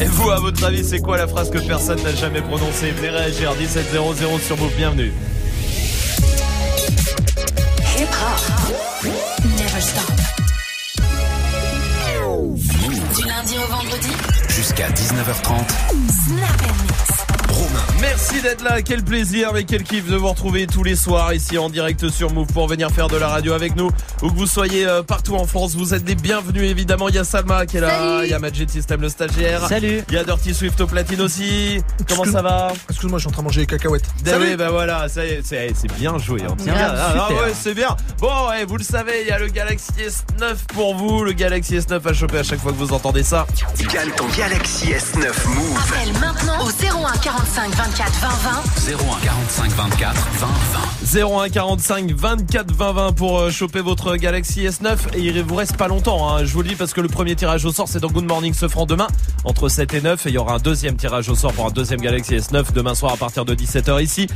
Et vous, à votre avis, c'est quoi la phrase que personne n'a jamais prononcée? Venez réagir 1700 sur Move, bienvenue. Hip hop. Never stop. Du lundi au vendredi. Jusqu'à 19h30. Snap and mix. Merci d'être là, quel plaisir et quel kiff de vous retrouver tous les soirs ici en direct sur Move pour venir faire de la radio avec nous. Où que vous soyez euh, partout en France, vous êtes des bienvenus évidemment. Il y a Salma qui est là, il y a Magic System le stagiaire. Salut. Il y a Dirty Swift au platine aussi. Comment ça va? Excuse-moi, je suis en train de manger les cacahuètes. Ah oui, bah voilà, ça y est, c'est bien joué. hein. Bien, Ah, ah, ouais, c'est bien. Bon, ouais, vous le savez, il y a le Galaxy S9 pour vous. Le Galaxy S9 à choper à chaque fois que vous entendez ça. Gagne ton Galaxy S9 Move. Appelle maintenant au 01 45 24 20 20. 01 45 24 20 20. 01 45 24 20 20 pour euh, choper votre Galaxy S9 et il vous reste pas longtemps hein. je vous le dis parce que le premier tirage au sort c'est dans Good Morning ce franc demain entre 7 et 9 et il y aura un deuxième tirage au sort pour un deuxième Galaxy S9 demain soir à partir de 17h ici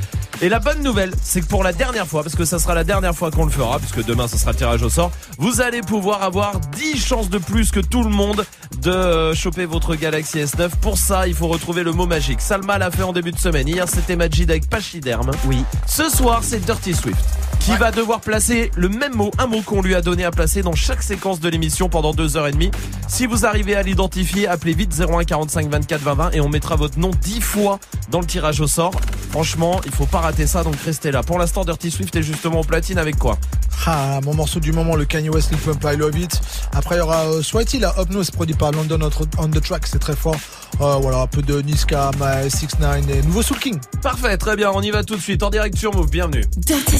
et la bonne nouvelle c'est que pour la dernière fois parce que ça sera la dernière fois qu'on le fera puisque demain ce sera le tirage au sort vous allez pouvoir avoir 10 chances de plus que tout le monde de euh, choper votre Galaxy S9 pour ça il faut retrouver le mot magique Salma l'a fait en début de semaine hier c'était Majid avec Pachyderme Oui. ce soir, c'est Dirty Swift qui va devoir placer le même mot, un mot qu'on lui a donné à placer dans chaque séquence de l'émission pendant deux heures et demie. Si vous arrivez à l'identifier, appelez vite 01 45 24 20 20 et on mettra votre nom dix fois dans le tirage au sort. Franchement, il faut pas rater ça, donc restez là. Pour l'instant, Dirty Swift est justement au platine avec quoi? Ah, mon morceau du moment, le Kanye West Lil Pump I Love It. Après, il y aura euh, Sweaty, la Up Nose, produit par London on the Track, c'est très fort. Euh, voilà, un peu de Niska, Mae, 6 9 et nouveau Soul King. Parfait, très bien, on y va tout de suite en direct sur Move. Bienvenue. Dirty.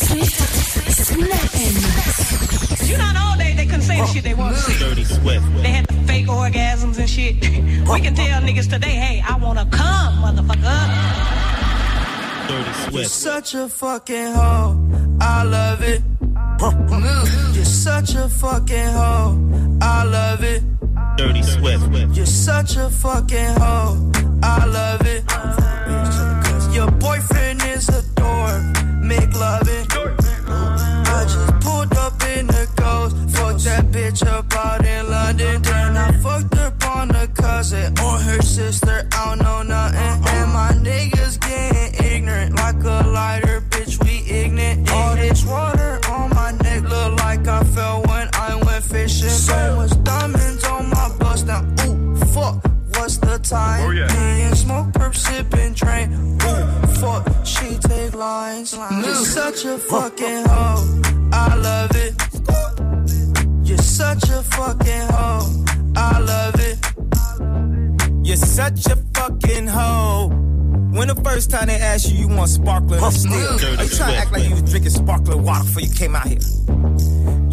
You know, old days they couldn't say the shit they wanted to say. They had the fake orgasms and shit. We can tell niggas today, hey, I wanna come, motherfucker. You're such a fucking hoe. I love it. You're such a fucking hoe. I love it. Dirty Swift. You're such a fucking hoe. I love it. Cause Your boyfriend is a dork. Make love it. I just pulled up in the ghost. Fucked that bitch up out in London. Then I fucked up on the cousin or her sister. I don't know nothing. And my niggas getting ignorant like a lighter. Bitch, we ignorant. All this water on my neck look like I fell when I went fishing. So much diamonds on my bust now. Ooh, fuck. What's the time? Oh, yeah. Me smoke, perp, sipping, train. Ooh, fuck. She take lines. You're such a fucking hoe. I love it. You're such a fucking hoe. I love it. You're such a fucking hoe. When the first time they asked you, you want sparkling or still? Are you trying to act like you was drinking sparkling water before you came out here?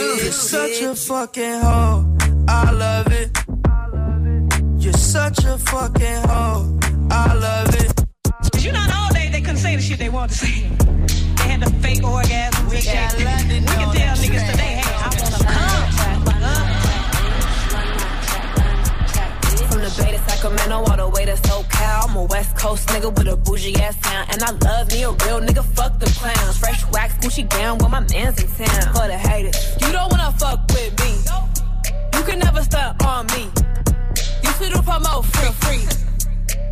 You're such a fucking hoe. I love it. You're such a fucking hoe. I love it. Cause You know, in old days they couldn't say the shit they wanted to say. They had the fake orgasms and shit. We can tell niggas today, hey, Bay to Sacramento all the way to SoCal. I'm a West Coast nigga with a bougie ass sound. And I love me a real nigga, fuck the clowns. Fresh wax, Gucci down when my man's in town. For the haters, you don't wanna fuck with me. You can never stunt on me. You should promote free, free.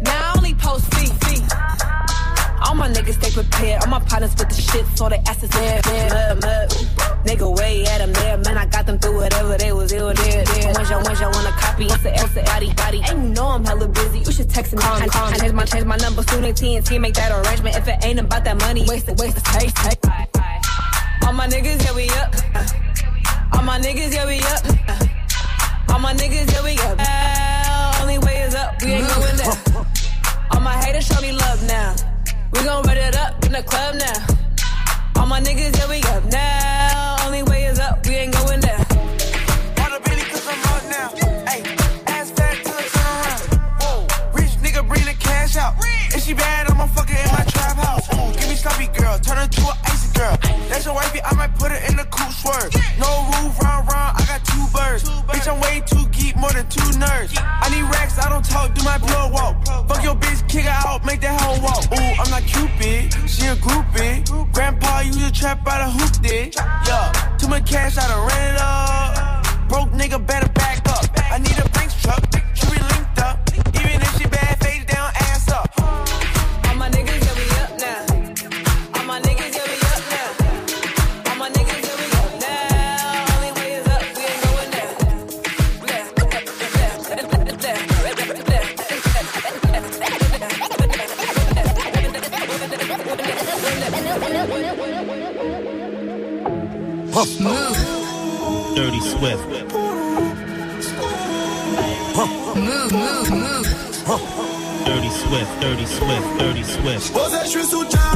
Now I only post fee, fee. All my niggas stay prepared. All my partners with the shit, so they asses there, there, mud. Nigga, way at them there, man. I got them through whatever they was ill there, there. Once y'all, once y'all wanna copy, it's a, it's a, body, body. And you know I'm hella busy. You should text me, call. I change my, change my number, student TNT, make that arrangement. If it ain't about that money, waste it, waste it, taste, taste. All my niggas, yeah, we up. All my niggas, yeah, we up. All my niggas, yeah, we up. Uh, only way is up, we ain't going down. All my haters show me love now. We gon' run it up in the club now. All my niggas, yeah, we up now. Only way is up, we ain't going down. Water Benny, I'm up now. Hey, ass back to the turnaround. Rich nigga bring the cash out. If she bad, I'ma fuck her in my trap house. Ooh, give me sloppy girl, turn her to an icy girl. That's your wifey, I might put her in the cool swerve. No roof, round, round, I got two birds. Bitch, I'm way too more than two nerds. I need racks, I don't talk, do my blood walk. Fuck your bitch, kick her out, make that whole walk. Ooh, I'm not Cupid, she a groupie. Grandpa, you just trap out a hoop dick. Yeah, too much cash, I done ran it up. Broke nigga, better back up. I need a Brinks truck Move. Dirty Swift. Move, move, move. Dirty Swift, Dirty Swift, Dirty Swift.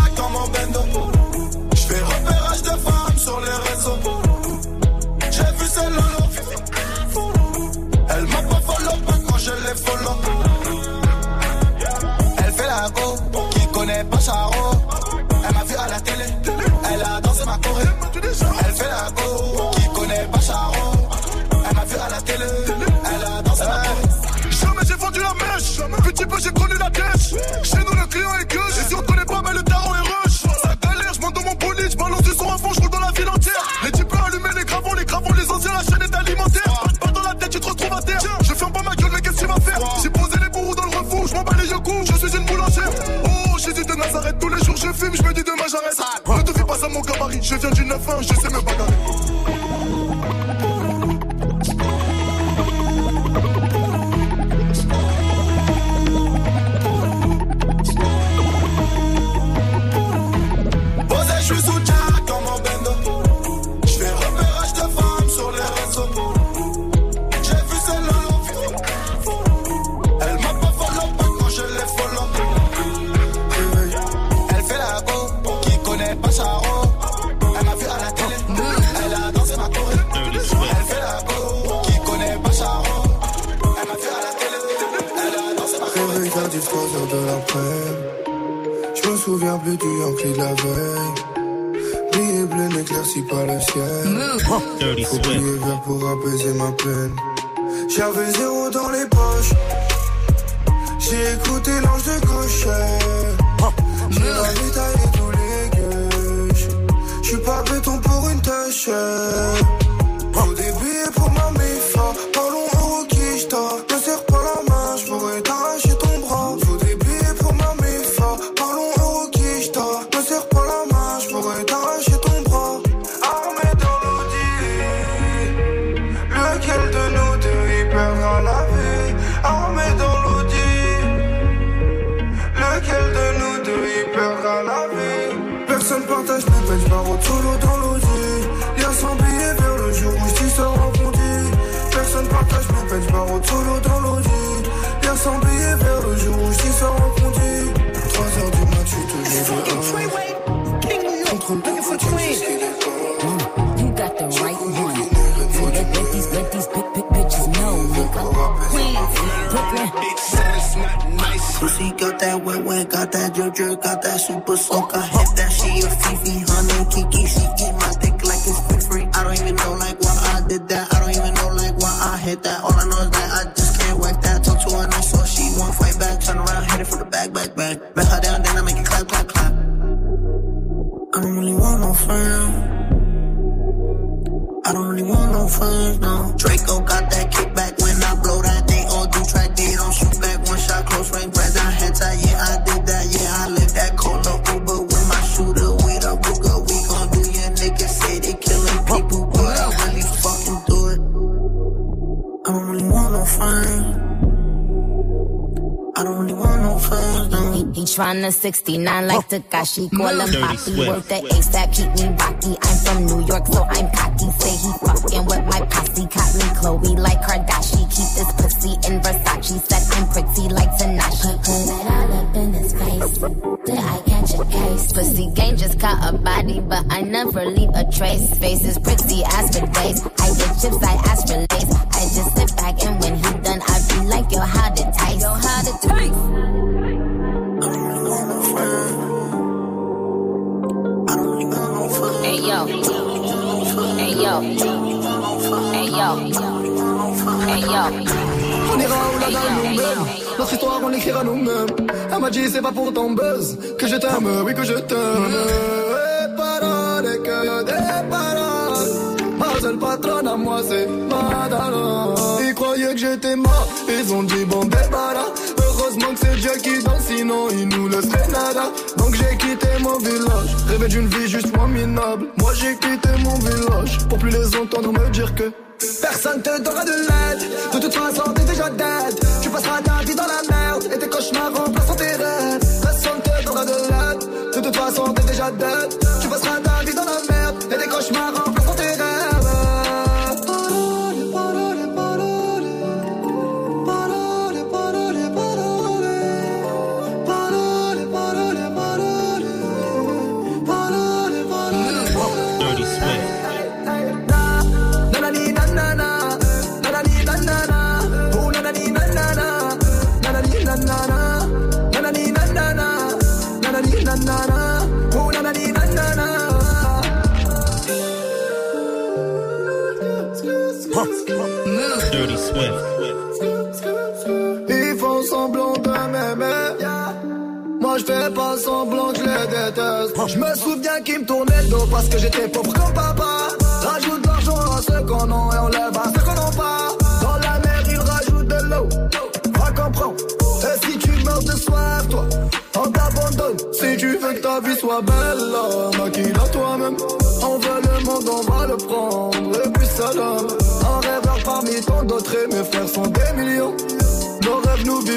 down 69 like Takashi. Call him Poppy. Work the ASAP, keep me rocky. I'm from New York, so I'm cocky. Say he fucking with my posse. Caught me Chloe like Kardashian. Keep this pussy in Versace. Said I'm pretty like Tanashi. Put it all up in his face. Did I catch a case? Pussy gang just caught a body, but I never leave a trace. Face is pretty as for days. I get chips, I ask for lace. I just sit back and yo. Hey yo. Hey yo. On ira où la dame nous-mêmes. Notre histoire, on l'écrira nous-mêmes. Elle m'a dit, c'est pas pour ton buzz que je t'aime, oui, que je t'aime. Et paroles, que des paroles. Ma seule patronne à moi, c'est Madara. Ils croyaient que j'étais mort. Ils ont dit, bon, débarras. Que c'est Dieu qui danse, sinon il nous laisserait nada. Donc j'ai quitté mon village, rêvé d'une vie juste moins minable. Moi j'ai quitté mon village, pour plus les entendre me dire que Personne te donnera de l'aide. De toute façon t'es déjà dead. Tu passeras ta vie dans la merde Et tes cauchemars remplaceront tes rêves. Personne te donnera de l'aide. De toute façon t'es déjà dead semblant je les déteste. Je me souviens qu'ils me tournaient le dos parce que j'étais pauvre comme papa. Rajoute l'argent à ceux qu'on a et on à ceux qu'on n'a pas. Dans la mer ils rajoutent de l'eau. Va comprendre. Et si tu meurs de soif, toi, on t'abandonne. Si tu veux que ta vie soit belle, là, maquille-la toi-même. On veut le monde, on va le prendre. Et puis salam. Un rêveur parmi tant d'autres et mes frères sont des millions.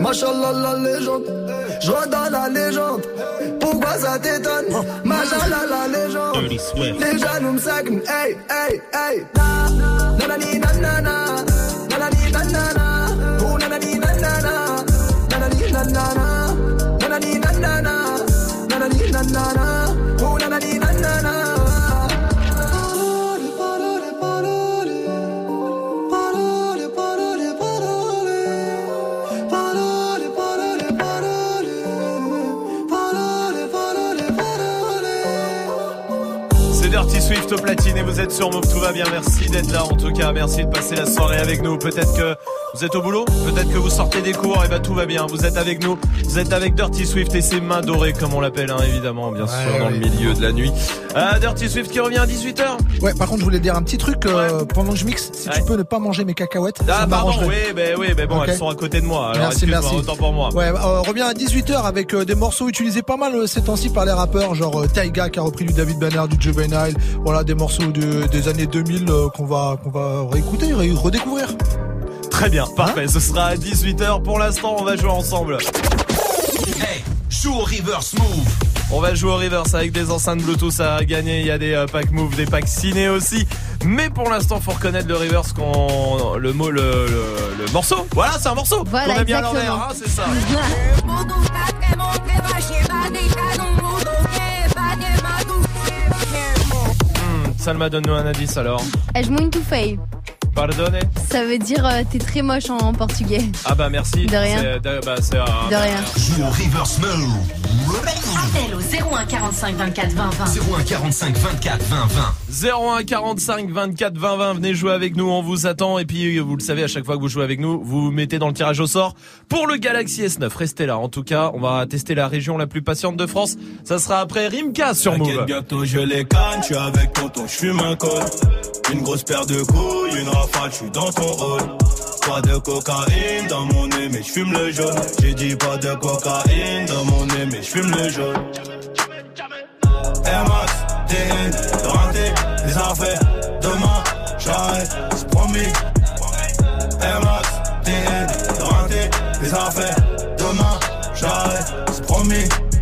Machallah la légende. Je redonne la légende, pourquoi ça t'étonne? Machallah la légende. Les jaloux me hey, hey, hey. Oh Platine et vous êtes sur Move, tout va bien. Merci d'être là en tout cas, merci de passer la soirée avec nous. Peut-être que vous êtes au boulot, peut-être que vous sortez des cours, et bah tout va bien. Vous êtes avec nous, vous êtes avec Dirty Swift et ses mains dorées comme on l'appelle hein, évidemment, bien sûr, dans le milieu de la nuit. Ah, Dirty Swift qui revient à 18h. Ouais, par contre, je voulais dire un petit truc euh, pendant que je mixe. Si tu peux ne pas manger mes cacahuètes, Ah ça pardon, oui, ben oui, ben bon, elles sont à côté de moi. Alors Merci, merci. autant pour moi. Ouais, euh, revient à 18h avec euh, des morceaux utilisés pas mal ces temps-ci par les rappeurs, genre Taiga qui a repris du David Banner, du Juvenile, voilà des morceaux de- des années 2000 euh, qu'on va qu'on va réécouter, ré- redécouvrir. Très bien, parfait. Ce sera à 18h. Pour l'instant, on va jouer ensemble. Hey, joue au reverse move. On va jouer au reverse avec des enceintes Bluetooth à gagner. Il y a des euh, packs move, des packs ciné aussi. Mais pour l'instant, faut reconnaître le reverse qu'on le mot le, le, le morceau. Voilà, c'est un morceau Voilà, qu'on a mis à exactement. l'envers, hein, c'est ça. Hmm, Salma, donne-nous un indice alors. És muito feio. Pardonne. Ça veut dire euh, t'es très moche en, en portugais. Ah bah merci. De rien. C'est- de- bah, c'est un- De rien. Joue au reverse move. Appel au 01 45 24 20 20. 01 45 24 20 20. 01 45 24 20 20 venez jouer avec nous on vous attend et puis vous le savez à chaque fois que vous jouez avec nous vous vous mettez dans le tirage au sort pour le Galaxy S9 restez là en tout cas on va tester la région la plus patiente de France ça sera après Rimka sur Move bientôt je les canne, je suis avec tonton, je fume un col. Une grosse paire de couilles, une rafale, je suis dans ton rôle. Pas de cocaïne dans mon nez, mais je fume le jaune. J'ai dit pas de cocaïne dans mon nez, mais je fume le jaune. Air Max, TN, raté, les affaires. Demain, j'arrête, c'est promis. Air Max, TN, raté, les affaires.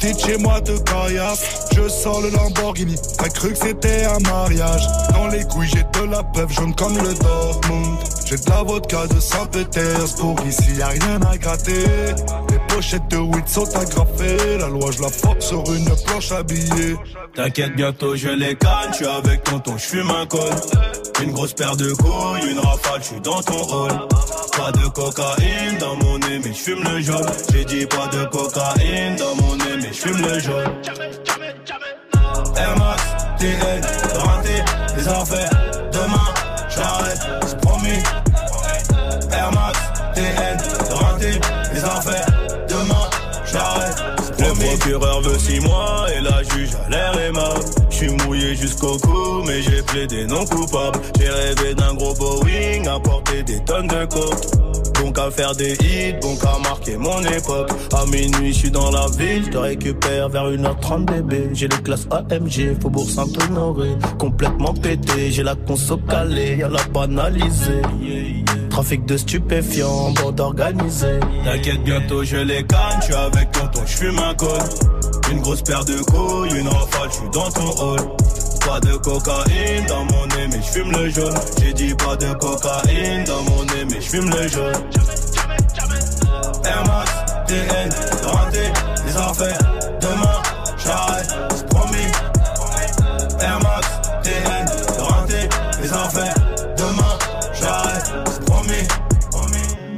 Petites chez moi de caillasse. Je sors le Lamborghini. T'as cru que c'était un mariage. Dans les couilles, j'ai de la peuple jaune comme le Dortmund. J'ai de la vodka de Saint-Pétersbourg. Ici, y a rien à gratter. Les pochettes de weed sont agrafées. La loi, je la force sur une planche habillée. T'inquiète, bientôt je les canne. Je suis avec tonton, je fume un col. Une grosse paire de couilles, une rafale, je suis dans ton rôle. Pas de cocaïne dans mon nez, mais je fume le jaune. J'ai dit pas de cocaïne dans mon nez, mais je fume le jaune. Air Max, TN, raté, les affaires. Demain, j'arrête, c'est promis. Air Max, TN, raté, les affaires. Demain, j'arrête, c'est promis. Le procureur veut six mois et la juge a l'air aimable. Suis mouillé jusqu'au cou, mais j'ai plaidé non coupable. J'ai rêvé d'un gros Boeing, à porter des tonnes de coke. Bon qu'à faire des hits, bon qu'à marquer mon époque. À minuit, je suis dans la ville, je te récupère vers 1h30 bébé. J'ai les classes AMG, Faubourg Saint-Honoré. Complètement pété, j'ai la conso calée, y'a la banalisée. Trafic de stupéfiants, bande organisée. T'inquiète, bientôt je les canne, suis avec tonton, je fume un col. Une grosse paire de couilles, une rafale, je suis dans ton hall. Pas de cocaïne dans mon nez, mais je fume le jaune. J'ai dit pas de cocaïne dans mon nez, mais je fume le jaune. Air Max, TN.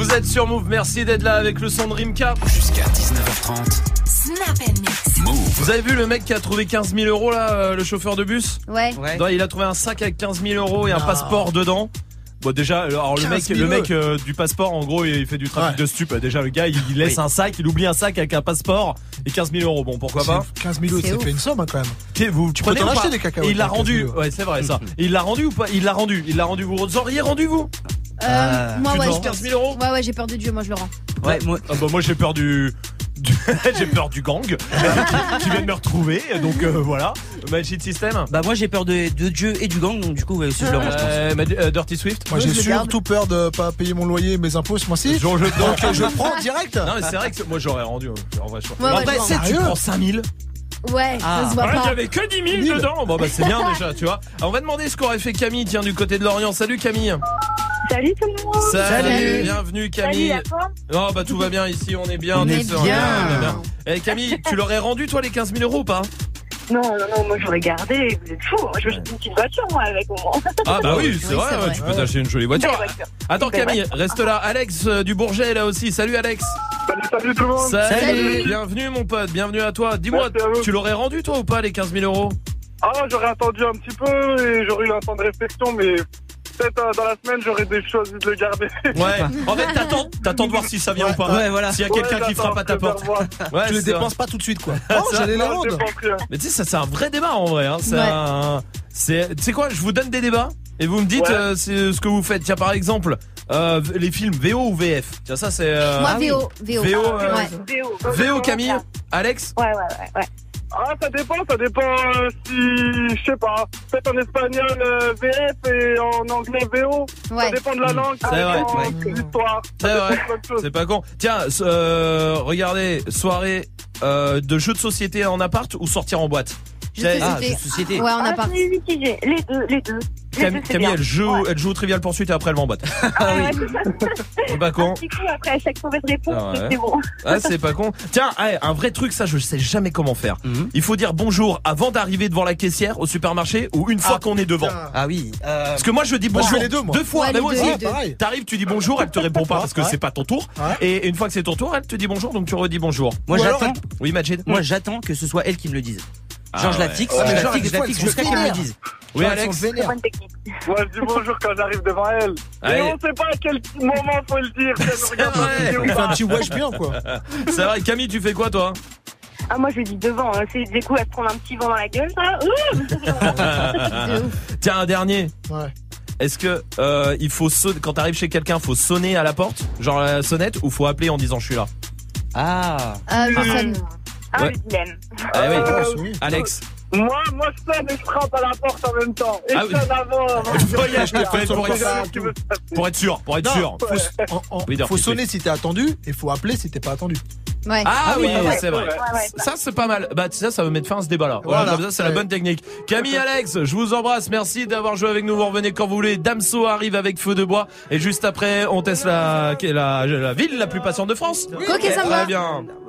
Vous êtes sur Move, merci d'être là avec le son de Rimka. Jusqu'à 19h30. Snap and mix. Vous avez vu le mec qui a trouvé 15 000 euros là, euh, le chauffeur de bus? Ouais. Il a trouvé un sac avec 15 000 euros et un passeport dedans. Bon déjà, alors le 15 mec, 000 le mec euh, du passeport, en gros, il fait du trafic Ouais. de stup. Déjà, le gars, il, il laisse Oui. un sac, il oublie un sac avec un passeport et 15 000 euros. Bon, pourquoi pas? C'est 15 000 euros, C'est ça fait une somme hein, quand même. Vous Tu peux t'en acheter des cacahuètes il l'a 15 rendu. 000 euros. Ouais, c'est vrai ça. Et il l'a rendu ou pas? Il l'a rendu. Il l'a rendu. Vous vous auriez rendu vous Euh, Euh, moi, Tu ouais, rends je 15 000 euros Ouais, ouais, j'ai peur de Dieu, moi je le rends. Ouais, moi, Ah bah moi j'ai peur du, du- j'ai peur du gang qui, qui vient de me retrouver. Donc euh, voilà, Magic System. bah moi j'ai peur de, de Dieu et du gang, donc du coup ouais, aussi je le range. je pense. Euh, Mad- euh, Dirty Swift. Moi j'ai je le garde. surtout peur de pas payer mon loyer et mes impôts ce mois-ci. Je- je- Donc je prends direct. Non mais c'est vrai que c'est- moi j'aurais rendu. euh, En vrai, je- Ouais, ouais, Après, je tu Sérieux prends 5000. Ouais, Ah. ça se voit Ouais, il y pas. avait que 10 000 dedans. Bon bah c'est bien déjà, tu vois. Alors, on va demander ce qu'aurait fait Camille, tiens du côté de Lorient. Salut Camille. Salut tout le monde. Salut. Bienvenue Camille. Forme Oh bah tout va bien ici, on est bien. On tout est ça, bien. on est bien. Eh Camille, tu l'aurais rendu toi les 15 000 euros ou pas? Non, non, non, moi j'aurais gardé. Vous êtes fous. Je veux une petite voiture, moi, avec au moins. Ah bah oui, c'est Oui, vrai, tu peux t'acheter une jolie voiture. Attends Camille, voiture. reste là. Alex euh, du Bourget est là aussi. Salut Alex. Salut, salut tout le monde. Salut. Salut. Bienvenue mon pote, bienvenue à toi. Dis-moi, tu l'aurais rendu toi ou pas les 15 000 euros? Ah, j'aurais attendu un petit peu et j'aurais eu un temps de réflexion, mais peut-être euh, dans la semaine, j'aurais des choisi de le garder. Ouais. En fait, t'attends, t'attends de voir si ça vient ou pas. Ouais, voilà. S'il y a quelqu'un qui frappe à ta porte. Ouais, Tu les c'est dépenses pas tout de suite quoi. Oh, ça- j'allais les Non, je rendre. dépense rien. Mais tu sais, ça c'est un vrai débat en vrai. Hein. C'est Ouais. un, c'est, tu sais quoi Je vous donne des débats et vous me dites Ouais. euh, c'est ce que vous faites. Tiens par exemple, euh, les films VO ou VF. Tiens ça c'est. euh, Moi. VO. VO. VO, euh, Ouais. VO. VO Camille, Alex? Ouais, ouais, ouais, ouais. Ah, ça dépend, ça dépend euh, si, je sais pas, peut-être en espagnol euh, VF et en anglais VO. Ça dépend de la langue, ça C'est vrai, dépend de l'histoire. C'est ça vrai. dépend de plein de choses. C'est pas con. Tiens, euh, regardez, soirée euh, de jeux de société en appart ou sortir en boîte? Ah, société. jeux de société. Ouais, Ah, appart. c'est mitigé. Les deux, les deux. Je Cam- Camille, bien. elle joue, Ouais. elle joue au Trivial Poursuite et après elle en boîte. Ah ouais, c'est pas con. Petit coup après chaque mauvaise réponse, Ah ouais. c'est bon. Ah, c'est pas con. Tiens, ouais, un vrai truc, ça, je sais jamais comment faire. Il faut dire bonjour avant d'arriver devant la caissière au supermarché ou une fois qu'on est devant. Ah oui. Parce que moi, je dis Moi, je bonjour fais les deux, moi. deux fois. Ouais, mais les moi deux, aussi. les deux. pareil. T'arrives, tu dis bonjour, elle te répond pas parce que Ouais. c'est pas ton tour. Et une fois que c'est ton tour, elle te dit bonjour, donc tu redis bonjour. Moi Ou alors j'attends. Oui. Moi j'attends que ce soit elle qui me le dise. Genre Ah je la ouais. fixe, Ouais, je mais la genre, fixe, des je la fois, fixe elles sont jusqu'à qu'elle me dise. Oui, Alex. Moi, je dis bonjour quand j'arrive devant elle. Allez. Et on sait pas à quel moment faut le dire. pas. un petit wesh bien, quoi. C'est vrai, Camille, tu fais quoi toi Ah, moi, je lui dis devant. hein. C'est du coup, elle se prend un petit vent dans la gueule, ça. Tiens, un dernier. Ouais. Est-ce que euh, il faut sonner, quand t'arrives chez quelqu'un, faut sonner à la porte, genre la sonnette, ou faut appeler en disant je suis là? Ah. Ah, je sonne. Ah, Ouais. le dilemme. Ah oui. Euh, Alex. Moi, moi, je sonne et je frappe à la porte en même temps. Et Ah je oui. sonne avant. avant. Voyage, pour passer. pour être sûr, pour être Non, sûr. Faut, en- en- Oui, faut sonner si t'es attendu et faut appeler si t'es pas attendu. Ouais. Ah, oui, ouais, c'est vrai. ouais, ouais. Ça c'est pas mal. Bah ça ça va mettre fin à ce débat là. Voilà, Voilà. comme ça c'est la bonne technique. Camille Alex, je vous embrasse. Merci d'avoir joué avec nous. Vous revenez quand vous voulez. Damso arrive avec feu de bois et juste après on teste la la, la ville la plus patiente de France. Ok, ça me va. Très bien.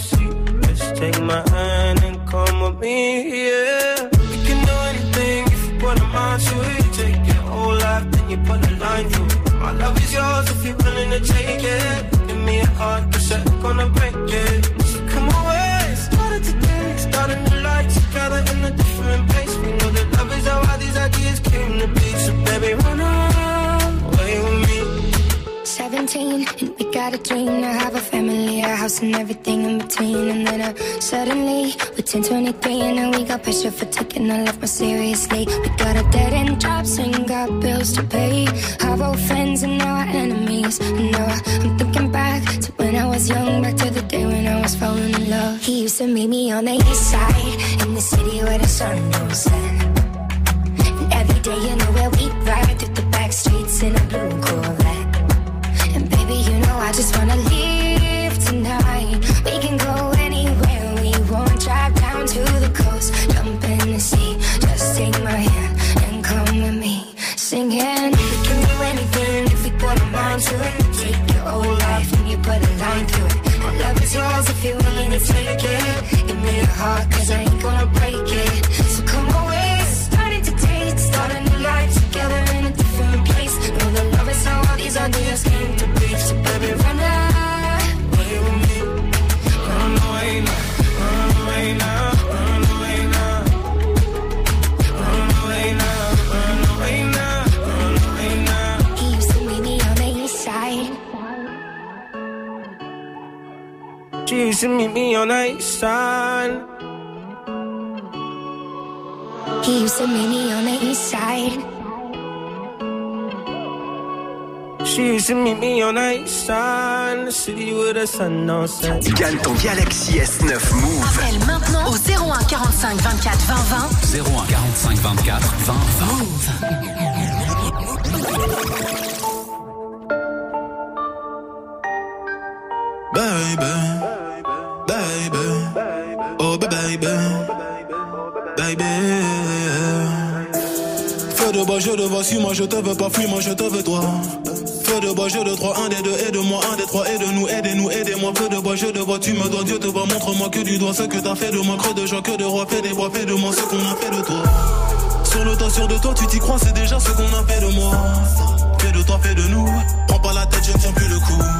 Jump in the sea. Just take my hand and come with me, yeah. We can do anything if you put a mind to it. You take your whole life, then you put a line through it. My love is yours if you're willing to take it. Give me a heart, cause I'm gonna break it. So come away, started today, starting the life together in a different place. We know that love is how all these ideas came to be. So baby, run away with me. 17 and we got a dream to have a family, a house and everything in between. And then uh, suddenly we're 10, 23 and we got pressure for taking our life more seriously. We got a dead end jobs and got bills to pay. Our old friends and now our enemies. And now I'm thinking back to when I was young, back to the day when I was falling in love. He used to meet me on the east side in the city where the sun don't set. And every day, you know where we ride through the back streets in a blue Corvette. I just wanna leave tonight. We can go anywhere we want. Drive down to the coast, jump in the sea. Just take my hand to meet me on the east side. He used to meet me on the east side. She used to meet me on the east side the city with the sun on set. Gagne ton Galaxy S9 Move. Appelle maintenant au 01 45 24 20 20. 01 45 24 20 Move. De bois, je te vois, suis-moi, je te veux pas, fuis-moi, je te veux toi. Feu de bois, je de trois, un des deux, aide-moi, un des trois, aide-nous, aidez-nous, aidez-moi. Feu de bois, je te vois, tu me dois, Dieu te voit, montre-moi que du doigt ce que t'as fait de moi, creux de joie, que de roi, fais des bois, fais de moi ce qu'on a fait de toi. Sur le toit, sûr de toi, tu t'y crois, c'est déjà ce qu'on a fait de moi. Fais de toi, fais de nous. Prends pas la tête, je ne tiens plus le coup.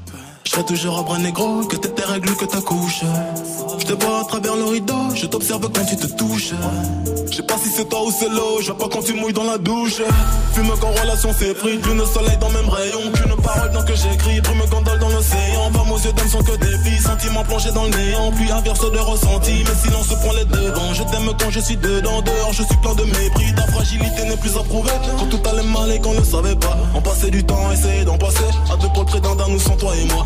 Je serai toujours un bras négro, que t'es tes règles, que ta couche. Je te vois à travers le rideau, je t'observe quand tu te touches. Je sais pas si c'est toi ou c'est l'eau, je vois pas quand tu mouilles dans la douche. Fume qu'en relation c'est pris, lune soleil dans même rayon. Qu'une parole dans que j'écris, brume gondole dans l'océan. Femmes aux yeux d'homme sont que des filles, sentiments plongés dans le néant. Puis inverse de ressenti, mais silence prend les devants. Je t'aime quand je suis dedans, dehors je suis plein de mépris. Ta fragilité n'est plus approuvée. Quand tout allait mal et qu'on ne savait pas, on passait du temps, essayer d'en passer. À deux d'un d'un, nous sans toi et moi.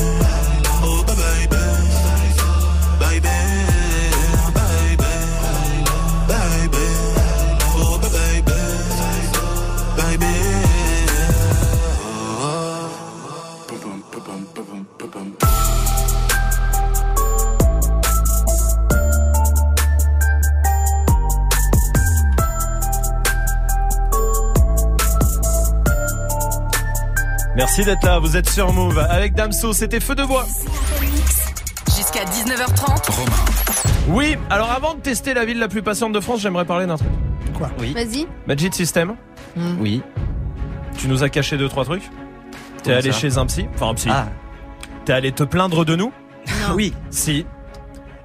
Merci d'être là, vous êtes sur Move. Avec Damso, c'était Feu de bois. Jusqu'à 19h30. Oui, alors avant de tester la ville la plus patiente de France, j'aimerais parler d'un truc. Quoi Oui. Vas-y. Magic System, Oui. tu nous as caché deux trois trucs. T'es allé ça chez un psy, enfin un psy. Ah. T'es allé te plaindre de nous Oui. Si.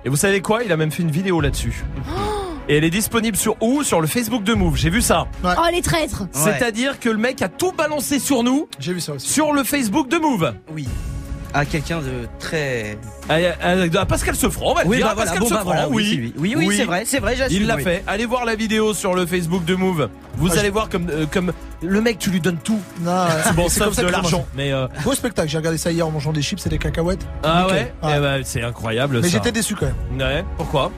Et vous savez quoi? Il a même fait une vidéo là-dessus. Et elle est disponible sur où Sur le Facebook de Move. J'ai vu ça. Oh les traîtres C'est-à-dire que le mec a tout balancé sur nous. J'ai vu ça aussi. Sur le Facebook de Move. Oui. À quelqu'un de très. À, à- à Pascal Sefranc, on va le Oui, dire. bah voilà, Pascal bon, bah voilà, oui, oui. Oui, oui, c'est vrai, c'est vrai, j'assume, Il l'a oui. fait. Allez voir la vidéo sur le Facebook de Move. Vous Ah, allez je- voir comme, euh, comme le mec, tu lui donnes tout. Non, C'est bon, sauf comme ça de l'argent. Mais euh, Beau spectacle, j'ai regardé ça hier en mangeant des chips et des cacahuètes. ah Nickel. ouais, Eh ben, c'est incroyable. Mais j'étais déçu quand même. Ouais. Pourquoi?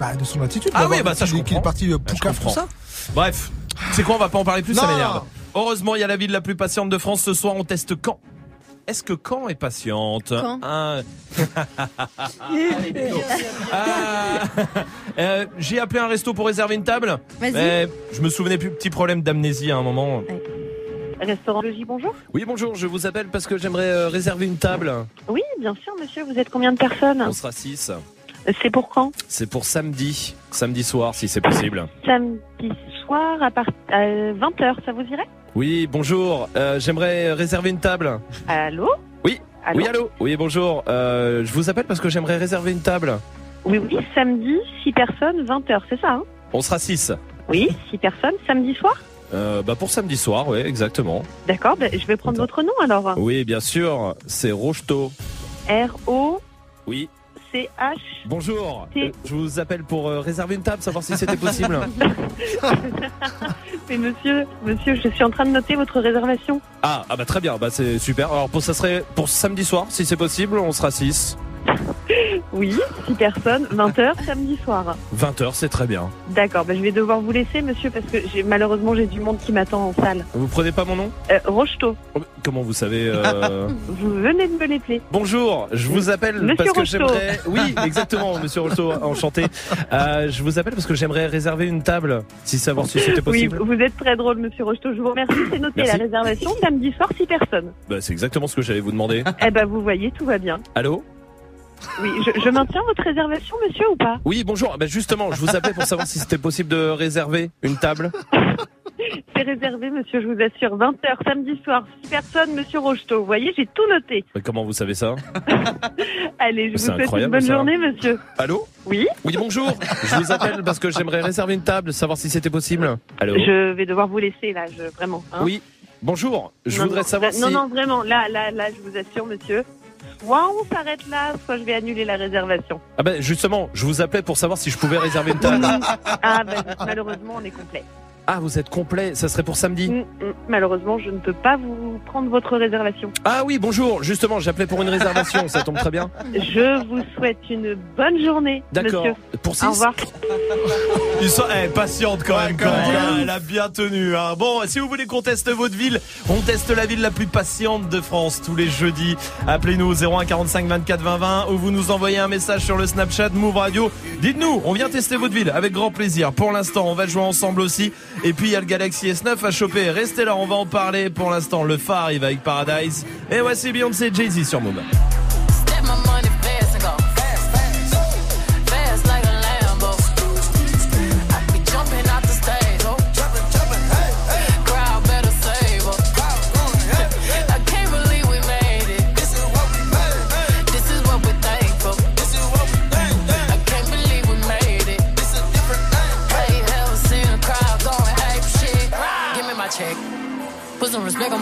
Bah, de son attitude. Ah oui, bah ça je qu'il comprends. est parti euh, Bah, pour ça. Bref, c'est quoi On va pas en parler plus, ça m'énerve. Heureusement, il y a la ville la plus patiente de France ce soir. On teste quand? Est-ce que quand est patiente? Quand Hein Ah. Euh, J'ai appelé un resto pour réserver une table. Vas-y. Mais je me souvenais plus, petit problème d'amnésie à un moment. Restaurant Logis, bonjour. Oui, bonjour, je vous appelle parce que j'aimerais euh, réserver une table. Oui, bien sûr, monsieur. Vous êtes combien de personnes? On sera 6. C'est pour quand C'est pour samedi, samedi soir si c'est possible. Samedi soir à, part... à 20h, ça vous irait Oui, bonjour, euh, j'aimerais réserver une table. Allô Oui. Allô oui, allô Oui, bonjour. Euh, je vous appelle parce que j'aimerais réserver une table. Oui, oui, samedi, 6 personnes, 20h, c'est ça hein On sera 6. Oui, 6 personnes, samedi soir Euh, bah pour samedi soir, oui, exactement. D'accord, ben, je vais prendre votre nom alors. Oui, bien sûr, c'est Rocheteau. R-O-C-H. Oui. Bonjour. Euh, je vous appelle pour euh, réserver une table, savoir si c'était possible. Mais monsieur, monsieur, je suis en train de noter votre réservation. ah, ah bah très bien, bah c'est super. Alors pour ça serait pour samedi soir, si c'est possible, on sera 6. Oui, 6 personnes, 20h, samedi soir. 20h, c'est très bien. D'accord, ben, je vais devoir vous laisser, monsieur, parce que j'ai malheureusement j'ai du monde qui m'attend en salle. Vous prenez pas mon nom? Euh, Rocheteau, Comment vous savez euh, vous venez de me l'épeler. Bonjour, je vous appelle Monsieur parce que Rocheteau. j'aimerais. Oui, exactement, Monsieur Rocheteau, enchanté. Euh, je vous appelle parce que j'aimerais réserver une table, si savoir si c'était Oui, possible. vous êtes très drôle, monsieur Rocheteau. Je vous remercie. C'est noté Merci. la réservation samedi soir, 6 personnes. Bah, c'est exactement ce que j'allais vous demander. Eh ben, vous voyez, tout va bien. Allô? Oui, je, je maintiens votre réservation, monsieur, ou pas? Oui, bonjour. Bah, justement, je vous appelais pour savoir si c'était possible de réserver une table. C'est réservé, monsieur, je vous assure. 20h, samedi soir, 6 personnes, monsieur Rocheteau. Vous voyez, j'ai tout noté. Mais comment vous savez ça? Allez, je vous souhaite une bonne ça. journée, monsieur. Allô? Oui? Oui, bonjour. Je vous appelle parce que j'aimerais réserver une table, savoir si c'était possible. Allô? Je vais devoir vous laisser, là, je, vraiment. hein. Oui, bonjour. Je Non, voudrais non, savoir là- si. Non, non, vraiment, là, là, là, je vous assure, monsieur. Soit on s'arrête là, soit je vais annuler la réservation. Ah ben justement, je vous appelais pour savoir si je pouvais réserver une table. ah, ben, malheureusement, on est complet. Ah, vous êtes complet. Ça serait pour samedi. Mm, mm. Malheureusement, je ne peux pas vous prendre votre réservation. Ah oui, bonjour. Justement, j'appelais pour une réservation. ça tombe très bien. Je vous souhaite une bonne journée, D'accord. Pour six Au revoir. Ils sont eh, patiente quand même. quand même. Elle a bien tenu. hein. Bon, si vous voulez qu'on teste votre ville, on teste la ville la plus patiente de France tous les jeudis. Appelez-nous au 01 45 24 20 20 ou vous nous envoyez un message sur le Snapchat Move Radio. Dites-nous, on vient tester votre ville avec grand plaisir. Pour l'instant, on va jouer ensemble aussi. Et puis il y a le Galaxy S9 à choper. Restez là, on va en parler. Pour l'instant, le phare arrive avec Paradise. Et voici Beyoncé Jay-Z sur Move.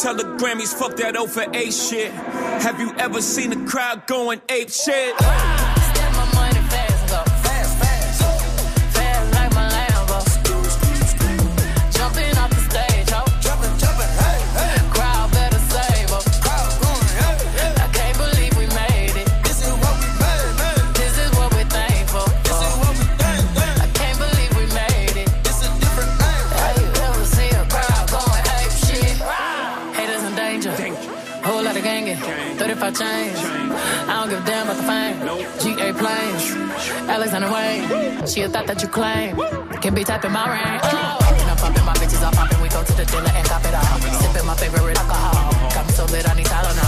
Tell the Grammys, fuck that over for A shit. Have you ever seen a crowd going ape shit? Alexander Wayne. She a thought that you claim. Can be typing my range. Oh. And I'm pumping my bitches off popping. We go to the dealer and cop it all. Sipping my favorite alcohol. Got me so lit, I need Tylenol.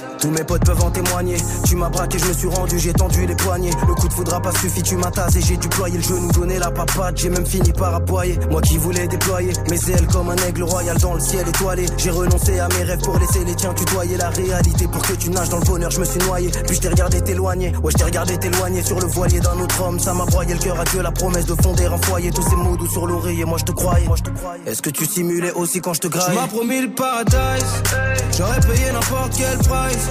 Tous mes potes peuvent en témoigner. Tu m'as braqué, je me suis rendu, j'ai tendu les poignets. Le coup de foudre a pas suffi, tu m'as tasé, j'ai déployé le genou, donné la papade. J'ai même fini par aboyer. Moi qui voulais déployer mes ailes comme un aigle royal dans le ciel étoilé. J'ai renoncé à mes rêves pour laisser les tiens tutoyer la réalité. Pour que tu nages dans le bonheur, je me suis noyé. Puis je t'ai regardé t'éloigner. Ouais, je t'ai regardé t'éloigner sur le voilier d'un autre homme. Ça m'a broyé le cœur à Dieu, la promesse de fonder un foyer. Tous ces mots doux sur l'oreiller. Moi, je te croyais. Est-ce que tu simulais aussi quand je te graille? Tu m'as promis le paradise. J'aurais payé n'importe quel price.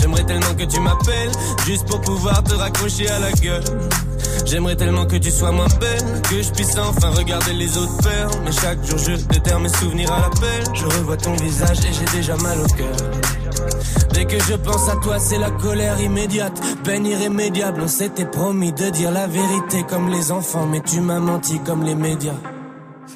J'aimerais tellement que tu m'appelles, juste pour pouvoir te raccrocher à la gueule. J'aimerais tellement que tu sois moins belle, que je puisse enfin regarder les autres faire. Mais chaque jour je déterre mes souvenirs à l'appel. Je revois ton visage et j'ai déjà mal au cœur. Dès que je pense à toi, c'est la colère immédiate, peine irrémédiable. On s'était promis de dire la vérité comme les enfants, mais tu m'as menti comme les médias.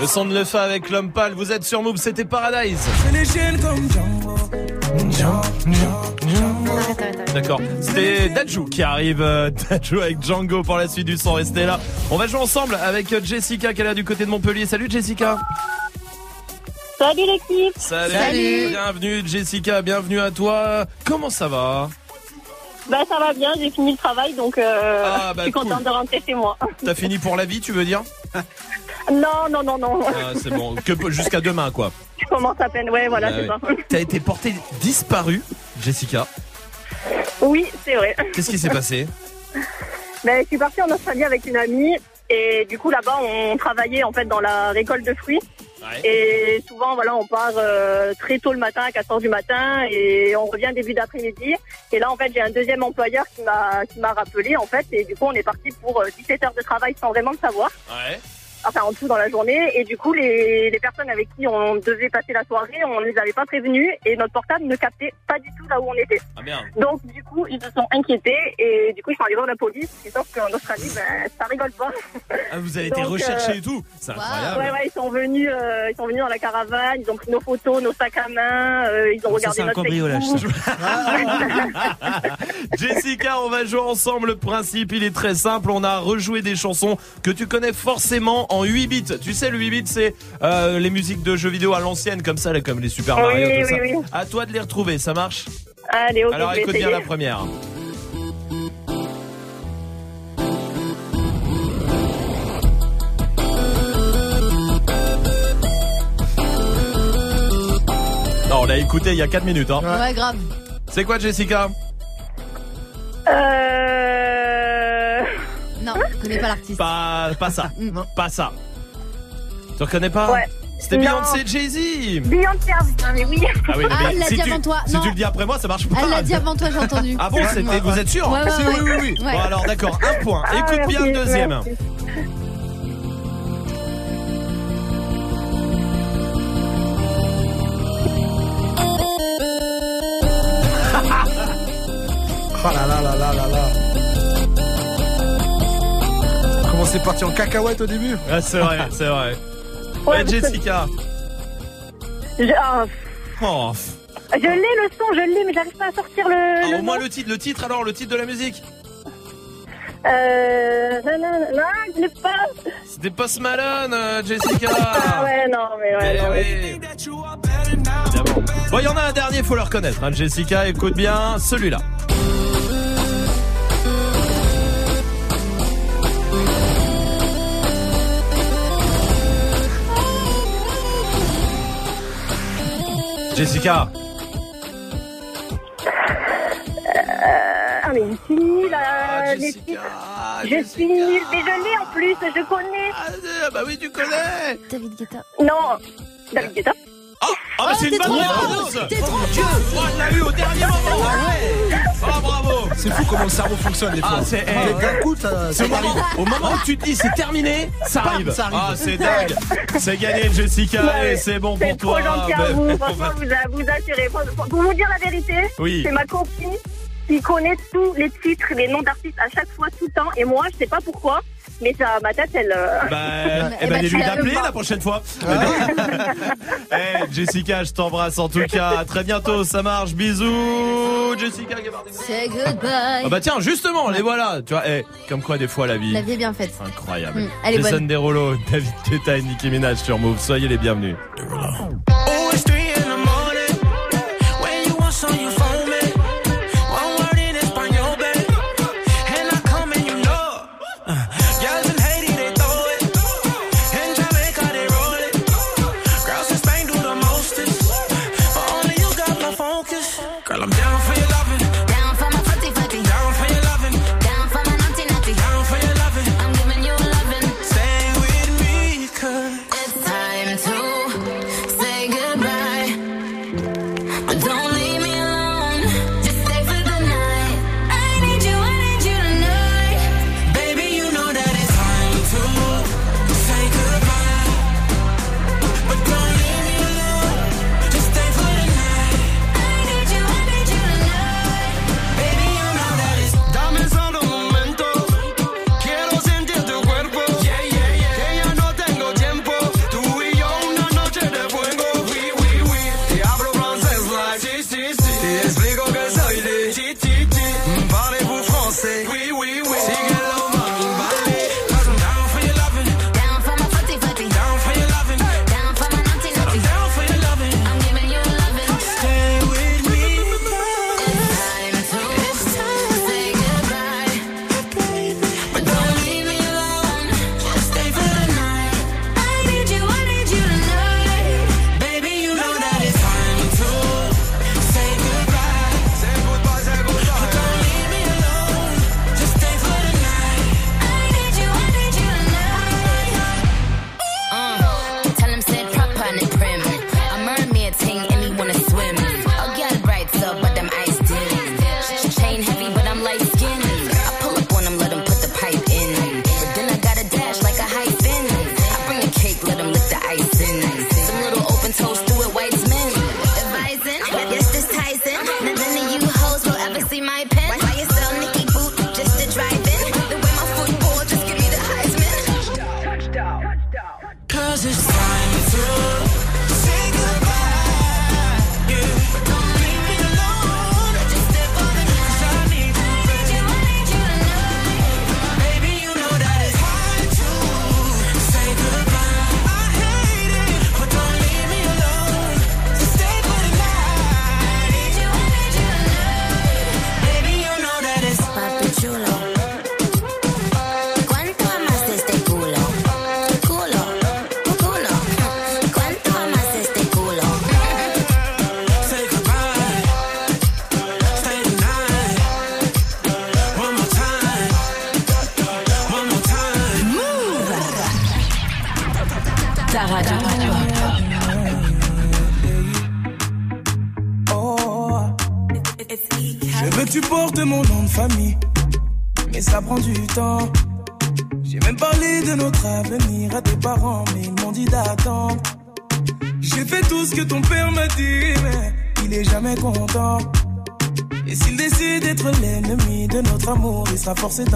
Le son de Lefa avec l'homme pâle, vous êtes sur Move, c'était Paradise. D'accord. C'était Dajou qui arrive. euh, Dajou avec Django pour la suite du son. Restez là. On va jouer ensemble avec euh, Jessica qui est là du côté de Montpellier. Salut Jessica. Salut l'équipe Salut. Bienvenue Jessica, bienvenue à toi. Comment ça va? Bah ça va bien, j'ai fini le travail donc euh, Ah, bah, je suis contente cool. de rentrer chez moi. T'as fini pour la vie, tu veux dire? Non, non, non, non. Ah, C'est bon. Que jusqu'à demain, quoi. Je commence à peine, ouais, voilà, Ah c'est ça. ouais. T'as été portée disparue, Jessica. Oui, c'est vrai. Qu'est-ce qui s'est passé? Ben, je suis partie en Australie avec une amie et du coup là-bas on travaillait en fait dans la récolte de fruits. Et souvent, voilà, on part euh, très tôt le matin, à 4 heures du matin, et on revient début d'après-midi. Et là, en fait, j'ai un deuxième employeur qui m'a qui m'a rappelé, en fait, et du coup, on est parti pour euh, 17 heures de travail sans vraiment le savoir. Ouais. Enfin, en tout dans la journée. Et du coup, les, les personnes avec qui on devait passer la soirée, on ne les avait pas prévenus, et notre portable ne captait pas du tout là où on était. Ah merde. Donc, du coup, ils se sont inquiétés, et du coup, ils sont allés voir la police. Et sauf qu'en Australie, ben, ça rigole pas. Ah, vous avez été Donc, recherché euh, et tout C'est incroyable. Ouais, ouais, ils sont venus, euh, ils sont venus dans la caravane, ils ont pris nos photos, nos sacs à main, euh, ils ont regardé notre Facebook. Jessica, on va jouer ensemble. Le principe, il est très simple. On a rejoué des chansons que tu connais forcément en 8 bits. Tu sais, le 8 bits, c'est euh, les musiques de jeux vidéo à l'ancienne, comme ça, là, comme les Super Oui, Mario, tout oui, ça. oui. À toi de les retrouver, ça marche? Allez, ok, Alors écoute bien la première. Non, on l'a écouté il y a 4 minutes. Hein. Ouais, grave. C'est quoi, Jessica? Euh... Non, je connais pas l'artiste. Pas, pas ça. Pas ça. Tu reconnais pas Ouais. C'était Non. Beyoncé Jay-Z. Beyoncé, ah, putain, mais oui. Ah oui, Ah, mais elle l'a si dit tu, avant toi. Si Non. tu le dis après moi, ça marche pas. Elle l'a dit avant toi, j'ai entendu. Ah bon, c'était, vous êtes sûr Ouais, ouais, Si, ouais. oui, oui, oui. Ouais. Bon alors d'accord, un point. Ah, Écoute bien merci, le deuxième. merci. Oh là là là là là là. Comment c'est parti en cacahuète au début Ah, c'est vrai, c'est vrai. Ouais, Ouais, mais Jessica. Je, ah, Oh. je l'ai le son, je l'ai, mais j'arrive pas à sortir le. Ah, le au moins nom. le titre, le titre alors, le titre de la musique. Euh. Non, non, non, je l'ai pas. C'était Post Malone, euh, Jessica. Ah ouais, non, mais ouais. Eh non. Bon, il y en a un dernier, faut le reconnaître. hein, Jessica, écoute bien celui-là. Jessica euh, Ah, ah mais je suis Jessica. Je suis mais je en plus, je connais. Ah, bah oui, tu connais David Guetta. Non, David Guetta. Ah, ah bah c'est une bonne réponse T'es trop vieux Oh, je eu au dernier ah, moment ah, ah bravo C'est fou comment le cerveau fonctionne des ah, fois. Ah, c'est eh, coup, ça, ça moment, Au moment où tu te dis c'est terminé, ça arrive. ça arrive. Ah, c'est dingue C'est gagné, Jessica, ouais, et c'est bon pour trop toi. Gentil à ben, vous. Franchement, vous, vous assurez. Pour vous dire la vérité, oui. c'est ma copine il connaît tous les titres, les noms d'artistes à chaque fois, tout le temps. Et moi, je sais pas pourquoi, mais ça, ma tête, elle. euh, Bah, eh ben, eh ben lui d'appeler la prochaine fois. Eh, Jessica, je t'embrasse en tout cas. À très bientôt, ça marche. Bisous, Jessica Gabardini. Say goodbye. Oh, bah tiens, justement, les voilà. Tu vois, eh, comme quoi des fois la vie. La vie est bien faite. Incroyable. Mm. Jason David Guetta et Nicki Minaj sur Move. Soyez les bienvenus. force est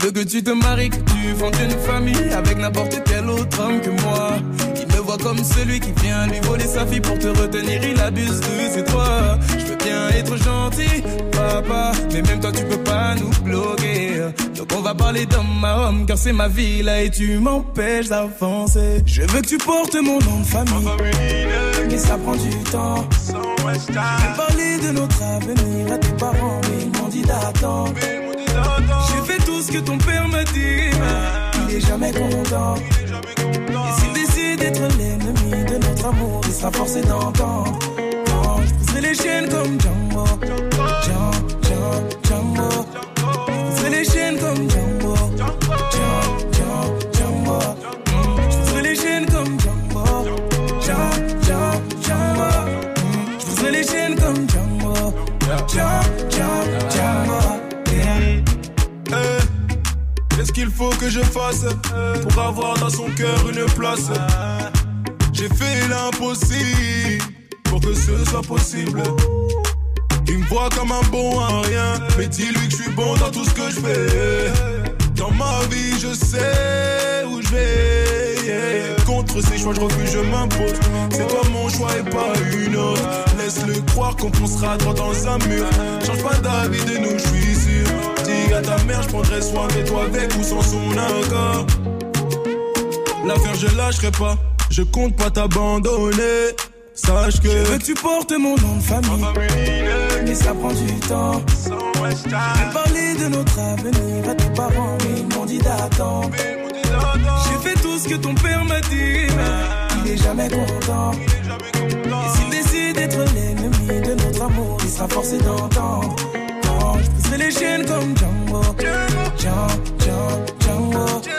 Il veut que tu te maries, que tu fondes une famille avec n'importe quel autre homme que moi. Il me voit comme celui qui vient lui voler sa fille pour te retenir, il abuse de ses droits. Je veux bien être gentil, papa, mais même toi tu peux pas nous bloquer. Donc on va parler d'homme à homme, car c'est ma vie là et tu m'empêches d'avancer. Je veux que tu portes mon nom de famille, mais ça prend du temps. Je vais parler de notre avenir à tes parents, mais ils m'ont dit d'attendre. J'ai fait tout ce que ton père m'a dit, il est jamais content. Et s'il décide d'être l'ennemi de notre amour, il sera forcé d'entendre. Oh, Je les chaînes comme Django. Django, Django. Je les chaînes comme Django. Django, Django. Je les chaînes comme. Mm. Django, Django, Django. Qu'est-ce qu'il faut que je fasse pour avoir dans son cœur une place J'ai fait l'impossible pour que ce soit possible. Il me voit comme un bon à rien, mais dis-lui que je suis bon dans tout ce que je fais. Dans ma vie, je sais où je vais. Contre ces choix, je refuse, je m'impose. C'est toi mon choix et pas une autre. Laisse-le croire qu'on foncera droit dans un mur. Change pas d'avis de nous, je suis sûr. À ta mère, je prendrai soin de toi avec ou sans son accord. L'affaire, je lâcherai pas. Je compte pas t'abandonner. Sache que. Je veux que tu portes mon nom de famille. Mais ça prend du temps. J'ai parlé de notre avenir à tes parents, mais ils m'ont dit d'attendre. J'ai fait tout ce que ton père m'a dit, mais il est jamais content. Et s'il décide d'être l'ennemi de notre amour, il sera forcé d'entendre. Les chaînes comme Django. Django, Django, Django.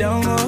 Django,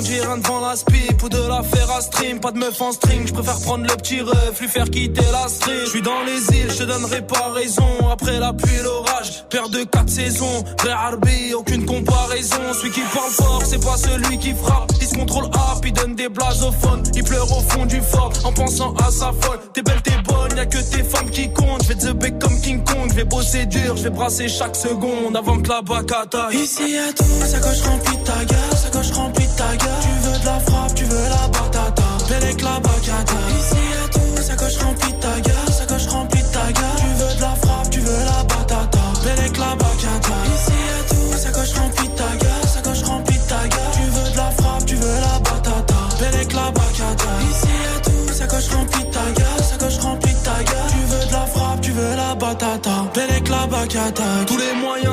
dit rien devant la spip ou de la faire à stream. Pas de meuf en string, je préfère prendre le petit ref, lui faire quitter la stream. Je suis dans les îles, je te donnerai pas raison. Après la pluie l'orage, père de quatre saisons. Vrai Harbi, aucune comparaison. Celui qui parle fort, c'est pas celui qui frappe. Il se contrôle up, il donne des blasophones. Il pleure au fond du fort en pensant à sa folle. T'es belle, t'es bonne, y'a que tes femmes qui comptent. Je vais te bec comme King Kong, je vais bosser dur, je vais brasser chaque seconde avant que la bacata. Ici y'a tout, sa coche remplie de ta gueule, sa coche remplie de ta gueule. Tu veux de la frappe, tu veux la batata. Bellec la bacata. Ici y'a tout, sa coche remplie de ta gueule, sa coche remplie de ta gueule. Tu veux de la frappe, tu veux la batata. Bellec la bacata. Ici y'a tout, sa coche remplie de ta gueule, sa coche remplie de ta gueule. Tu veux de la frappe, tu veux la batata. Bellec la bacata. Ici y'a tout, sa coche remplie de ta gueule, sa coche remplie de ta gueule. Tu veux de la frappe, tu veux la batata. Bellec la bacata. Tous les moyens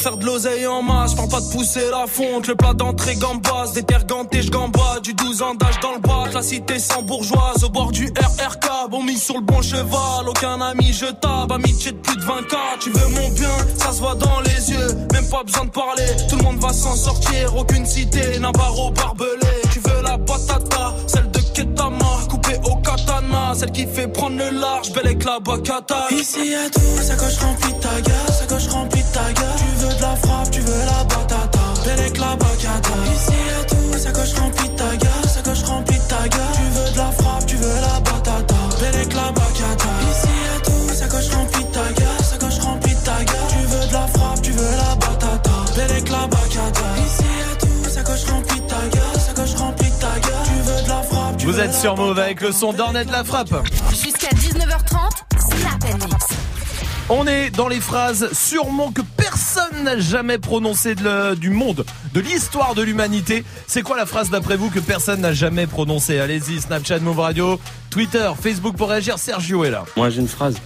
faire de l'oseille en masse. Parle pas de pousser la fonte, le plat d'entrée gambas. Des terres gantées. Du 12 ans d'âge dans le bas, la cité sans bourgeoise. Au bord du RRK, bon mis sur le bon cheval. Aucun ami, je tape. Amitié de plus de 20 k Tu veux mon bien, ça se voit dans les yeux. Même pas besoin de parler, tout le monde va s'en sortir. Aucune cité n'a barreau barbelé. Tu veux la batata, celle de Au katana, celle qui fait prendre le large. Belle avec la bacata. Ici y'a tout, sa coche remplie de ta gueule, sa coche remplie de ta gueule. Tu veux de la frappe, tu veux la batata. Bellec la bacata. Ici y'a tout, sa coche remplie de ta gueule, sa coche remplie de ta gueule. Êtes sur Move avec le son d'Ornette la frappe. Jusqu'à 19h30, Snap Mix. On est dans les phrases sûrement que personne n'a jamais prononcées de le- du monde, de l'histoire de l'humanité. C'est quoi la phrase d'après vous que personne n'a jamais prononcée? Allez-y, Snapchat, Move Radio, Twitter, Facebook pour réagir. Sergio est là. Moi j'ai une phrase.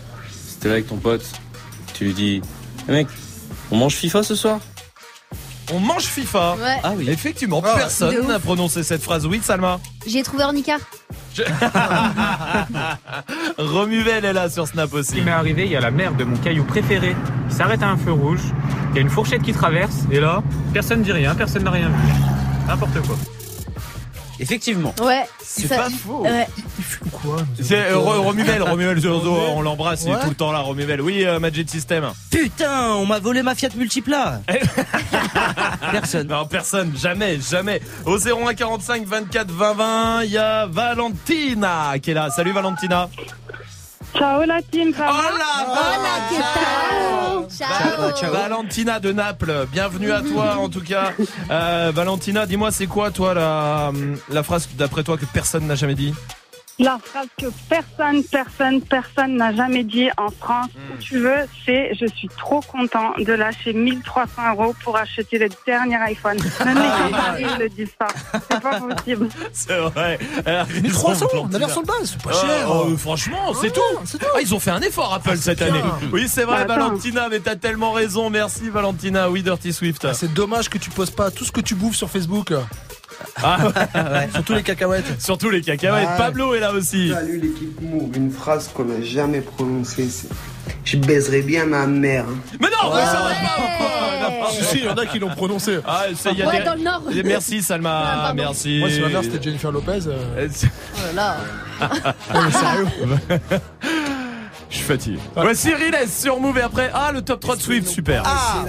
T'es là avec ton pote, tu lui dis Eh mec, on mange FIFA ce soir? On mange FIFA. Ouais. Ah oui. Effectivement, De personne n'a prononcé cette phrase. Oui, Salma. J'ai trouvé Ornica. Romuvel est là sur Snap aussi. Il m'est arrivé, il y a la mère de mon caillou préféré qui s'arrête à un feu rouge, il y a une fourchette qui traverse, et là, personne dit rien, personne n'a rien vu. N'importe quoi. Effectivement. Ouais. C'est pas faux. Ouais. Quoi C'est euh, Ro- Romuvel, Romuvel, on l'embrasse, il est tout le temps là, Romuvel. Oui, euh, Magic System. Putain, on m'a volé ma Fiat Multipla. Personne. Non, personne, jamais, jamais. Au 01 45 24 20 20, il y a Valentina qui est là. Salut Valentina. Ciao la team, ça va Ciao. Valentina de Naples, bienvenue à toi en tout cas. Euh, Valentina, dis-moi, c'est quoi toi la, la phrase d'après toi que personne n'a jamais dit? La phrase que personne, personne, personne n'a jamais dit en France, où tu veux, c'est je suis trop content de lâcher 1300 euros pour acheter le dernier iPhone. Même les Qataris le disent pas. C'est pas possible. C'est vrai. Elle a raison, 1300, Valentina. la version de base, c'est pas Ah, cher. oh, franchement, c'est tout. Ah, ils ont fait un effort Apple cette bien. année. Oui, c'est vrai, Bah. Valentina, mais t'as tellement raison. Merci Valentina. Oui, Dirty Swift. C'est dommage que tu poses pas tout ce que tu bouffes sur Facebook. Ah, Surtout les cacahuètes. Surtout les cacahuètes. Ouais. Pablo est là aussi. Salut l'équipe Move, une phrase qu'on n'a jamais prononcée, c'est Je baiserais bien ma mère. Mais non, mais ça va pas. Si, si, il y en a qui l'ont prononcé. Ah, ça y a Ouais, des- dans le Nord. Merci Ah, Salma, pardon. merci. Moi, si ma mère c'était Jennifer Lopez. euh, Oh là là. mais sérieux. Je suis fatigué. Ouais, Cyril est sur Move et après, ah, le top 3 de Swift, super. I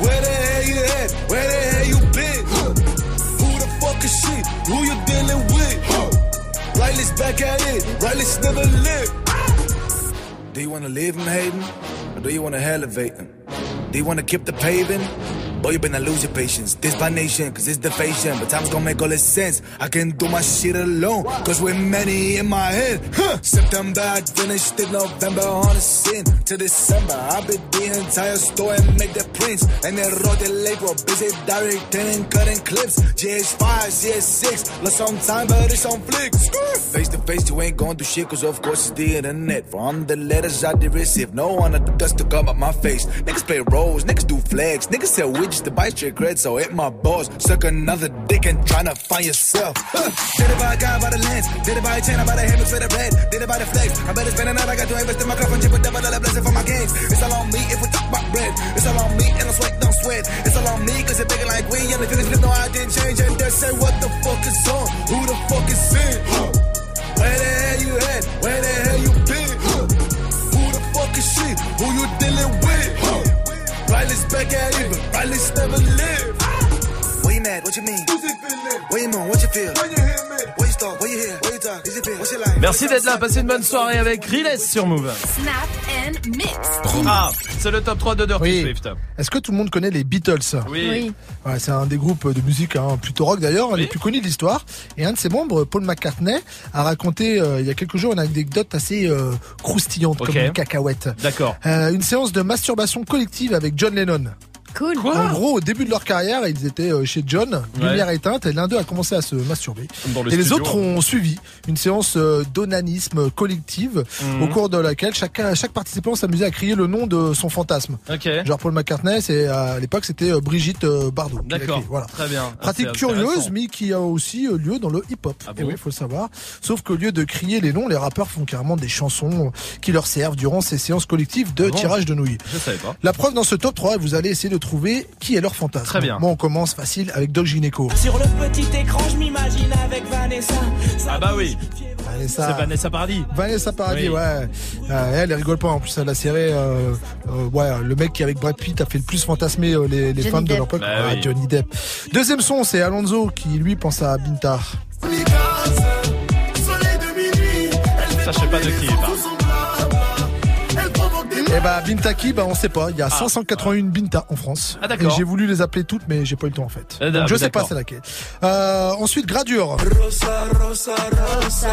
Where the hell you at? Where the hell you been? Who the fuck is she? Who you dealing with? Riley's back at it. Riley's never lived. Do you wanna leave in Hayden? Or do you wanna elevate him? Do you wanna keep the paving? Boy, you better lose your patience. This by nation, cause it's the fashion. But time's gonna make all this sense. I can do my shit alone, cause we're many in my head. Huh. September, I finished in November on a sin. To December, I bid the entire store and make the prints. And then wrote the label, busy directing and cutting clips. GH5, CS6, lost some time, but it's on flicks. Face to face, you ain't gonna do shit, cause of course it's the internet. From the letters I did receive, no one had the dust to come up my face. Niggas play roles, niggas do flags, niggas sell widgets to bite your cred, so hit my balls. Suck another dick and tryna find yourself. Huh. Did it by a guy by the lens, did it by a chain, I by the hammer for the red, did it by the flex. I better spend another, I got to invest in my cup and chip a double dollar blessing for my gains. It's all on me if we talk about bread. It's all on me and I sweat, don't sweat. It's all on me cause it's bigger like we. And can flip, no, I didn't change. And they say, what the fuck is on? Who the fuck is in? Where the hell you at? Where the hell you been? Who the fuck is she? Who you dealing with? Riley's back at but Riley's never lived. Where you mad? What you mean? Where you moan? What you feel? Where you start? Where you here? Where you talk? Merci d'être là, passez une bonne soirée avec Riles sur Move. Snap and Mix. Ah, c'est le top 3 de Dirty Oui. Swift. Est-ce que tout le monde connaît les Beatles? Oui. Oui. Ouais, c'est un des groupes de musique hein, plutôt rock d'ailleurs, des plus connus de l'histoire. Et un de ses membres, Paul McCartney, a raconté euh, il y a quelques jours une anecdote assez euh, croustillante comme une cacahuète. D'accord. Euh, une séance de masturbation collective avec John Lennon. Cool. en gros, au début de leur carrière, ils étaient euh, chez John, Ouais. lumière éteinte, et l'un d'eux a commencé à se masturber. Dans le et les autres ont suivi une séance euh, d'onanisme collective, Mhm. au cours de laquelle chacun, chaque participant s'amusait à crier le nom de son fantasme. Ok. Genre Paul McCartney, c'est à l'époque c'était euh, Brigitte Bardot. D'accord. Voilà. Très bien. Pratique Ah, c'est curieuse, mais qui a aussi lieu dans le hip-hop. Ah Et bon oui, faut le savoir. Sauf qu'au lieu de crier les noms, les rappeurs font carrément des chansons qui leur servent durant ces séances collectives de Ah bon tirage de nouilles. Je savais pas. La preuve dans ce top 3, vous allez essayer de trouver qui est leur fantasme. Très bien. Bon, on commence facile avec Doc Gineco. Sur le petit écran, je m'imagine avec Vanessa. Ah bah oui. Vanessa. C'est Vanessa Paradis. Vanessa Paradis, Oui. ouais. Euh, elle, elle rigole pas. En plus, elle a serré. euh, euh, ouais, le mec qui avec Brad Pitt a fait le plus fantasmer euh, les, femmes de Depp. leur époque. Bah Ah, oui. Johnny Depp. Deuxième son, c'est Alonso qui lui pense à Binta. Ça, je sais pas de qui il parle. Eh bah Binta qui Bah on sait pas. Il y a 581 Binta en France. Ah, d'accord. Et J'ai voulu les appeler toutes, mais j'ai pas eu le temps en fait. Ah, Donc, je bah, sais pas c'est laquelle. Euh, ensuite Gradure. Rosa, rosa, rosa,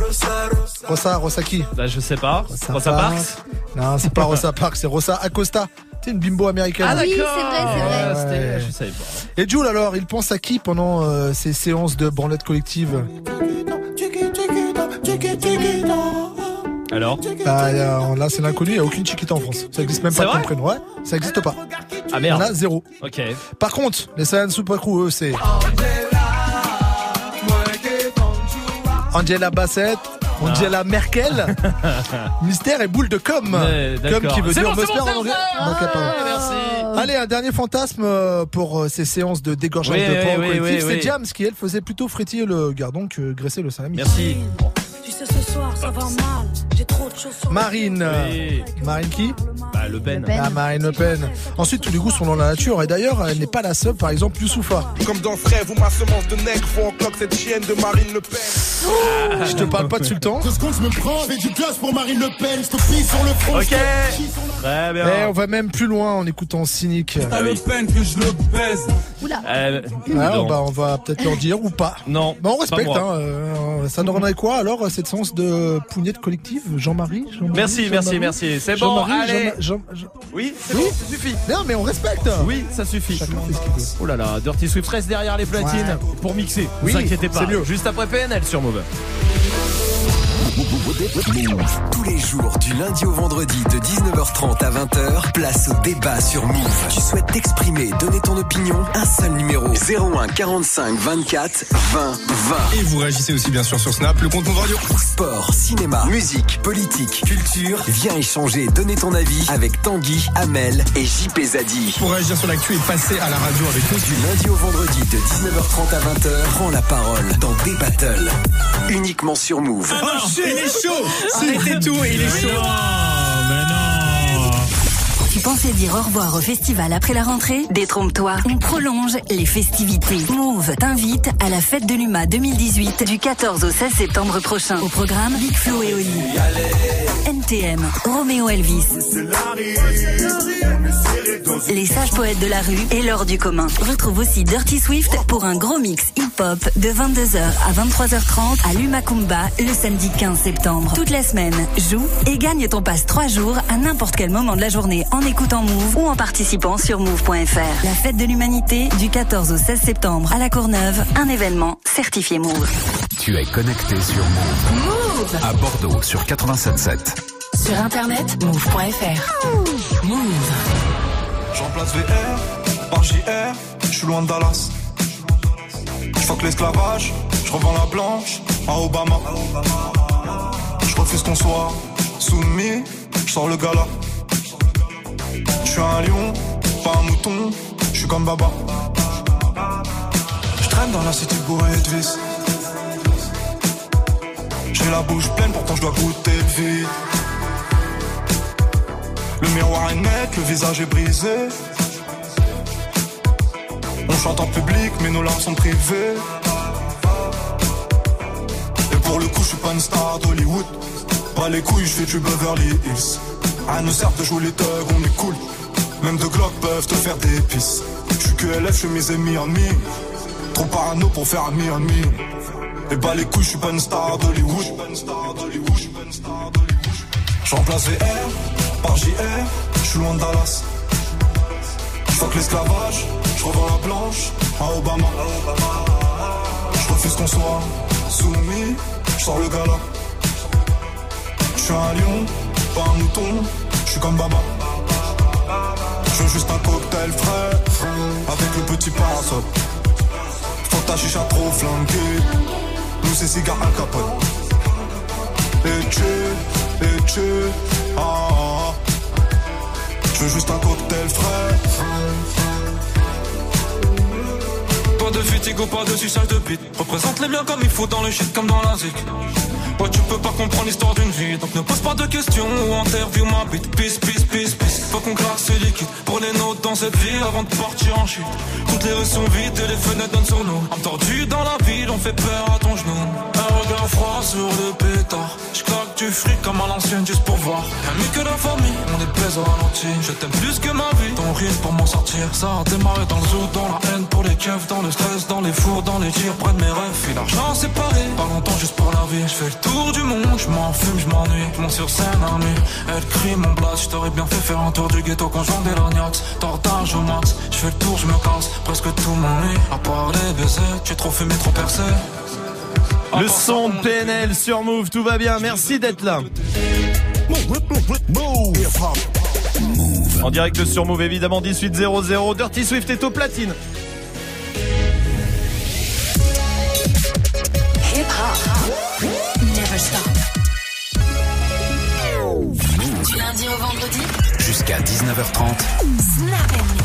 rosa, rosa. Rosa, Rosa qui Bah, je sais pas. Rosa Parks. Parks Non, c'est pas Rosa Parks, c'est Rosa Acosta. C'est une bimbo américaine. Ah, d'accord. Oui, c'est vrai, c'est vrai. Ah, Ouais. Je savais pas. Et Jules alors, il pense à qui pendant euh, ces séances de branlette collective Alors Bah, euh, là, c'est l'inconnu, il n'y a aucune chiquita en France. Ça existe même pas comme prénom. Ouais, ça existe pas. Ah Il y en merde. a zéro. Ok. Par contre, les Saiyan Super Crew, eux, c'est Angela Bassett, Angela Merkel, Mystère et boule de com. D'accord. qui veut dire bon, en anglais. bon, apparemment. Merci. Allez, un dernier fantasme euh, pour euh, ces séances de dégorgeage Oui, de oui, porc oui, collectif. oui, c'est oui. James qui, elle, faisait plutôt frétiller le gardon que graisser le salami. Merci. Tu sais, ce soir, ça va mal. J'ai Marine. Oui. Marine qui Bah, Le Pen. Ah, Marine Le Pen. Ensuite, tous les goûts sont dans la nature. Et d'ailleurs, elle n'est pas la seule. Par exemple, Youssoufa. Comme dans Frère, vous ma semence de nègre, faut en cloque cette chienne de Marine Le Pen. Je te parle pas de Sultan. Deux secondes, je me prends avec du glace pour Marine Le Pen. Je te pisse sur le front. Ok. le- Très bien. Et on va même plus loin en écoutant Cynic. Ah oui. peine que je le baise. Oula. Euh, Alors, bah, on va peut-être leur dire ou pas. Non. Bah, on pas respecte. moi. Hein, euh, ça donnerait quoi alors cette séance de pougnette collective? Jean-Marie Merci, merci, merci. C'est bon, allez. Jean- Oui, c'est Oui. bon, ça suffit. Non, mais on respecte. Oui, ça suffit. Chacun fait ce qu'il veut. Oh là là, Dirty Swift reste derrière les platines pour mixer. Oui, vous inquiétez pas. mieux. Juste après PNL sur Move. Tous les jours, du lundi au vendredi, de 19h30 à 20h, place au débat sur Move. Tu souhaites t'exprimer, donner ton opinion Un seul numéro 01 45 24 20 20. Et vous réagissez aussi bien sûr sur Snap, le compte Move Radio. Sport, cinéma, musique, politique, culture. Viens échanger, donner ton avis avec Tanguy, Amel et JP Zadi. Pour réagir sur l'actu et passer à la radio avec nous. Du lundi au vendredi de 19h30 à 20h, prends la parole dans des battles. Uniquement sur Move. Oh, est chaud. Arrêtez tout, il est chaud pensais dire au revoir au festival après la rentrée Détrompe-toi, on prolonge les festivités. Move t'invite à la fête de l'UMA 2018 du 14 au 16 septembre prochain. Au programme, Big Flo et Oli. NTM, Roméo Elvis. Les sages poètes de la rue et l'or du commun. Retrouve aussi Dirty Swift pour un gros mix hip-hop de 22h à 23h30 à l'Umakumba le samedi 15 septembre. Toute la semaine, joue et gagne ton passe 3 jours à n'importe quel moment de la journée en écoutant Move ou en participant sur move.fr. La fête de l'humanité du 14 au 16 septembre à la Courneuve, un événement certifié Move. Tu es connecté sur Move. Move À Bordeaux sur 87.7. Sur internet, move.fr. Move. Je remplace VR par JR, je suis loin de Dallas. Je l'esclavage, je revends la blanche à Obama. Je refuse qu'on soit soumis, je sors le gala. Je suis un lion, pas un mouton, je suis comme Baba. Je traîne dans la cité bourrée de vis. J'ai la bouche pleine, pourtant je dois goûter le vide. Le miroir est net, le visage est brisé. On chante en public, mais nos larmes sont privées. Et pour le coup, je suis pas une star d'Hollywood. Pas les couilles, je fais du Beverly Hills. À nous sert de jouer les thugs, on est cool. Même deux Glock peuvent te faire des pisses. Je suis que LF, je mes amis en mi. Trop parano pour faire ami en. Et bah les couilles, je suis pas une star d'Hollywood. Je remplace VR par JR, je suis loin de Dallas. Je fuck l'esclavage, je revends la blanche à Obama. Je refuse qu'on soit soumis, je sors le gala. Je suis un lion, pas un mouton, je suis comme Baba. Je veux juste un cocktail frais, avec le petit parasol. Faut ta chicha trop flanquée, nous c'est cigare à capote. Et tu, et tu, ah, ah, ah. Je veux juste un cocktail frais. De de fatigue pas dessus salle de bite. Représente les biens comme il faut dans le shit comme dans la zik. Ouais, tu peux pas comprendre l'histoire d'une vie, donc ne pose pas de questions ou interview ma bite. Peace, peace, peace, peace. Faut qu'on claque ce liquide pour les dans cette vie avant de partir en chute. Toutes les rues sont vides et les fenêtres donnent sur nous. Entendu dans la ville, on fait peur à ton genou. Froid sur le pétard. Je du fric comme à l'ancienne juste pour voir. Rien mieux que la famille, on est au ralenti. Je t'aime plus que ma vie, ton rire pour m'en sortir. Ça a démarré dans le zoo, dans la haine pour les keufs, dans le stress, dans les fours, dans les tirs, près de mes rêves. Puis l'argent séparé, pas longtemps juste pour la vie. Je fais le tour du monde, je fume, je m'ennuie. Je sur scène à nuit, elle crie mon blast. Je t'aurais bien fait faire un tour du ghetto quand je vendais l'agnax. Tortage au max, je fais le tour, je me casse. Presque tout m'ennuie, à part les baisers. Es trop fumé, trop percé. Le son de PNL sur Move, tout va bien. Merci d'être là. En direct sur Move, évidemment, 18.00. Dirty Swift est au platine. Du lundi au vendredi. Jusqu'à 19h30.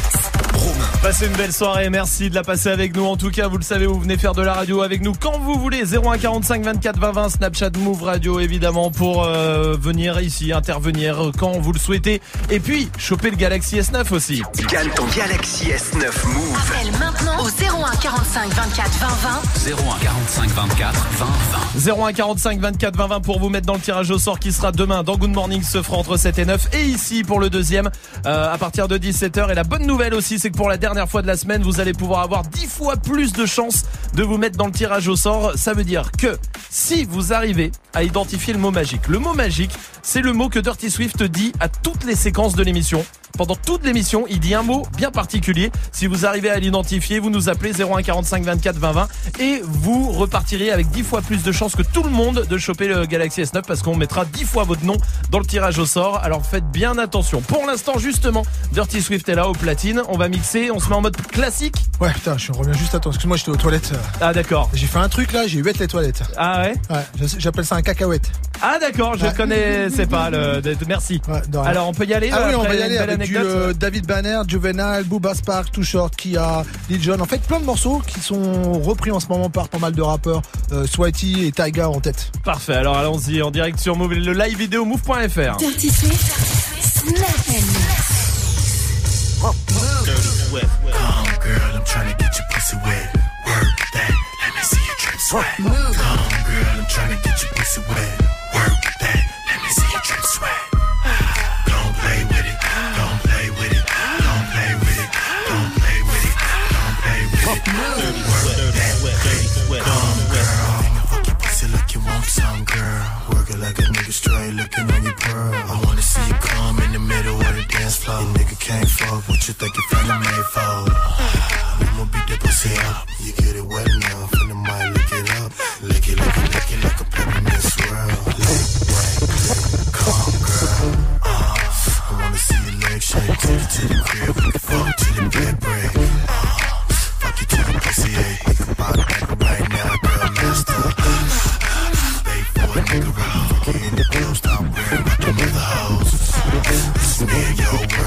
Passez une belle soirée, merci de la passer avec nous. En tout cas, vous le savez, vous venez faire de la radio avec nous quand vous voulez. 0145 24 20 20, Snapchat Move Radio évidemment pour euh, venir ici, intervenir quand vous le souhaitez. Et puis, choper le Galaxy S9 aussi. Gagne ton Galaxy S9 Move. Au 01 45 24 20 20. 01 45 24 20 20. 01 45 24 20 20 pour vous mettre dans le tirage au sort qui sera demain dans Good Morning se fera entre 7 et 9 et ici pour le deuxième euh, à partir de 17h et la bonne nouvelle aussi c'est que pour la dernière fois de la semaine vous allez pouvoir avoir 10 fois plus de chances de vous mettre dans le tirage au sort ça veut dire que si vous arrivez à identifier le mot magique le mot magique c'est le mot que Dirty Swift dit à toutes les séquences de l'émission pendant toute l'émission, il dit un mot bien particulier. Si vous arrivez à l'identifier, vous nous appelez 01 45 24 20 20 et vous repartirez avec 10 fois plus de chances que tout le monde de choper le Galaxy S9 parce qu'on mettra 10 fois votre nom dans le tirage au sort. Alors faites bien attention. Pour l'instant, justement, Dirty Swift est là au platine. On va mixer. On se met en mode classique. Ouais, putain, je reviens juste à toi. Excuse-moi, j'étais aux toilettes. Ah d'accord. J'ai fait un truc là, j'ai huette les toilettes. Ah ouais? Ouais, j'appelle ça un cacahuète. Ah d'accord, je Ouais. connaissais pas le. Merci. rien. Alors on peut y aller. Ah oui, euh, on va y aller avec du euh, David Banner, Juvenile, Booba Spark, Too Short, Kia, Lil Jon. En fait, plein de morceaux qui sont repris en ce moment par pas mal de rappeurs, euh, Swati et Taiga en tête. Parfait. Alors allons-y en direct sur Move, le live vidéo move.fr. Dirty like you want some, girl. Work it like a looking on your pearl. I wanna see you come in the middle of the dance floor. Nigga can't fuck what you think made for. Beat that pussy up. You get it wet might lick it up. Lick it, lick it, lick it like a peppermint come girl. Uh, I wanna see your legs shake. Take it to the crib, fuck till the bed break. Club, stop worrying about them other hoes. Smear your world.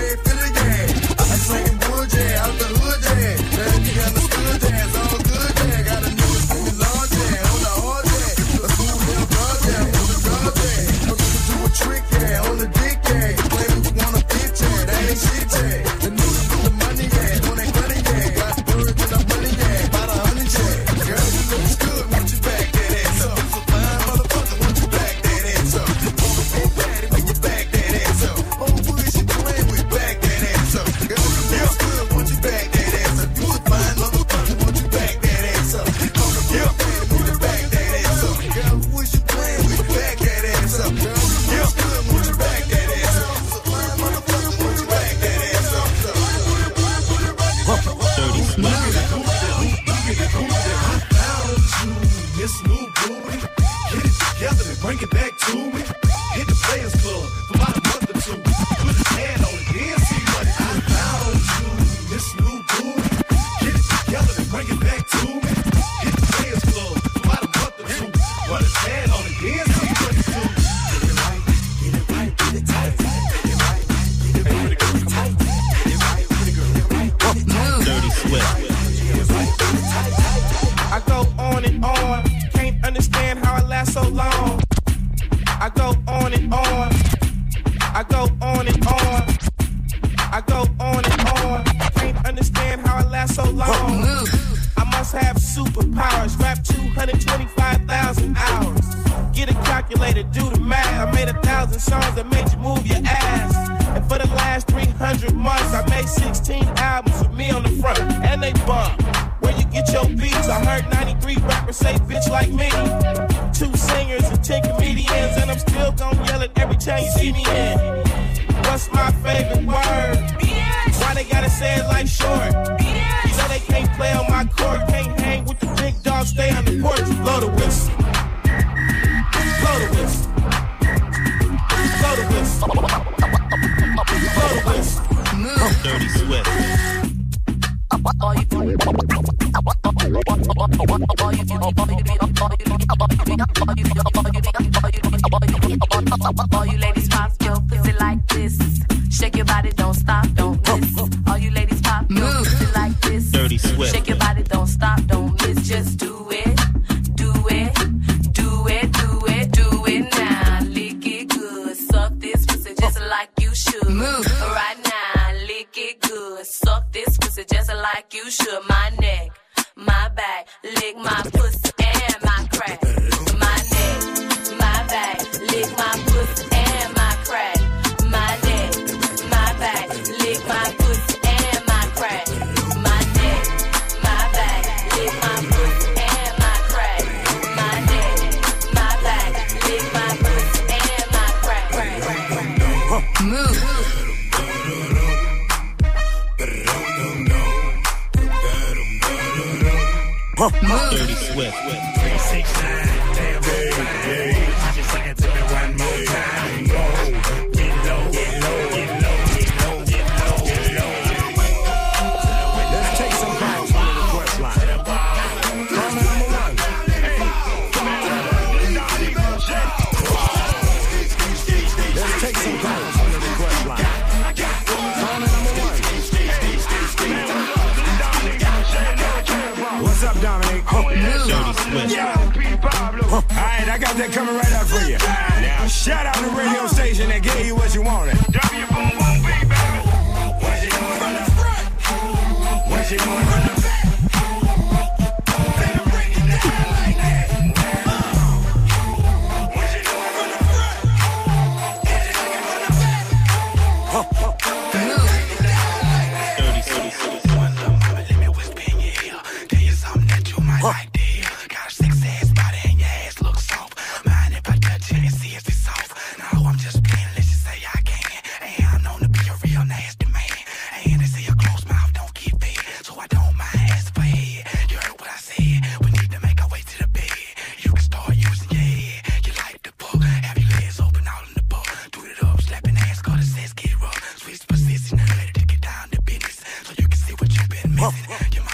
Whoa.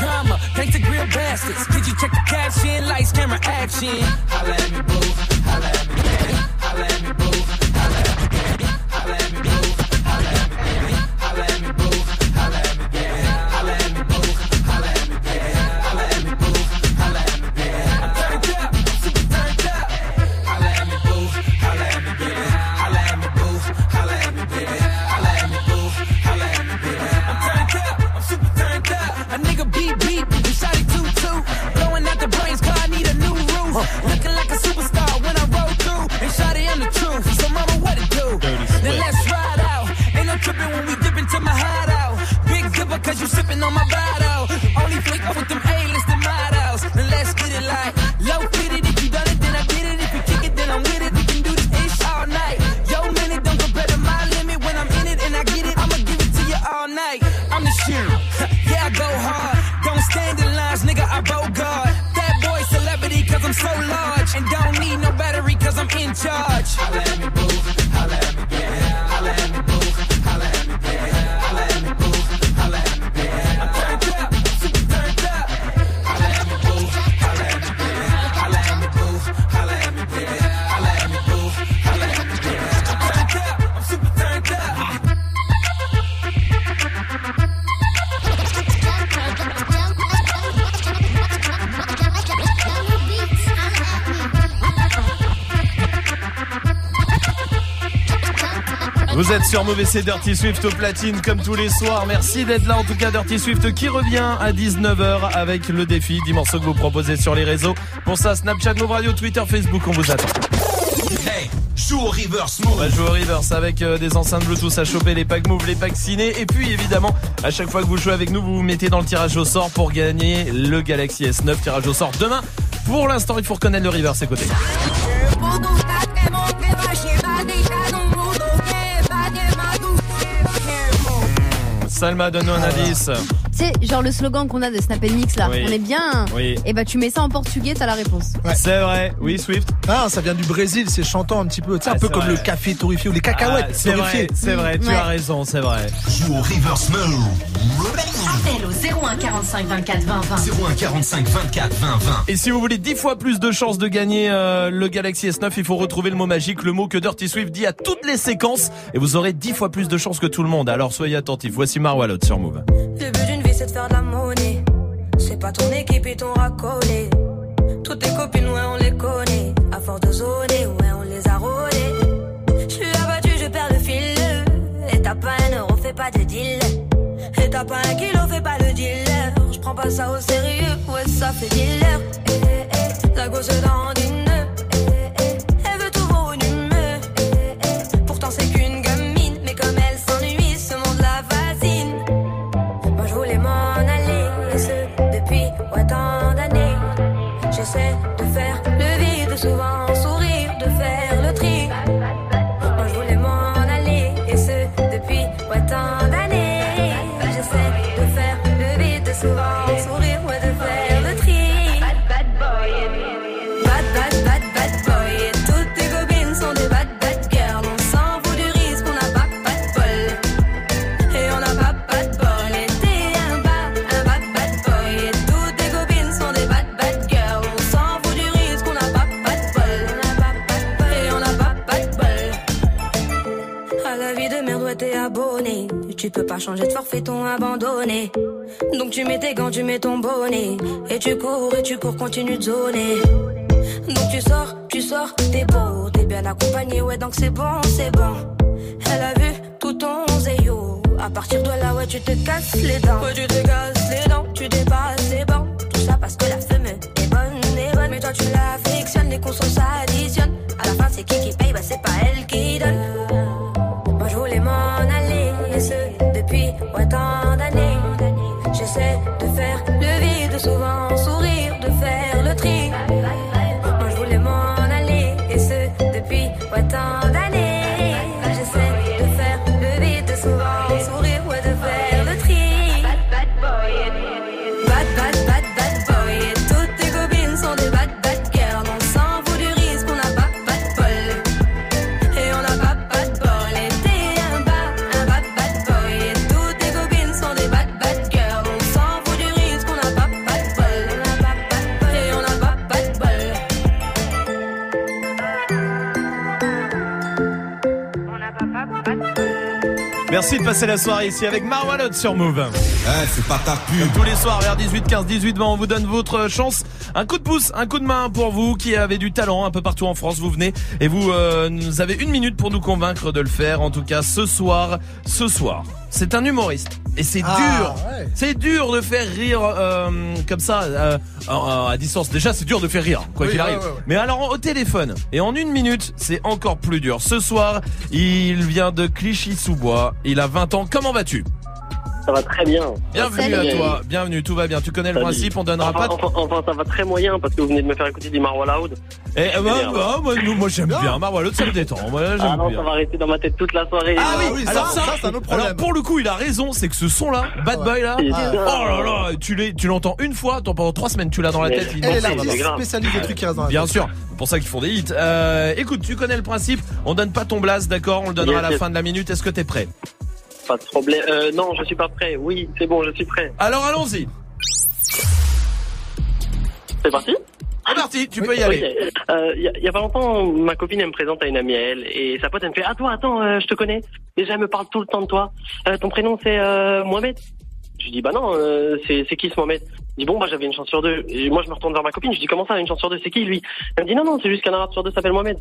drama, thanks to grill bastards. Did you check the cash in, lights, camera, action? Holla at me, boo. Vous êtes sur Mauvais c'est Dirty Swift au platine comme tous les soirs. Merci d'être là en tout cas Dirty Swift qui revient à 19h avec le défi 10 morceaux que vous proposez sur les réseaux. Pour ça Snapchat, Move Radio, Twitter, Facebook, on vous attend. Hey, joue au reverse move. Bah, on va jouer au reverse avec euh, des enceintes Bluetooth à choper, les packs move, les packs ciné. Et puis évidemment, à chaque fois que vous jouez avec nous, vous vous mettez dans le tirage au sort pour gagner le Galaxy S9. Tirage au sort demain. Pour l'instant, il faut reconnaître le reverse à côté. Salma, donne-nous un indice. Tu sais, genre le slogan qu'on a de Snap Mix là, Oui. on est bien. Oui. Et bah tu mets ça en portugais, t'as la réponse. C'est vrai, oui, Swift. Ah, ça vient du Brésil, c'est chantant un petit peu. Tu sais, un Ah, peu c'est comme vrai. le café torréfié ou les cacahuètes Ah, c'est vrai, torréfiées. c'est vrai, tu Ouais. as raison, c'est vrai. Joue au Reverse Mode. Appel au 01 45 24 20 20. 01 45 24 20 20. Et si vous voulez 10 fois plus de chances de gagner euh, le Galaxy S9, il faut retrouver le mot magique, le mot que Dirty Swift dit à toutes les séquences, et vous aurez 10 fois plus de chances que tout le monde. Alors soyez attentifs. Voici Marwalot sur Move. Le but d'une vie c'est de faire de la monnaie. C'est pas ton équipe et ton racolé. Toutes tes copines, ouais, on les connaît. À force de zoner, Pas un kilo, fais pas le dealer. Je prends pas ça au sérieux, ouais, ça fait dealer. Eh, eh, eh, la dans Donc tu mets tes gants, tu mets ton bonnet. Et tu cours, et tu cours, continue de zoner. Donc tu sors, tu sors, t'es beau, t'es bien accompagné, ouais, donc c'est bon, c'est bon. Elle a vu tout ton zéyo. À partir de là, ouais, tu te casses les dents. Merci de passer la soirée ici avec Marwalot sur Move. Eh, c'est pas ta pub. Tous les soirs vers 18, 15, 18, 20, on vous donne votre chance. Un coup de pouce, un coup de main pour vous qui avez du talent un peu partout en France. Vous venez et vous, euh, nous avez une minute pour nous convaincre de le faire. En tout cas, ce soir, ce soir, c'est un humoriste et c'est Ah, dur. ouais. C'est dur de faire rire euh, comme ça euh, à, à distance. Déjà, c'est dur de faire rire quoi Oui, qu'il arrive. ouais, ouais. Mais alors au téléphone et en une minute, c'est encore plus dur. Ce soir, il vient de Clichy-sous-Bois. Il a 20 ans. Comment vas-tu? Ça va très bien. Bienvenue Salut. à toi, bienvenue, tout va bien. Tu connais le Salut. principe, on donnera enfin, pas. Enfin, enfin, ça va très moyen parce que vous venez de me faire écouter du Marwa Loud. Eh, bah, bah, moi, nous, moi j'aime bien. Marwa, l'autre ça me détend. Moi j'aime Ah non, bien. ça va rester dans ma tête toute la soirée. Ah oui, alors ça, c'est un autre problème. alors pour le coup, il a raison, c'est que ce son là, Bad Boy là, oh ça. là là, tu l'es- tu l'entends une fois, pendant trois semaines, tu l'as dans la Mais tête. il Elle est l'artiste spécialiste des trucs qui restent dans la Bien sûr, c'est pour ça qu'ils font des hits. Euh, écoute, tu connais le principe, on donne pas ton blast, d'accord On le donnera à la fin de la minute. Est-ce que t'es prêt? Pas de problème. Euh, non, je suis pas prêt. Oui, c'est bon, je suis prêt. Alors allons-y. C'est parti C'est parti, tu peux y aller. Ok. Euh, Il y, a- il y a pas longtemps, ma copine elle me présente à une amie à elle et sa pote elle me fait Ah toi attends euh, je te connais déjà elle me parle tout le temps de toi Euh, ton prénom c'est euh, Mohamed je dis bah non euh, c'est c'est qui ce Mohamed? Il dit bon bah j'avais une chance sur deux. Et moi je me retourne vers ma copine. Je dis comment ça une chance sur deux? C'est qui lui? Elle me dit non non c'est juste qu'un arabe sur deux s'appelle Mohamed.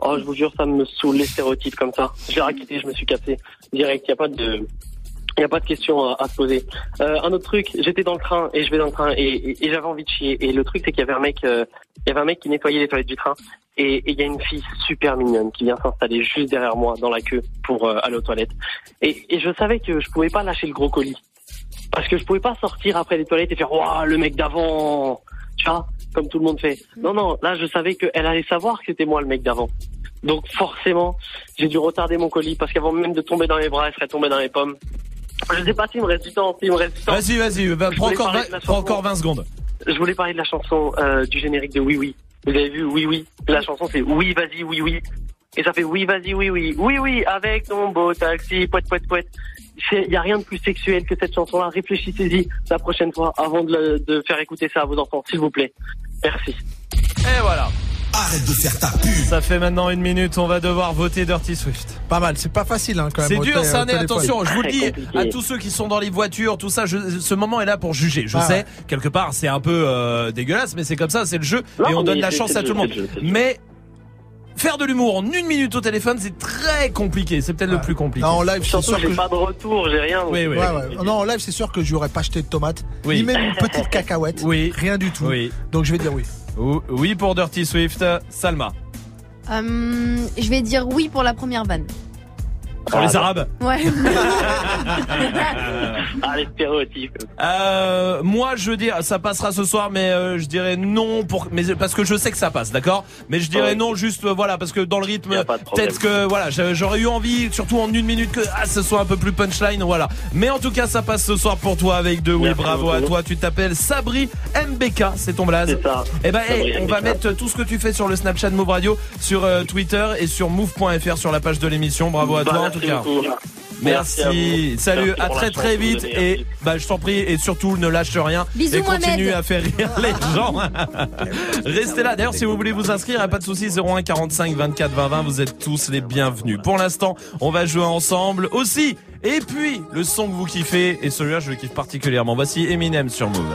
Oh je vous jure ça me saoule les stéréotypes comme ça. Je l'ai raquetté je me suis cassé direct. Il y a pas de il n'y a pas de question à, se poser. Euh, un autre truc, j'étais dans le train et je vais dans le train et, j'avais envie de chier. Et le truc c'est qu'il y avait un mec, euh, il y avait un mec qui nettoyait les toilettes du train et il y a une fille super mignonne qui vient s'installer juste derrière moi dans la queue pour euh, aller aux toilettes. Et, et je savais que je pouvais pas lâcher le gros colis parce que je pouvais pas sortir après les toilettes et faire waouh le mec d'avant, tu vois. comme tout le monde fait. Non, non, là, je savais qu'elle allait savoir que c'était moi le mec d'avant. Donc forcément, j'ai dû retarder mon colis parce qu'avant même de tomber dans mes bras, elle serait tombée dans les pommes. Je sais pas s'il me reste du temps, s'il me reste du temps. Vas-y, vas-y, va, Je prends, encore parler 20, de la prends chanson. encore 20 secondes. Je voulais parler de la chanson euh, du générique de Oui Oui. Vous avez vu Oui Oui La chanson c'est Oui vas-y Oui Oui. Et ça fait Oui vas-y Oui Oui. Oui Oui avec ton beau taxi poète poète poète. Il y a rien de plus sexuel que cette chanson-là. Réfléchissez-y la prochaine fois avant de, le- de faire écouter ça à vos enfants, s'il vous plaît. Merci. Et voilà. Arrête de faire ta pub. Ça fait maintenant une minute, on va devoir voter Dirty Swift. Pas mal, c'est pas facile hein, quand même. C'est dur, ça au n'est attention, je vous le dis compliqué. à tous ceux qui sont dans les voitures, tout ça, je- ce moment est là pour juger. Je Ah sais, ouais. quelque part, c'est un peu euh, dégueulasse, mais c'est comme ça, c'est le jeu, Non, et on donne la chance à tout le monde. Mais faire de l'humour en une minute au téléphone, c'est très compliqué. C'est peut-être le plus compliqué. Non, en live, c'est Surtout, sûr j'ai que. pas de retour, j'ai rien. Oui, oui. Ouais, ouais. Non, en live, c'est sûr que je n'aurais pas acheté de tomates, Oui. ni même une petite cacahuète, Oui. rien du tout. Oui. Donc je vais dire oui. Ou- Oui pour Dirty Swift, Salma. Euh, je vais dire oui pour la première vanne. Sur les Arabes. Ouais. Ah, les stéréotypes. Euh, moi, je veux dire, ça passera ce soir, mais euh, je dirais non pour, mais parce que je sais que ça passe, d'accord? Mais je dirais Ouais. non, juste euh, voilà, parce que dans le rythme, peut-être que voilà, j'a- j'aurais eu envie, surtout en une minute, que ah, ce soit un peu plus punchline, voilà. Mais en tout cas, ça passe ce soir pour toi avec deux. Oui, bravo à toi. Tu t'appelles Sabri MBK, c'est ton blaze. C'est ça. Eh ben, hey, on va mettre tout ce que tu fais sur le Snapchat Move Radio, sur euh, Twitter et sur move.fr sur la page de l'émission. Bravo à Bah, toi tout cas. beaucoup. Merci, à salut, Merci à très très vite et bah je t'en prie et surtout ne lâche rien Bisous, et continue Mohamed. à faire rire les gens. Restez là. D'ailleurs, si vous voulez vous inscrire, pas de souci 01 45 24 20 20, vous êtes tous les bienvenus. Pour l'instant, on va jouer ensemble aussi. Et puis le son que vous kiffez et celui-là je le kiffe particulièrement. Voici Eminem sur Move.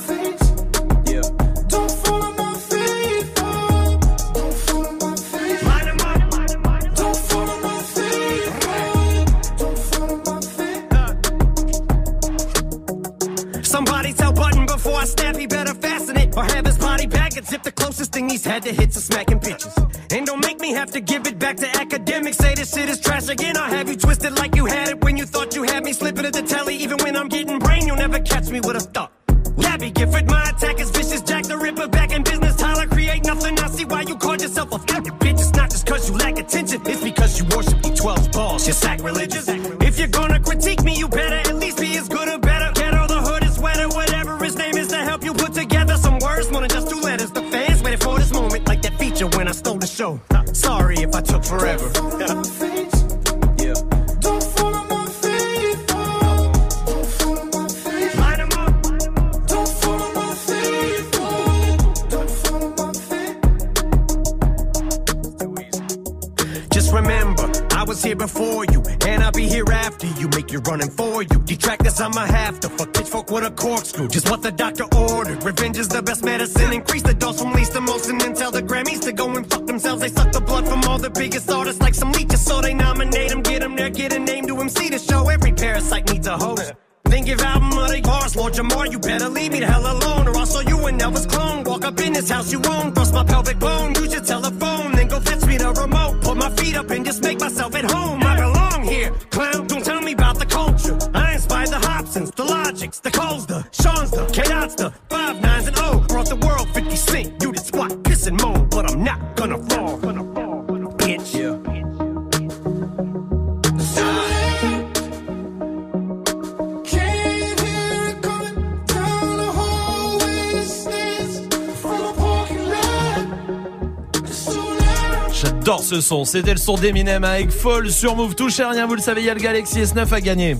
Ce son. C'était le son d'Eminem avec Fall sur Move. Touchez à rien, vous le savez, il y a le Galaxy S9 à gagner.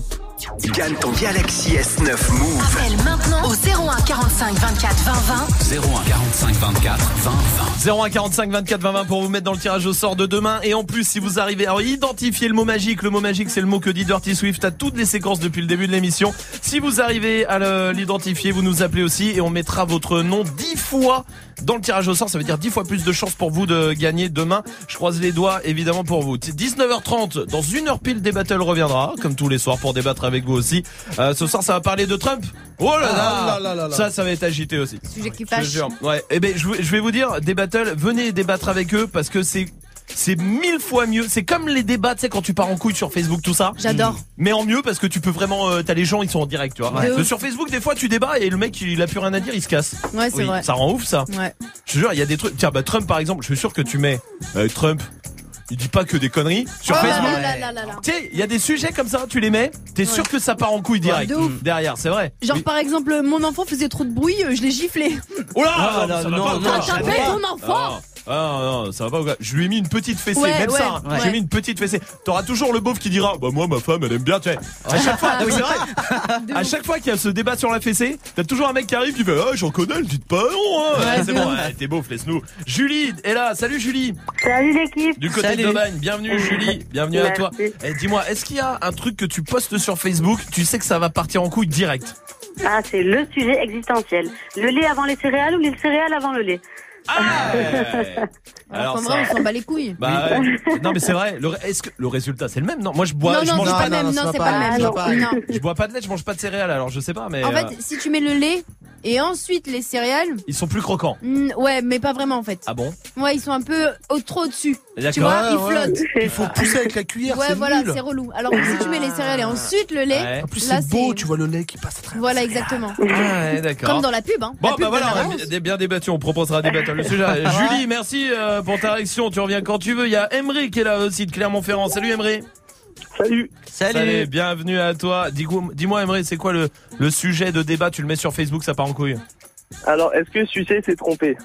Gagne ton Galaxy S9 Move. Appelle maintenant au 01 45 24 20 20. 01 45 24 20 20. 01 45 24 20 20 pour vous mettre dans le tirage au sort de demain. Et en plus, si vous arrivez à identifier le mot magique, le mot magique, c'est le mot que dit Dirty Swift à toutes les séquences depuis le début de l'émission. Si vous arrivez à l'identifier, vous nous appelez aussi et on mettra votre nom 10 fois dans le tirage au sort. Ça veut dire 10 fois plus de chances pour vous de gagner demain. Je croise les doigts évidemment pour vous. 19h30, dans une heure pile, des battles reviendra, comme tous les soirs, pour débattre avec vous aussi. Euh, ce soir, ça va parler de Trump. Oh là là, Ah là là là là. Ça, ça va être agité aussi. Sujet qui Je fâche. jure. Ouais. Eh ben, je, je vais vous dire, des battles, venez débattre avec eux parce que c'est c'est mille fois mieux. C'est comme les débats, tu sais, quand tu pars en couille sur Facebook, tout ça. J'adore. Mais en mieux parce que tu peux vraiment, euh, t'as les gens, ils sont en direct, tu vois. De Parce que ouf. sur Facebook, des fois, tu débats et le mec, il a plus rien à dire, il se casse. Ouais, c'est vrai. Ça rend ouf, ça. Ouais. Je te jure, il y a des trucs. Tiens, bah Trump, par exemple, je suis sûr que tu mets euh, Trump. Il dit pas que des conneries sur Oh là Facebook. là là là là. Tu sais, il y a des sujets comme ça, tu les mets, t'es sûr que ça part en couille direct. de ouf. Derrière, c'est vrai. Genre Oui. par exemple, mon enfant faisait trop de bruit, euh, je l'ai giflé. Oh là Ah, ça non, non, pas, non, tapé ton enfant Ah non, non, ça va pas. ou quoi Je lui ai mis une petite fessée, Ouais, même ouais, ça. hein. ouais. J'ai mis une petite fessée. T'auras toujours le beauf qui dira, bah moi ma femme elle aime bien, tu sais. À chaque fois, Ah c'est oui. vrai. À chaque fois qu'il y a ce débat sur la fessée, t'as toujours un mec qui arrive qui fait, ah j'en connais, le dites pas non. Hein. Ouais, c'est bon, t'es beauf, laisse-nous. Julie est là. Salut Julie. Salut l'équipe. Du côté Salut. de Bagne. Bienvenue Julie. Bienvenue à toi. Et dis-moi, est-ce qu'il y a un truc que tu postes sur Facebook, tu sais que ça va partir en couille direct Ah, c'est le sujet existentiel. Le lait avant les céréales ou les céréales avant le lait? Ah ouais. Alors, ça- on s'en bat les couilles. Bah ouais. non mais c'est vrai. Le, est-ce que le résultat c'est le même? Non, moi je bois, non, je non, mange pas. le même. non, Non, c'est c'est pas pas le pareil, même. c'est pas pareil. Non. Je bois pas de lait, je mange pas de céréales. Alors je sais pas, mais En euh, fait, si tu mets le lait et ensuite les céréales, ils sont plus croquants. hmm, ouais, mais pas vraiment en fait. Ah bon? Ouais, ils sont un peu au, trop au-dessus. D'accord. Tu vois, ils Ouais, ouais. flottent. Il faut pousser avec la cuillère, Ouais, voilà, c'est relou. Alors que si tu mets les céréales et ensuite le lait, Ouais. En plus, là c'est beau, tu vois le lait qui passe à travers. Voilà, exactement. Ah ouais, d'accord. Comme dans la pub, hein. Bon La pub bah voilà, on a bien- débattu, on proposera des battles. Le sujet. Julie, merci euh, pour ta réaction. Tu reviens quand tu veux. Il y a Emery qui est là aussi de Clermont-Ferrand. Salut Emery. Salut. Salut. bienvenue à toi. Dis-moi, dis-moi Emery, c'est quoi le, le sujet de débat? Tu le mets sur Facebook, ça part en couille. Alors, est-ce que Sucé s'est trompé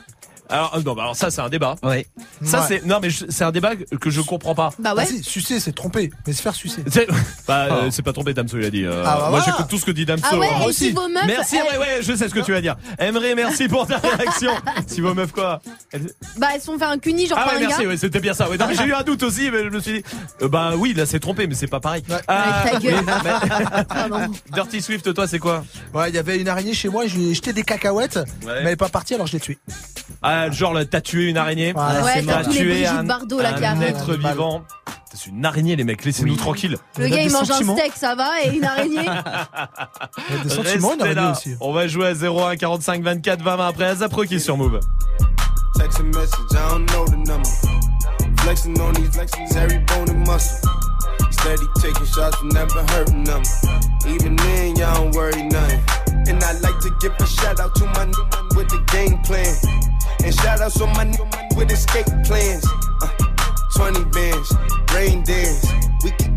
Alors euh, non, bah alors ça c'est un débat. Ouais. Ça Ouais. c'est non mais je- c'est un débat que que je comprends pas. Bah ouais. Sucer, c'est tromper, mais se faire sucer. C'est bah, euh, c'est pas tombé Damso il a dit. euh, Ah, bah moi voilà. j'écoute tout ce que dit Damso. Ah ouais, hein. et aussi. si vos meufs. Merci, elles, ouais, ouais, je sais ce que tu vas dire. Emery, merci pour ta réaction. si vos meufs quoi Elles- Bah, elles se sont fait un cuni, genre Ah par ouais, un merci, gars. ouais, c'était bien ça. Ouais, non, mais j'ai eu un doute aussi, mais je me suis dit, euh, bah oui, là c'est trompé, mais c'est pas pareil. Ouais. Ah, ta gueule. Pardon. Dirty Swift, toi c'est quoi? Ouais, il y avait une araignée chez moi, je lui ai jeté des cacahuètes, mais elle est pas partie, alors je l'ai tuée. Ah, genre là, t'as tué une araignée. Voilà, Ouais, c'est t'as tué un, Bardot, là, qui un être Ouais, vivant. C'est une araignée, les mecs, laissez-nous Oui. tranquilles. Le gars, il mange sentiments. un steak, ça va, et une araignée. Il y a des sentiments, une araignée là. aussi. On va jouer à 01 45 24 20 20 après Azapro qui est sur Move. Text a message, I don't know the number. Flexing on these flexings, every bone and muscle. Steady taking shots, never hurting them. Even then, y'all don't worry nothing. And I like to give a shout out to my new man with the game plan. And shout outs on my new man with escape plans. Uh, 20 bands, rain dance. We can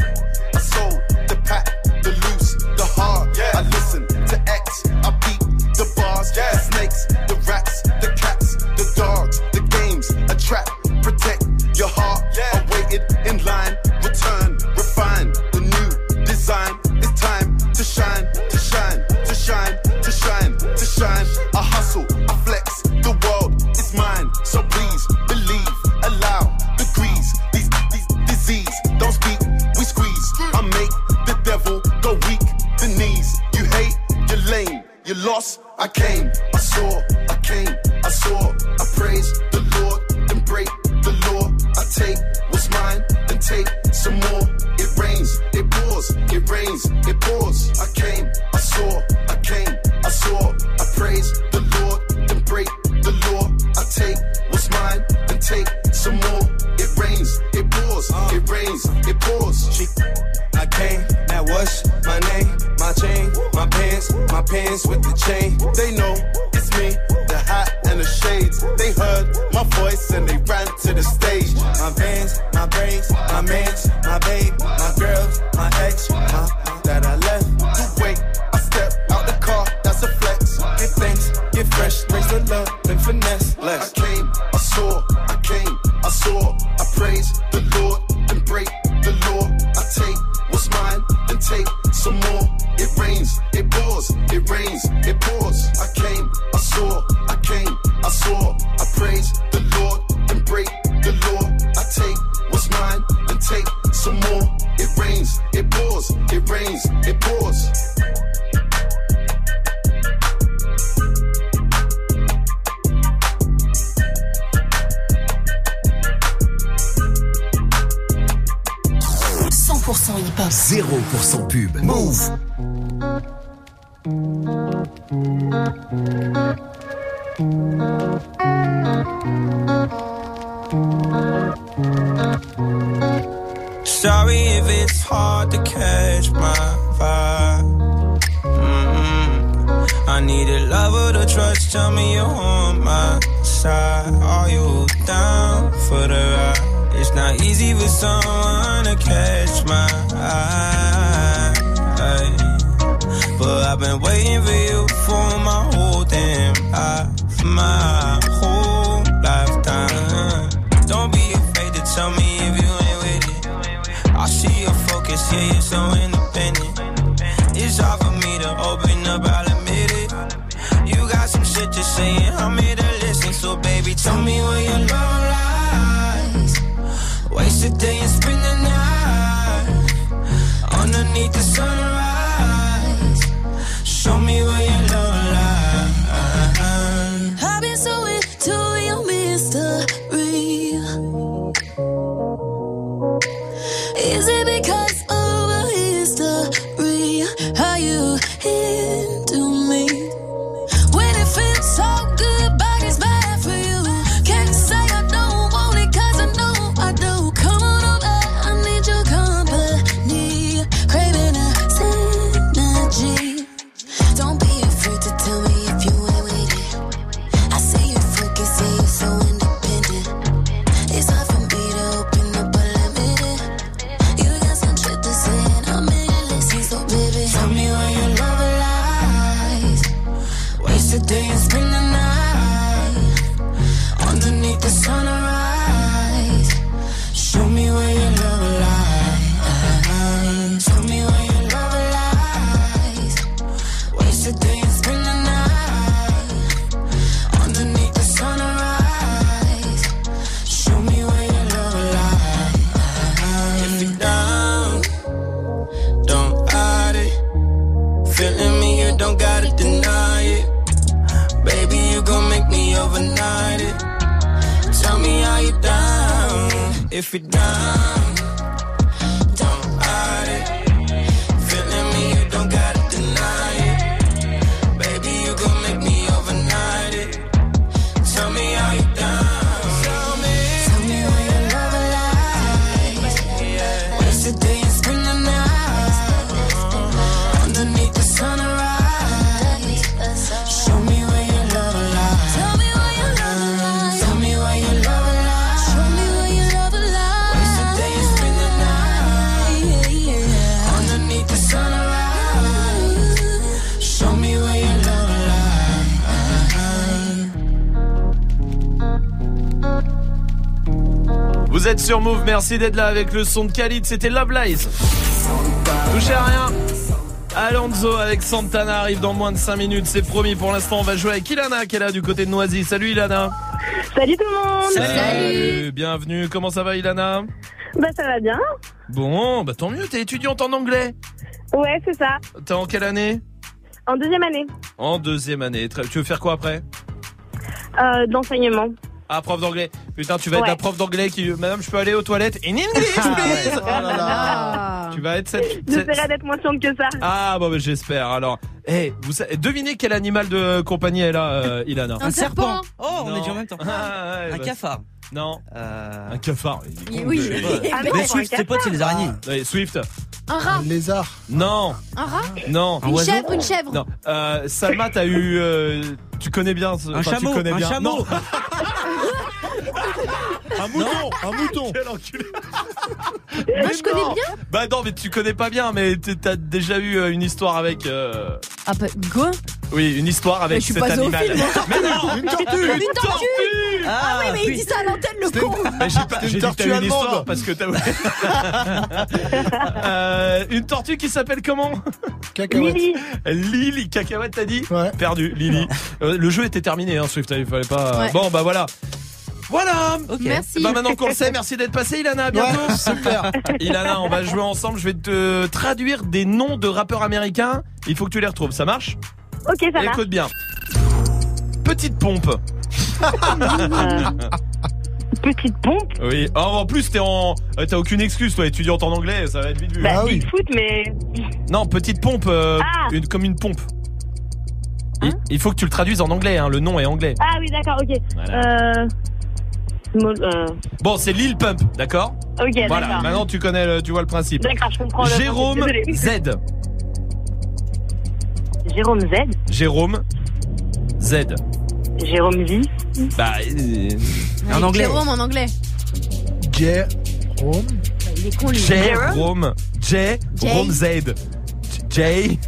you're lost. I came, I saw, my pants, with the chain. They know it's me, the hat and the shades. They heard my voice and they ran to the stage. My vans, my braids, my mans, my babe, my girls, my ex, that I left. You wait, I step out the car, that's a flex. Get thanks, get fresh, raise the love, then finesse. Less. Hip-hop. 0% pub. Move. Sorry if it's hard to catch my vibe. mm I need a lover to trust. Tell me you're on my side. Are you down for the ride? It's not easy for someone to catch my eye. But I've been waiting for you for my whole damn life, my whole lifetime. Don't be afraid to tell me if you ain't with it. I see your focus, yeah, you're so independent. It's hard for me to open up, I'll admit it. You got some shit to say, I'm here to listen. So, baby, tell me where lies. Waste a day and spend the night underneath the sunrise. Sur Move, merci d'être là avec le son de Khalid, c'était Love Lies. Touchez à rien. Alonso avec Santana arrive dans moins de 5 minutes, c'est promis. Pour l'instant, on va jouer avec Ilana qui est là du côté de Noisy. Salut Ilana. Salut tout le monde Salut. Bienvenue. Comment ça va Ilana? Bah ça va bien. Bon, bah tant mieux, t'es étudiante en anglais? Ouais, c'est ça. T'es en quelle année? En deuxième année. En deuxième année. Tu veux faire quoi après? Euh, d'enseignement. Ah, prof d'anglais. Putain, tu vas être Ouais. la prof d'anglais qui. Madame, je peux aller aux toilettes In English, please Tu vas être cette. J'essaierai d'être moins chiante que ça. Ah, bon, bah, j'espère. Alors, eh, vous savez, devinez quel animal de compagnie elle a, euh, Ilana Un Un serpent. serpent. Oh, on est dit en même temps. Un cafard. Non. Euh, Un cafard. il Oui. le- Ah non, Mais Swift, un ses potes, c'est les araignées. Ouais, Swift. Un rat. lézard. Non. Un rat Non. Une chèvre, une chèvre. Non. Euh, Salma, t'as eu. euh, tu connais bien. ce- Un enfin, chameau, Tu connais un chameau. Un mouton, un mouton. Quel enculé. Moi, je connais bien. Bah non, mais tu connais pas bien, mais t- t'as déjà eu euh, une histoire avec. euh, Ah, bah, quoi Oui, une histoire avec Mais je suis cet pas animal. zoophile, moi. Mais non, Une tortue. Une tortue Ah, oui, mais il dit ça à l'antenne, le con Mais j'ai pas, C'était une j'ai dit que tortue t'as eu une allemande. histoire parce que t'as. euh, une tortue qui s'appelle comment? Cacahuète. Lily. Lily cacahuète t'as dit? Ouais. Perdu Lily. Euh, le jeu était terminé hein, Swift, il fallait pas. Ouais. Bon bah voilà. Voilà Merci. Bah maintenant qu'on le sait, merci d'être passé Ilana, à bientôt Ouais, super. Ilana, on va jouer ensemble, je vais te traduire des noms de rappeurs américains, il faut que tu les retrouves, ça marche? Ok, ça marche. Écoute bien. Petite pompe. Petite pompe? Oui. Oh, en plus t'es en euh, t'as aucune excuse toi, étudiante en anglais, ça va être vite vu. Bah, Ah oui. Bigfoot, mais. Non, petite pompe euh, Ah. une, comme une pompe. Il, il faut que tu le traduises en anglais, hein, le nom est anglais. Ah oui, d'accord, ok. Voilà. Euh. Small- euh, Bon, c'est Lil Pump, d'accord Ok, Voilà, d'accord. maintenant tu connais le, tu vois le principe. D'accord, je comprends. le Jérôme principe. Z. Jérôme Z. Jérôme Z. Jérôme Z. Bah, euh, En anglais. Jérôme en anglais. Jérôme. Il est con, lui. Jérôme. J. Jay. Rome Z. J.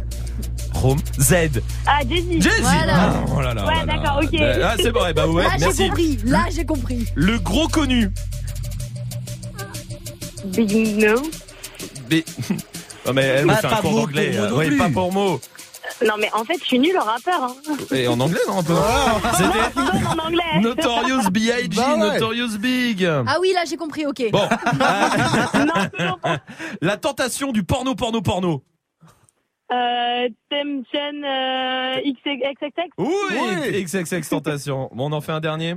Rome Z. Ah, Jay-Z. Jay-Z. Voilà. Ah, oh là là, Ouais, oh là. d'accord, ok. Ah, c'est bon, eh bah ouais, Là, j'ai merci. compris. Là, j'ai compris. Le gros connu. Big No. Mais... Oh, mais elle me Pas- fait un pas cours mot d'anglais. pour mot non Oui, plus. pas pour mot. Non, mais en fait, je suis nulle en rappeur. Hein. Et en anglais, non, un peu C'était Non, en anglais. Notorious B.I.G. Bah ouais. Notorious Big. Ah oui, là, j'ai compris, ok. Bon, non, toujours pas. la tentation du porno, porno, porno. Euh, Temptation euh, XXX. Oui, XXX tentation. Bon, on en fait un dernier.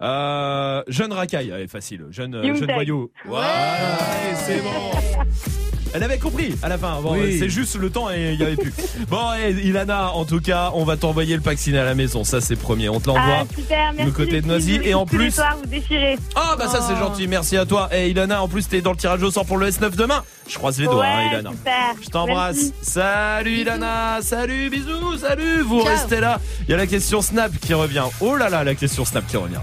Euh, jeune racaille, allez, facile. Jeune, euh, Young jeune Tech. voyou. Voilà, c'est bon. Elle avait compris à la fin. Bon, Oui. c'est juste le temps et il y avait plus. Bon, et Ilana, en tout cas, on va t'envoyer le pack ciné à la maison. Ça, c'est premier. On te l'envoie. Ah, super, merci. le côté de Noisy. Et en plus- soirs, vous déchirez. Ah bah ça c'est Oh. gentil, merci à toi. Et Ilana, en plus t'es dans le tirage au sort pour le S9 demain. Je croise les doigts, ouais, hein, Ilana. super. Je t'embrasse. Salut Ilana, salut, bisous, salut. Vous Ciao. restez là. Il y a la question Snap qui revient. Oh là là, la question Snap qui revient.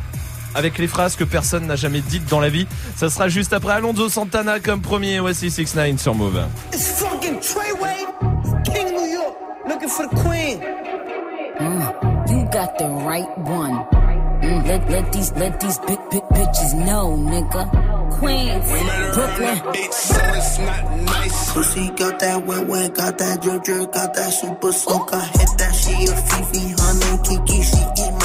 Avec les phrases que personne n'a jamais dites dans la vie. Ça sera juste après Alonso Santana comme premier. Voici 6 9 sur Move. It's fucking Treyway, King New York, looking for the queen. You got the right one. Mm, let let these let these big big bitches know, nigga. Queens, Brooklyn. Bitch, so it's not nice. Pussy got that wet wet, got that drip drip, got that super soak. I hit that she a Fifi, honey Kiki. She eat my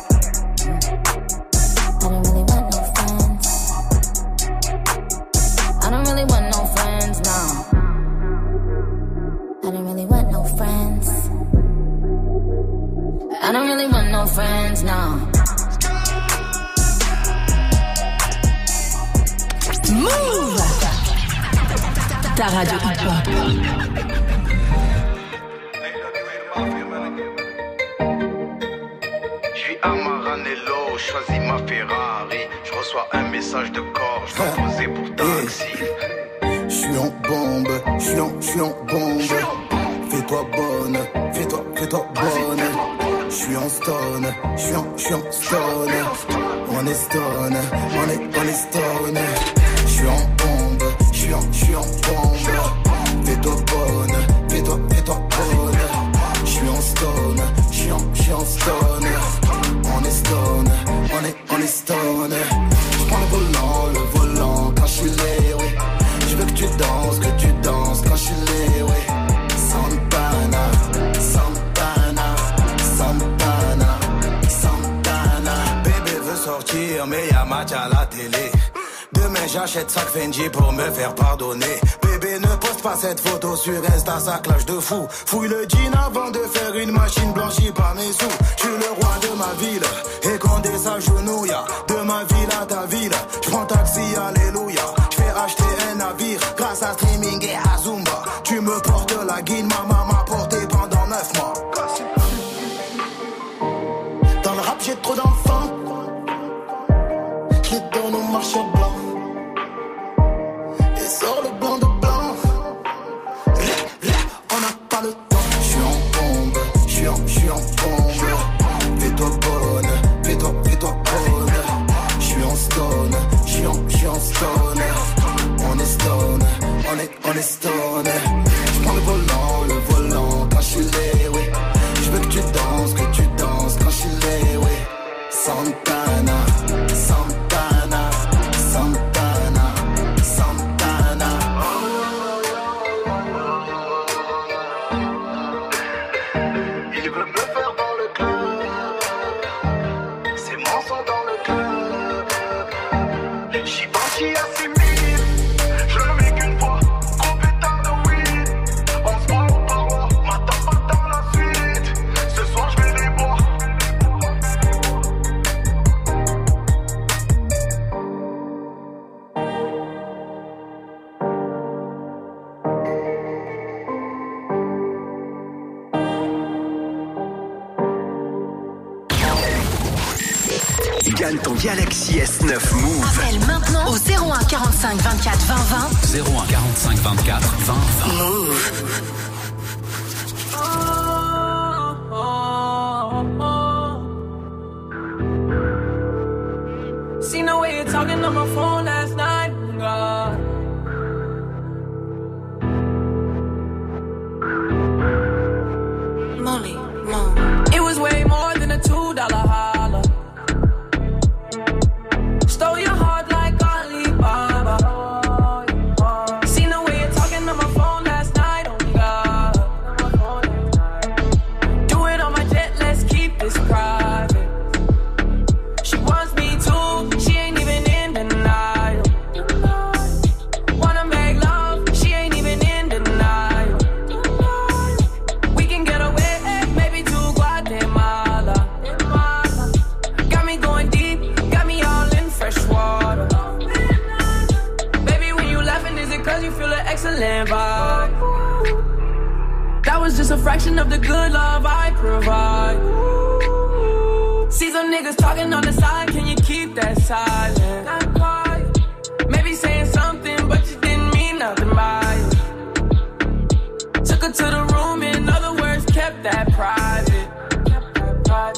No friends, no. Move Ta radio hip-hop. Je suis à Maranello, choisis ma Ferrari. Je reçois un message de corps, je dois poser pour taxi. Je suis en bombe, je suis en, je suis en bombe. Fais-toi bonne, fais-toi, fais-toi bonne. Je suis en stone, je suis en, stone. On est stone, on est, on est stone. Je suis en la télé. Demain j'achète sac Fendi pour me faire pardonner. Bébé ne poste pas cette photo sur Insta, ça clash de fou. Fouille le jean avant de faire une machine blanchie par mes sous. Je suis le roi de ma ville, et Condé s'agenouille. De ma ville à ta ville, je prends taxi, alléluia.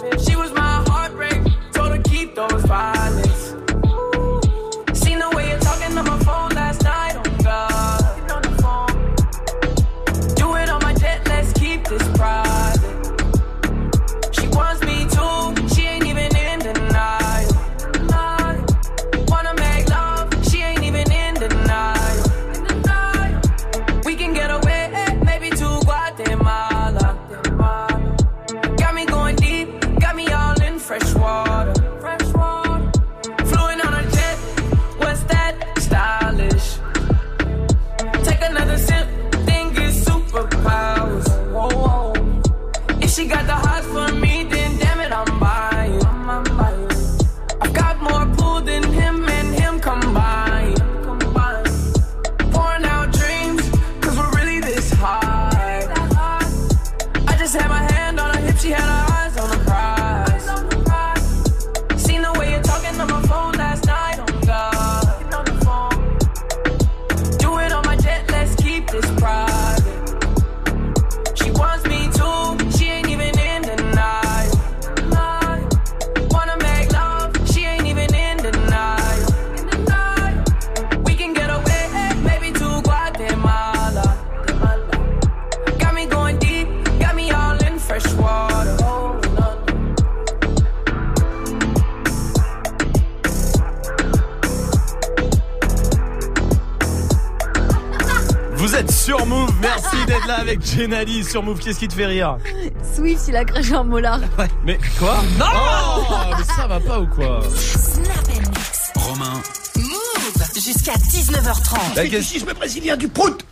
That Jenali sur Move. Qu'est-ce qui te fait rire Swift, il a craché un molar. Mais quoi Non Oh, Mais ça va pas ou quoi Romain, Move jusqu'à 19h30. La question- je me brésilien du prout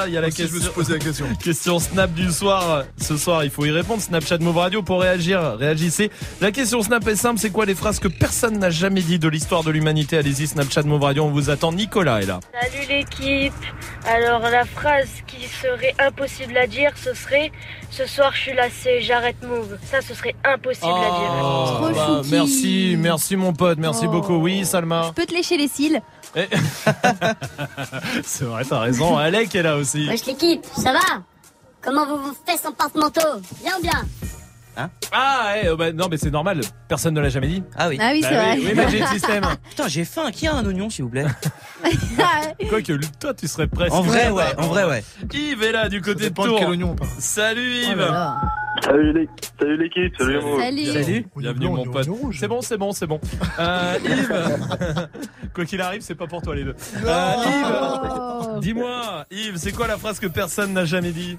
restez là, il y a la Aussi, question. je me suis posé la question. Question Snap du soir. Ce soir, il faut y répondre. Snapchat Move Radio pour réagir. Réagissez. La question Snap est simple. C'est quoi les phrases que personne n'a jamais dit de l'histoire de l'humanité? Allez-y, Snapchat Move Radio. On vous attend. Nicolas est là. Salut l'équipe. Alors la phrase qui serait impossible à dire, ce serait ce soir je suis lassé, j'arrête move. Ça ce serait impossible à dire. Oh, bah, chouki. merci, merci mon pote, merci Oh. beaucoup. Oui, Salma. Je peux te lécher les cils. C'est vrai, t'as raison. Alec est là aussi. Wesh l'équipe, ça va? Comment vous vous faites en porte-manteau? Bien ou bien? Ah, eh, oh, bah, non, mais c'est normal. Personne ne l'a jamais dit. Ah oui. Ah oui, Bah c'est vrai. oui, Magic System. Putain, j'ai faim. Qui a un oignon, s'il vous plaît Quoique, toi, tu serais presque. En vrai, ouais. En vrai, ouais. Yves est là du côté de Tours. quel oignon. Salut Oh Yves. là là. Salut les- salut l'équipe, salut Mo. Salut. Salut. Bienvenue Oignon mon pote. C'est bon, c'est bon, c'est bon. Euh, Yves, quoi qu'il arrive, c'est pas pour toi les deux. Euh, Oh. Yves, dis-moi, Yves, c'est quoi la phrase que personne n'a jamais dit?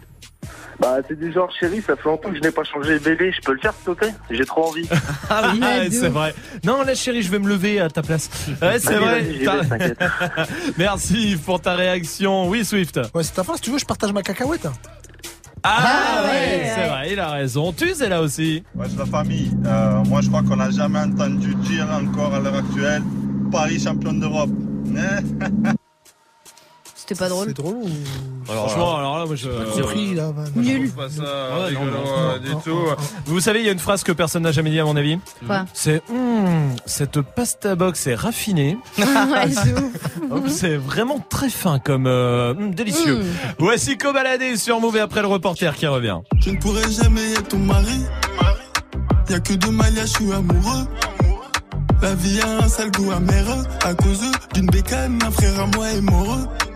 Bah c'est du genre chérie, ça fait longtemps que je n'ai pas changé les BD, je peux le faire s'il te plaît? J'ai trop envie. Ah oui. De c'est vrai. Non, là, chérie, je vais me lever à ta place. Ouais, c'est vrai. vais, t'inquiète. Merci pour ta réaction. Oui, Swift. Ouais, c'est ta phrase, tu veux, je partage ma cacahuète. hein. Ah, Ah, ouais, ouais, c'est ouais. vrai, il a raison. Tu es là aussi. Ouais, c'est la famille. Euh, moi, je crois qu'on n'a jamais entendu dire encore à l'heure actuelle Paris champion d'Europe. C'était pas drôle. C'est drôle ou. Franchement, alors là, moi, je. Compris, là, van. Nul. Je trouve pas ça Ouais, rigolo, non, non, euh, non, du non, tout. non, non. Vous savez, il y a une phrase que personne n'a jamais dit à mon avis. Quoi C'est Hum, cette pasta box est raffinée. De. Hop, C'est vraiment très fin comme euh, hum, délicieux. Mm. Voici Cobaladé sur Move et après le reporter qui revient. Je ne pourrai jamais être ton mari. Y'a que deux malias, je suis amoureux. La vie a un sale goût amer. À cause d'une bécane, un frère à moi est mort.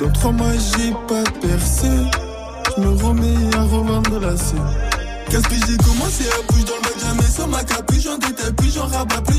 Dans trois mois j'ai pas percé, je me remets à revendre la scène. Qu'est-ce que j'ai commencé à bouger dans le bac, jamais sans ma capuche, j'en détaille plus, j'en rabats plus,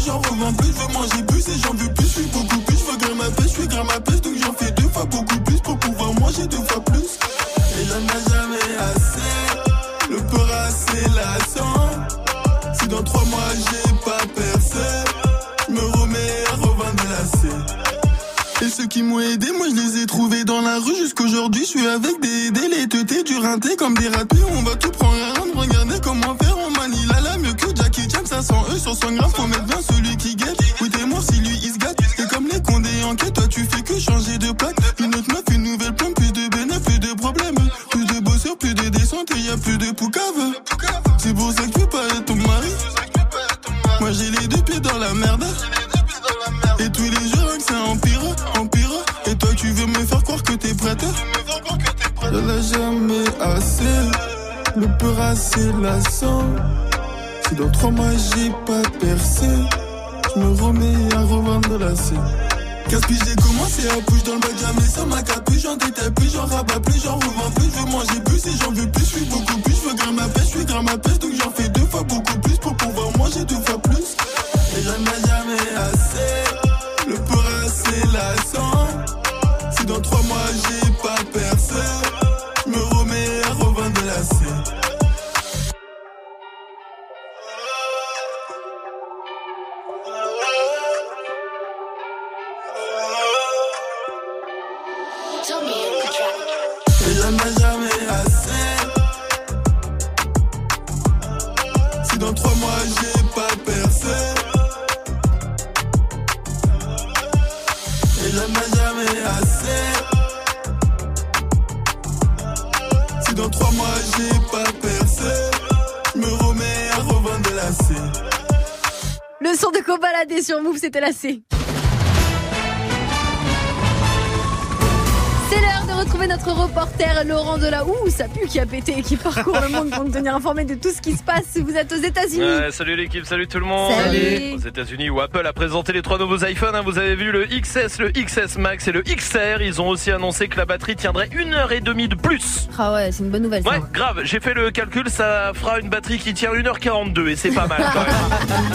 monde pour nous tenir informé de tout ce qui se passe si vous êtes aux États-Unis. Salut l'équipe, salut tout le monde. Salut. Aux États-Unis où Apple a présenté les trois nouveaux iPhones, hein, vous avez vu le XS, le XS Max et le XR. Ils ont aussi annoncé que la batterie tiendrait une heure et demie de plus. Ah ouais, c'est une bonne nouvelle. ça. Ouais, grave, j'ai fait le calcul, ça fera une batterie qui tient 1h42 et c'est pas mal quand même.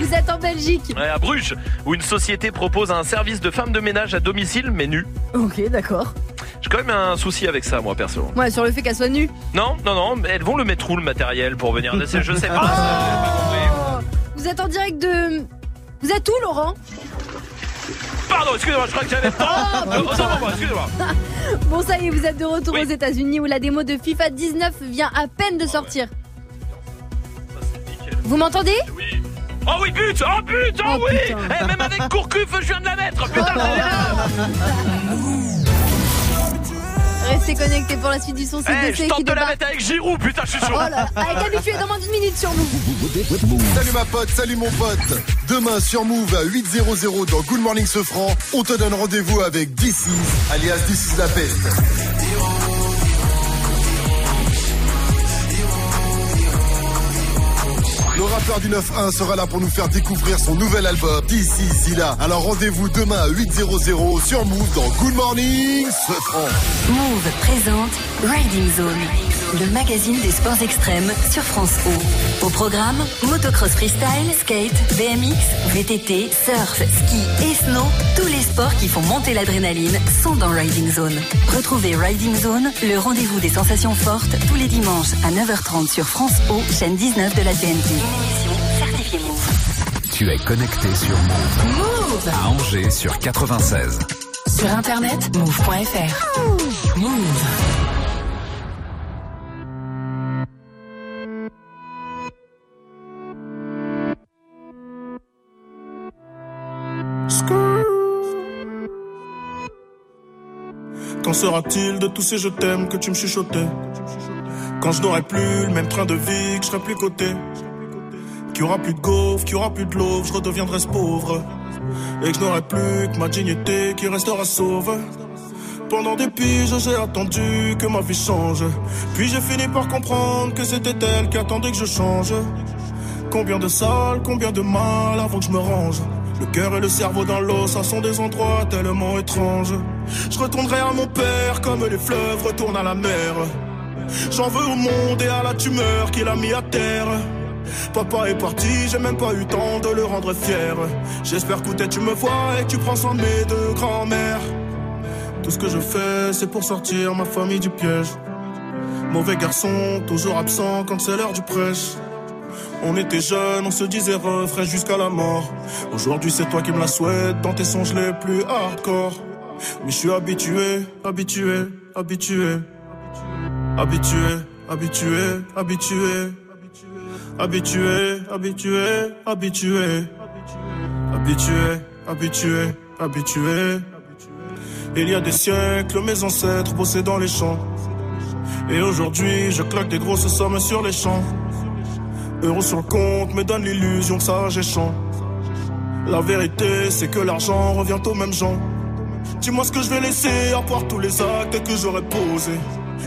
Vous êtes en Belgique. Ouais, à Bruges, où une société propose un service de femme de ménage à domicile, mais nue. Ok, d'accord. J'ai quand même un souci avec ça, moi, perso. Ouais, sur le fait qu'elle soit nue. Non, non, non, mais elles vont le mettre où le matériel pour venir Je sais pas. ça, j'ai pas compris. Oh, vous êtes en direct de. Vous êtes où, Laurent? Pardon, excusez-moi, je crois que j'avais pas. Oh, non, non, excusez-moi. Bon, ça y est, vous êtes de retour aux États-Unis où la démo de FIFA 19 vient à peine de sortir. Vous m'entendez? Oh oui, but Oh but Oh, Oh, oui. Eh, Même avec Courcuff, je viens de la mettre Putain, Restez connectés pour la suite du son, c'est Eh, DC je tente de la mettre avec Giroud, putain, je suis chaud Oh là, avec habitué dans moins d'une minute sur nous. Salut ma pote, salut mon pote. Demain sur Move à 8.00 dans Good Morning Sofran, on te donne rendez-vous avec DC, alias is la peste. Rappeur du 9-1 sera là pour nous faire découvrir son nouvel album, DC Zilla. Alors rendez-vous demain à 8.00 sur Move dans Good Morning Sofran. Move présente Riding Zone, le magazine des sports extrêmes sur France O. Au programme, motocross freestyle, skate, BMX, VTT, surf, ski et snow, tous les sports qui font monter l'adrénaline sont dans Riding Zone. Retrouvez Riding Zone, le rendez-vous des sensations fortes, tous les dimanches à 9h30 sur France O, chaîne 19 de la TNT. Une émission certifiée Move. Tu es connecté sur Move. Move À Angers sur 96. Sur internet, move.fr. Move. Sera-t-il de tous ces je t'aime que tu me chuchotais? Quand je n'aurai plus le même train de vie, que je serai plus coté Qu'il y aura plus de gaufres, qu'il y aura plus de l'eau, je redeviendrai pauvre Et que je n'aurai plus que ma dignité qui restera sauve pendant des piges, j'ai attendu que ma vie change. Puis j'ai fini par comprendre que c'était elle qui attendait que je change. Combien de salles, combien de mal avant que je me range. Le cœur et le cerveau dans l'eau, ça sont des endroits tellement étranges. Je retournerai à mon père comme les fleuves retournent à la mer. J'en veux au monde et à la tumeur qu'il a mis à terre. Papa est parti, j'ai même pas eu temps de le rendre fier. J'espère que tu me vois et tu prends soin de mes deux grands-mères. Tout ce que je fais, c'est pour sortir ma famille du piège. Mauvais garçon, toujours absent quand c'est l'heure du prêche. On était jeunes, on se disait refrain jusqu'à la mort. Aujourd'hui, c'est toi qui me la souhaites dans tes songes les plus hardcore. Mais je suis habitué, habitué, habitué. Habitué, habitué, habitué. Habitué, habitué, habitué. Habitué, habitué, habitué. Il y a des siècles, mes ancêtres bossaient dans les champs. Et aujourd'hui, je claque des grosses sommes sur les champs. Euros sur le compte me donne l'illusion que ça champ. La vérité, c'est que l'argent revient aux mêmes gens. Dis-moi ce que je vais laisser à part tous les actes que j'aurais posés.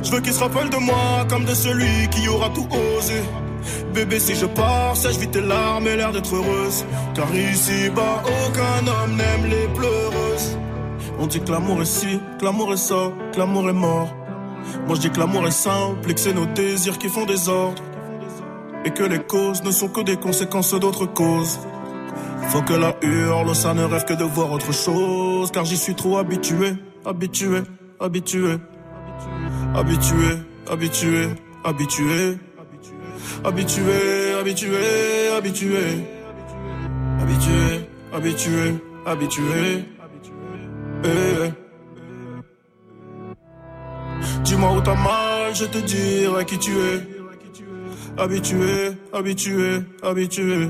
Je veux qu'ils se rappellent de moi comme de celui qui aura tout osé. Bébé, si je pars, sèche vite tes larmes et l'air d'être heureuse. Car ici bas, aucun homme n'aime les pleureuses. On dit que l'amour est ci, que l'amour est ça, que l'amour est mort. Moi je dis que l'amour est simple et que c'est nos désirs qui font des ordres. Et que les causes ne sont que des conséquences d'autres causes. Faut que la hurle, ça ne rêve que de voir autre chose. Car j'y suis trop habitué, habitué, habitué. Habitué, habitué, habitué. Habitué, habitué, habitué. Habitué, habitué, habitué. Eh. Dis-moi où t'as mal, je te dirai qui tu es. Habitué, habitué, habitué.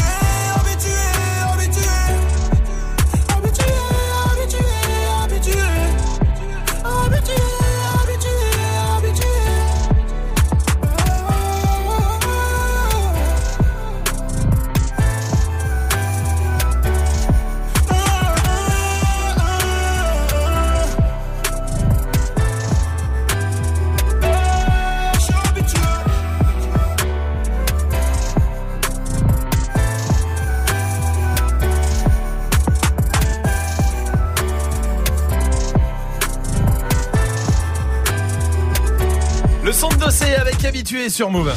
habitué sur Move.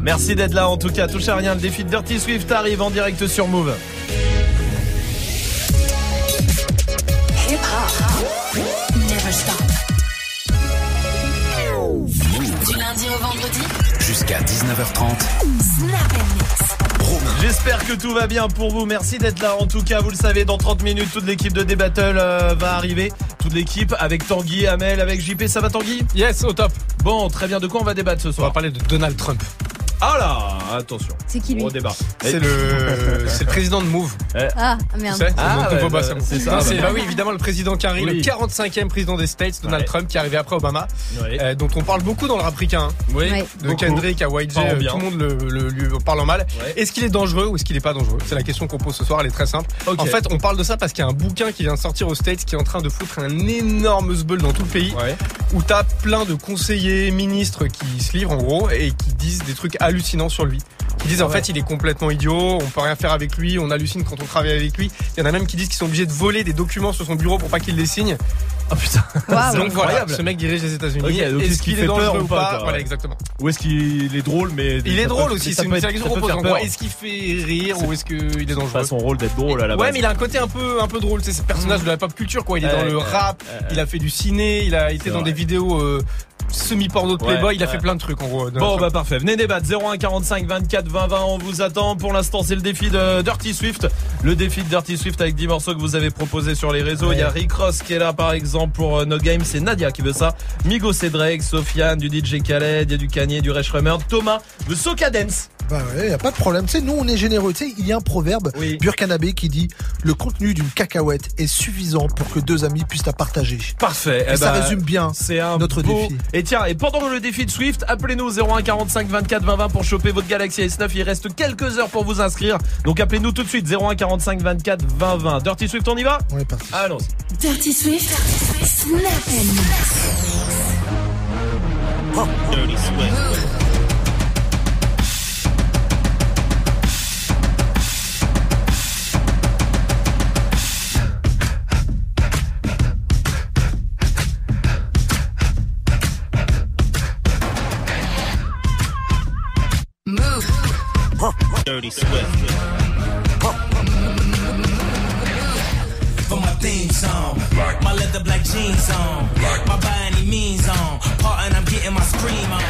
Merci d'être là en tout cas, touche à rien, le défi de Dirty Swift arrive en direct sur Move. Du lundi au vendredi. Jusqu'à 19h30. Snap and mix. J'espère que tout va bien pour vous. Merci d'être là. En tout cas, vous le savez, dans 30 minutes, toute l'équipe de D-Battle euh, va arriver. Toute l'équipe avec Tanguy, Amel, avec JP. Ça va Tanguy? Yes, au top. Bon, très bien. De quoi on va débattre ce soir? On va parler de Donald Trump. Ah là, attention. C'est qui lui Gros débat. C'est le, c'est le président de Move. Ah, Tu merde. c'est Ah, ouais, bah, c'est ça, Non, c'est- bah. bah oui, évidemment, le président qui arrive, Oui. le 45e président des States, Donald Ouais. Trump, qui est arrivé après Obama, Ouais. euh, dont on parle beaucoup dans le rap ricain. hein. Oui, Ouais. De beaucoup. Kendrick à YG, euh, bien. tout le monde le, le- lui parle en mal. Ouais. Est-ce qu'il est dangereux ou est-ce qu'il est pas dangereux? C'est la question qu'on pose ce soir, elle est très simple. Ok. En fait, on parle de ça parce qu'il y a un bouquin qui vient de sortir aux States qui est en train de foutre un énorme zbeul dans tout le pays. Ouais. où t'as plein de conseillers, ministres qui se livrent en gros et qui disent des trucs hallucinants sur lui. Qui disent en Ouais. fait il est complètement idiot, on peut rien faire avec lui, on hallucine quand on travaille avec lui. Il y en a même qui disent qu'ils sont obligés de voler des documents sur son bureau pour pas qu'il les signe. Ah putain. Waouh. Donc voilà, incroyable. ce mec dirige les États-Unis. Ok, donc est-ce qu'il fait dangereux peur ou ou pas, quoi, Voilà exactement. Ou est-ce qu'il est drôle, mais. Il est drôle peut- aussi, c'est une peur. gros. Est-ce qu'il fait rire ou est-ce qu'il est C'est dangereux pas son rôle d'être drôle à la base. Ouais, mais il a un côté un peu, un peu drôle. C'est ce personnage de la pop culture, quoi. Il est dans le rap, il a fait du ciné, il a été C'est dans des vidéos euh, semi-porno de Playboy, Ouais, il a ouais. fait plein de trucs, en gros. Bon bah parfait, venez débattre. 01 45 24 20 20 on vous attend. Pour l'instant c'est le défi de Dirty Swift. Le défi de Dirty Swift avec 10 morceaux que vous avez proposés sur les réseaux. Il y a Rick Ross qui est là par exemple pour euh, No Game c'est Nadia qui veut ça. Migo c'est Drake Sofiane du DJ Khaled il y a du Kanye du Resh Thomas veut Soca Dance Bah ouais, y a pas de problème. Tu sais, nous, on est généreux. Tu sais, il y a un proverbe Oui. burkinabé qui dit le contenu d'une cacahuète est suffisant pour que deux amis puissent la partager. Parfait Et Eh ça ben, résume bien c'est un notre beau- défi. Et tiens, et pendant le défi de Swift, appelez-nous 01 45 24 20 20 pour choper votre Galaxy S9. Il reste quelques heures pour vous inscrire. Donc appelez-nous tout de suite 01 45 24 20 20. Dirty Swift, on y va On est parti. Allons-y. Dirty Swift. And mix. Dirty Swift. Dirty Swift. for my theme song. My leather black jeans on. My by any means on. Part and I'm getting my scream on.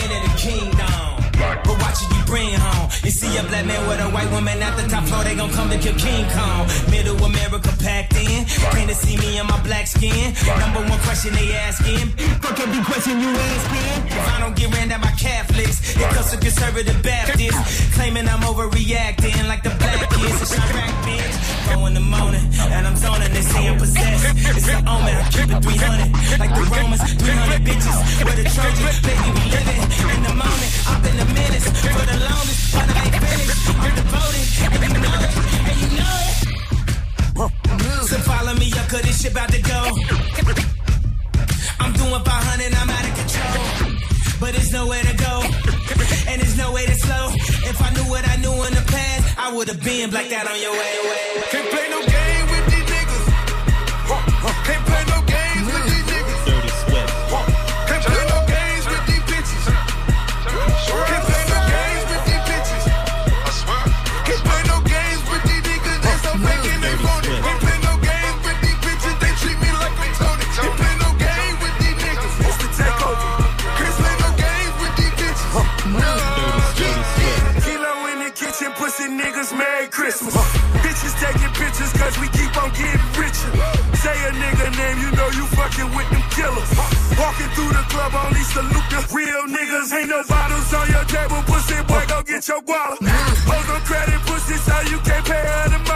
Into the kingdom. But watch it, you bring home. You see a black man with a white woman at the top floor, they gon' come to kill King Kong. Middle America packed in. Came to see me in my black skin. Number one question they asking. Fuck every question you asking. If I don't get ran down by Catholics, it comes to conservative Baptists. Claiming I'm overreacting like the black kids. It's Chirac, bitch. Go in the morning, and I'm zoning, they say I'm possessed. It's an omen, I keep it 300. Like the Romans, 300 bitches. Where the Trojans, baby, we living in the moment. Up in the minutes, for the longest, but I ain't finished. I'm devoted, and you know it, and you know it. So follow me up, cause this shit about to go. I'm doing 500, I'm out of control. But there's nowhere to go, and there's no way to slow. If I knew what I knew in the past, I would have been blacked out on your way. Can't play no game with these niggas. Can't play no games pussy Merry Christmas. Uh, bitches taking pictures cause we keep on getting richer. Say a nigga name, you know you fucking with them killers. Walking through the club, only salute the real niggas. Ain't no bottles on your table, pussy boy, go get your wallet. Hold no credit, pussy, so you can't pay her the mile.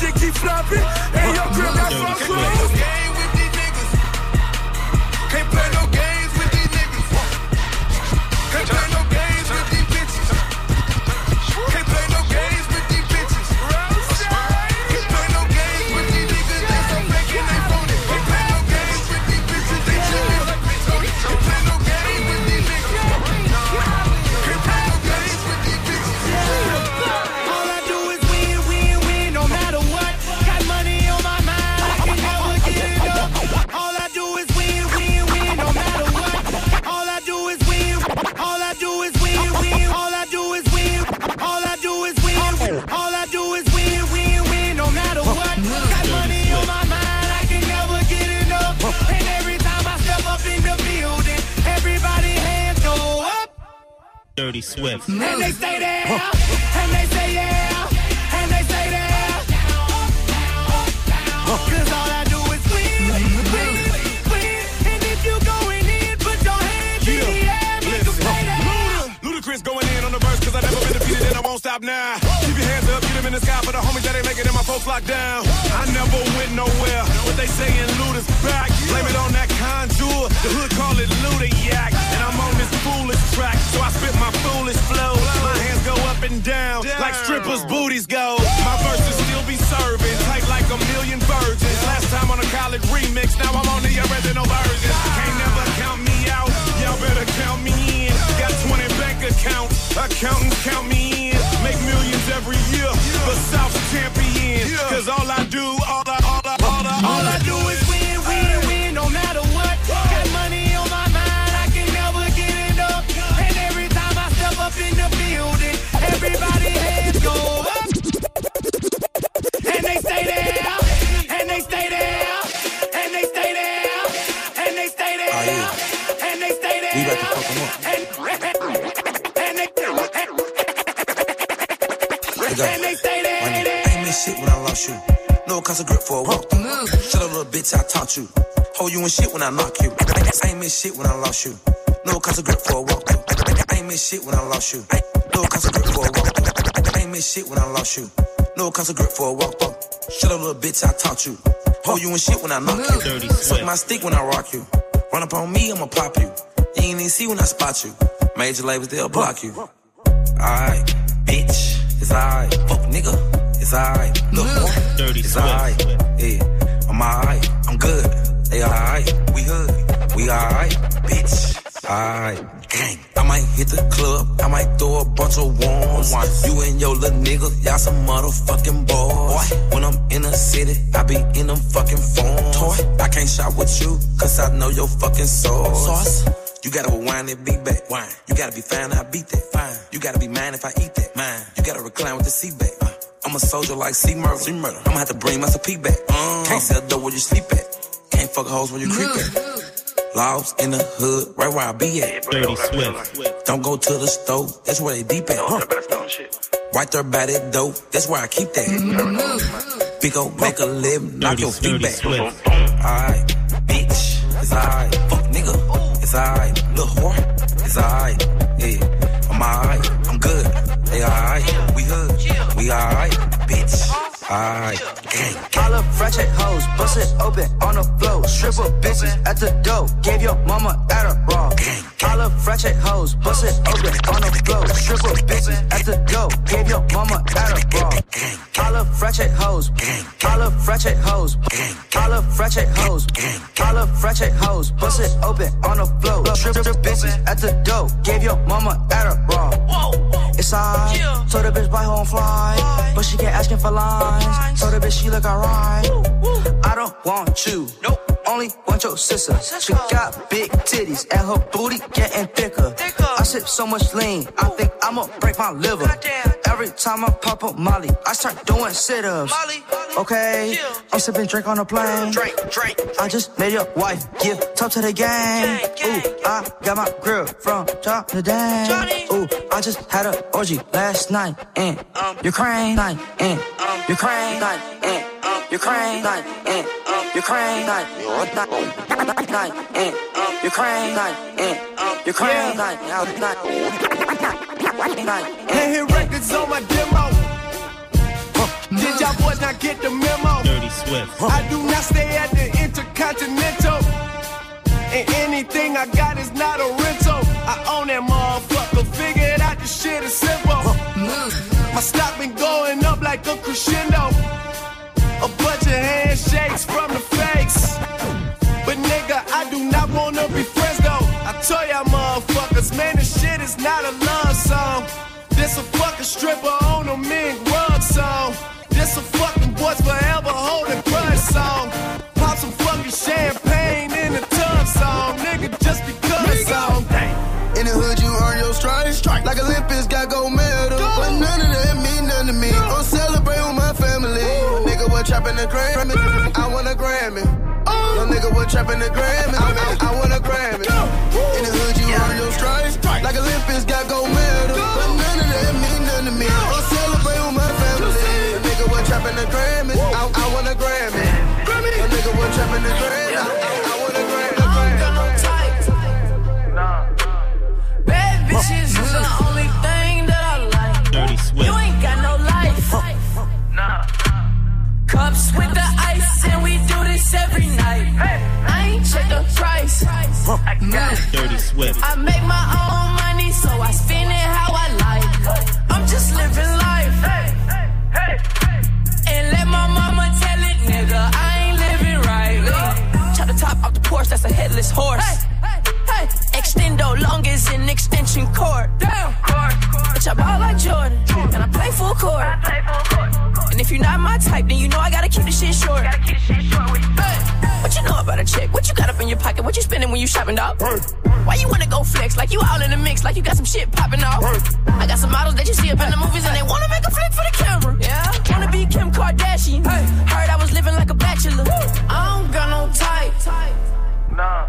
Shit keep flopping. And your crib got. Dirty Swift. And they stay there, and they say yeah, and they say there. Cause all I do is win, win, win. And if you going in, put your hands in the air, make them say that. Ludacris going in on the verse cause I never been defeated and I won't stop now. For the homies that ain't making it, my folks locked down. I never went nowhere, but they saying Luda's back. Blame it on that contour, the hood call it Ludayak. And I'm on this foolish track, so I spit my foolish flow. My hands go up and down, like strippers' booties go. My verses still be serving, tight like a million virgins. Last time on a college remix, now I'm on the original version. Can't miss shit when I lost you. No cause of grip for a walk through. I ain't miss shit when I lost you. No cause of grip for a walk through. I ain't miss shit when I lost you. No cause of grip for a walk through. Shut up, little bitch, I taught you. Hold you in shit when I knock you. Dirty Suck my stick when I rock you. Run up on me, I'ma pop you. You ain't even see when I spot you. Major labels, they'll block you. Alright, bitch, it's alright. Fuck nigga, it's alright. Look, Dirty it's alright. Yeah, I'm alright, I'm good. They alright, we hood, we alright, bitch. Alright, gang. I might hit the club, I might throw a bunch of ones. You and your little nigga, y'all some motherfucking boys. When I'm in the city, I be in them fucking phones. Toy. I can't shop with you, cause I know your fucking sauce. sauce. You gotta rewind that beat back. Wine. You gotta be fine, I beat that. Fine. You gotta be mine if I eat that. Mine. You gotta recline with the seat back. Uh, I'm a soldier like C Murder. C Murder. I'ma have to bring my P back. Uh, Can't sell dope where you sleep at. Can't fuck hoes when you creep at. Lost in the hood, right where I be at. Dirty Swift. Don't go to the store, that's where they deep at. Huh. Right there by that dope, that's where I keep that. Big ol' make a live, knock your feet back. Alright, bitch, it's alright. Fuck nigga, it's alright. Little whore, it's alright. Yeah, I'm alright, I'm good. They alright, we hood, we alright, bitch. Alright, gang. All up fresh at hoes, bust it open on the floor. Stripper bitches at the door, gave your mama at a raw. All up fresh at hoes, bust it open on the floor. Stripper bitches at the door, gave your mama at a raw. All up fresh at hoes, all up fresh at hoes, all up fresh at hoes, all up fresh at hoes, bust it open on the floor. Stripper bitches at the door, gave your mama at a It's alright, so the bitch buy home fly, but she kept asking for lines. So the bitch she look alright. I don't want you, nope. Only want your sister. She got big titties and her booty getting thicker. I sip so much lean, I think I'ma break my liver. Every time I pop up Molly, I start doing sit-ups. Okay, I'm sipping drink on a plane. Drink, drink. I just made your wife give top to the game. Ooh, I got my girl from top to down. Ooh, I just had a orgy last night in Ukraine, night in Ukraine, night in Ukraine, night eh, in eh, Ukraine, night night night in Ukraine, night eh, in Ukraine, night night night. Can't hit records on my demo. Did y'all boys not get the memo? Dirty Swift. I do not stay at the Intercontinental. And anything I got is not a rental. I own that motherfucker. Figured out the shit is simple. My stock been going up like a crescendo. From the fakes. But nigga, I do not wanna be friends though. I tell y'all motherfuckers, man, this shit is not a love song. This a fucking stripper on a mink trapping the Grammy. I, I, I price. Mm. Dirty Swift. I make my own money, so I spend it how I like. I'm just living life. And let my mama tell it, nigga, I ain't living right. Chop the top off the Porsche, that's a headless horse. Hey, extendo long as an extension cord. Damn, bitch, I ball like Jordan, and I play full court. And if you're not my type, then you know I gotta keep the shit short. Hey, what you know about a chick? What you got up in your pocket? What you spending when you shopping, dog? Why you wanna go flex? Like you all in the mix, like you got some shit popping off. I got some models that you see up in the movies, and they wanna make a flick for the camera. Yeah, wanna be Kim Kardashian. Hey, heard I was living like a bachelor. I don't got no type. Nah.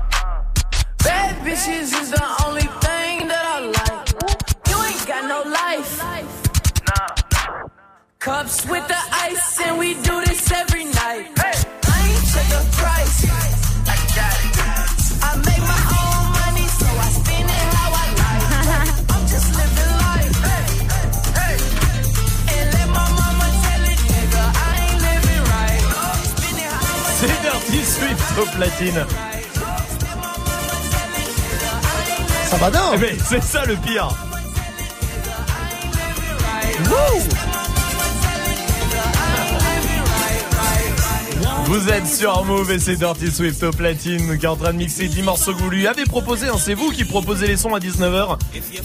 Bad bitches is the only thing that I like. You ain't got no life. Cups with the ice, and we do this every night. I ain't check the price. I got it. I make my own money, so I spend it how I like. I'm just living life. And let my mama tell it, nigga, I ain't living right. Spend it how I C'est Dirty Swift au platine. Ça va dingue. Eh ben, c'est ça le pire. Vous êtes sur Move et c'est Dirty Swift au platine qui est en train de mixer 10 morceaux que vous lui avez proposé. hein. C'est vous qui proposez les sons à 19h.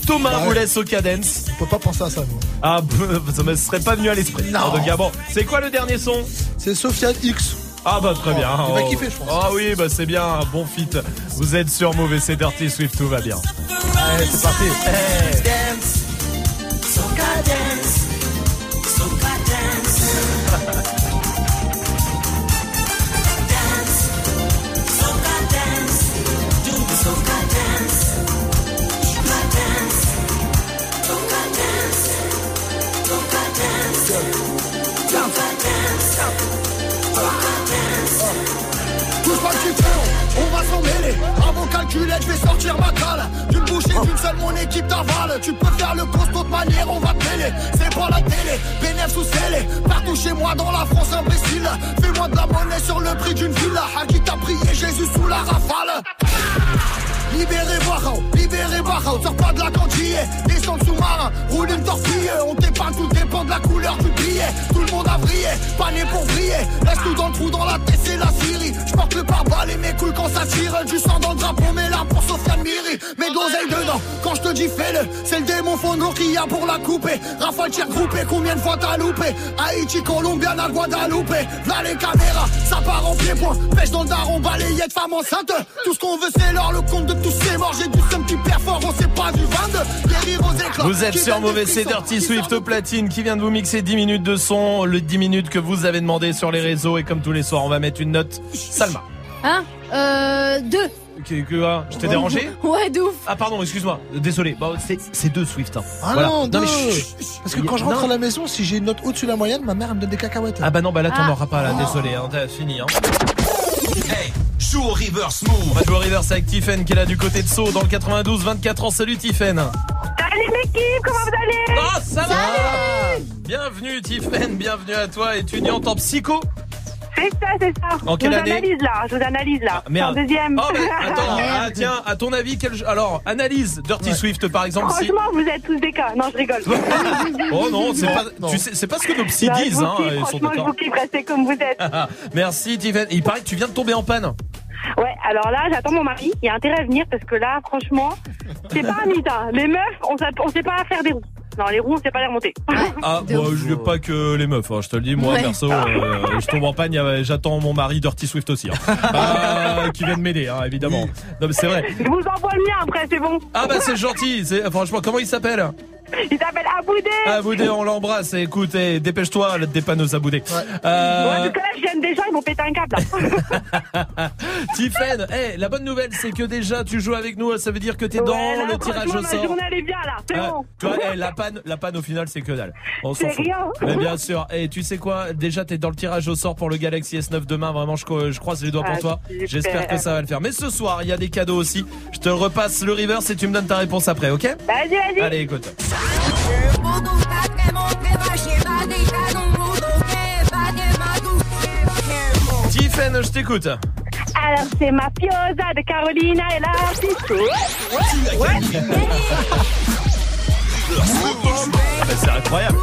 Thomas Ouais. vous laisse au cadence. On peut pas penser à ça, nous. Ah, ça me serait pas venu à l'esprit. En tout cas, bon, c'est quoi le dernier son? C'est Sofiane X. Ah bah très bien. il va Oh. kiffer, je pense. Ah oui, bah c'est bien, un bon fit. Vous êtes sur Move et c'est Dirty Swift, tout va bien. Allez, c'est parti. Hey. Calculette, je vais sortir ma cale. D'une bouche et d'une seule, mon équipe t'avale. Tu peux faire le costaud de manière, on va mêler. C'est pas la télé, bénéf sous scellé. Partout chez moi dans la France, imbécile. Fais-moi de la monnaie sur le prix d'une villa. À qui t'a prié Jésus sous la rafale. Libérez Barreau, libérez Barreau, sors pas de la cantille, descends sous-marin, roule une torpille, on t'épargne, tout dépend de la couleur du billet, tout le monde a brillé, pas né pour briller, laisse tout dans le trou dans la tête, c'est la Syrie, je porte le pare-balles et mes couilles quand ça tire, du sang dans le drapeau, mais là pour Sofiane Miri, mets de l'oseille dedans, quand je te dis fais-le, c'est le démon Fondo qui a pour la couper, rafale tir groupé, combien de fois t'as loupé, Haïti, Colombiana, Guadalupe, là les caméras, ça part en pied-point, pêche dans le daron, balayette, femme enceinte, tout ce qu'on veut c'est l'or, le compte de tous ces morts, j'ai du seum qui perfore, on sait pas du 22, guérir aux éclats. Vous êtes sur Mauvais, c'est Dirty Swift au platine qui vient de vous mixer 10 minutes de son, le 10 minutes que vous avez demandé sur les réseaux et comme tous les soirs, on va mettre une note. Salma. Hein Euh, deux. Que, que, ah, je t'ai dérangé Ouais, de ouf. Ah pardon, excuse-moi, désolé. Bah, c'est, c'est deux Swift. hein. Ah Voilà. non, deux. mais chut, Parce que quand je rentre non. à la maison, si j'ai une note au-dessus de la moyenne, ma mère elle me donne des cacahuètes. Ah bah non, bah là t'en Ah. auras pas là, désolé, hein, t'as fini. Hein. Hey, joue au reverse move. On va jouer au reverse avec Tiffen qui est là du côté de Sceaux dans le 92, 24 ans. Salut Tiffen. Salut l'équipe, comment vous allez? Oh, ça va Bienvenue Tiffen, bienvenue à toi, étudiante en psycho. C'est ça, c'est ça. En quelle je vous année? analyse là, je vous analyse là. Merde. En deuxième. Oh, mais attends, ah, tiens, à ton avis, quel jeu- Alors, analyse Dirty Swift par exemple. si- Franchement, vous êtes tous des cas. Non, je rigole. Oh non, c'est pas, tu sais, c'est pas ce que nos je disent, vous hein. kiffe, Ils sont franchement, je vous kiffe, restez comme vous êtes. Merci Tiffen. Il paraît que tu viens de tomber en panne. Ouais, alors là, j'attends mon mari. Il y a intérêt à venir parce que là, franchement, c'est pas un mythe. hein. Les meufs, on sait, on sait pas faire des roues. Non, les roues, on sait pas les remonter. Ah, moi, je dis pas que les meufs, hein, je te le dis, moi, Ouais. perso, euh, je tombe en panne, j'attends mon mari Dirty Swift aussi, hein. Euh, qui vient de m'aider, hein, évidemment. Non, mais c'est vrai. Je vous envoie le mien après, c'est bon. Ah bah c'est gentil, c'est, franchement, comment il s'appelle? Il s'appelle Aboudé. Aboudé, on l'embrasse, et écoute, eh, dépêche-toi, la dépanneuse Aboudé. Ouais, Euh, parce que là, je viens des gens, ils vont péter un câble. là. Tiffen, eh, la bonne nouvelle, c'est que déjà, tu joues avec nous, ça veut dire que t'es Ouais, dans là, le tirage au sort. journée, elle est bien là, c'est Ah, bon. eh, la panne, la panne au final c'est que dalle. On s'en C'est fout. rien. Mais bien sûr. Et tu sais quoi Déjà t'es dans le tirage au sort pour le Galaxy S9 demain. Vraiment, je, croise les doigts pour Ah, toi. J'espère que ça va le faire. Mais ce soir, il y a des cadeaux aussi. Je te repasse le reverse et tu me donnes ta réponse après, ok? Vas-y, vas-y. Allez, écoute. Tiffen, je t'écoute. Alors, c'est Mafiosa de Carolina et la Cisco. Ouais. Ah bah, c'est incroyable.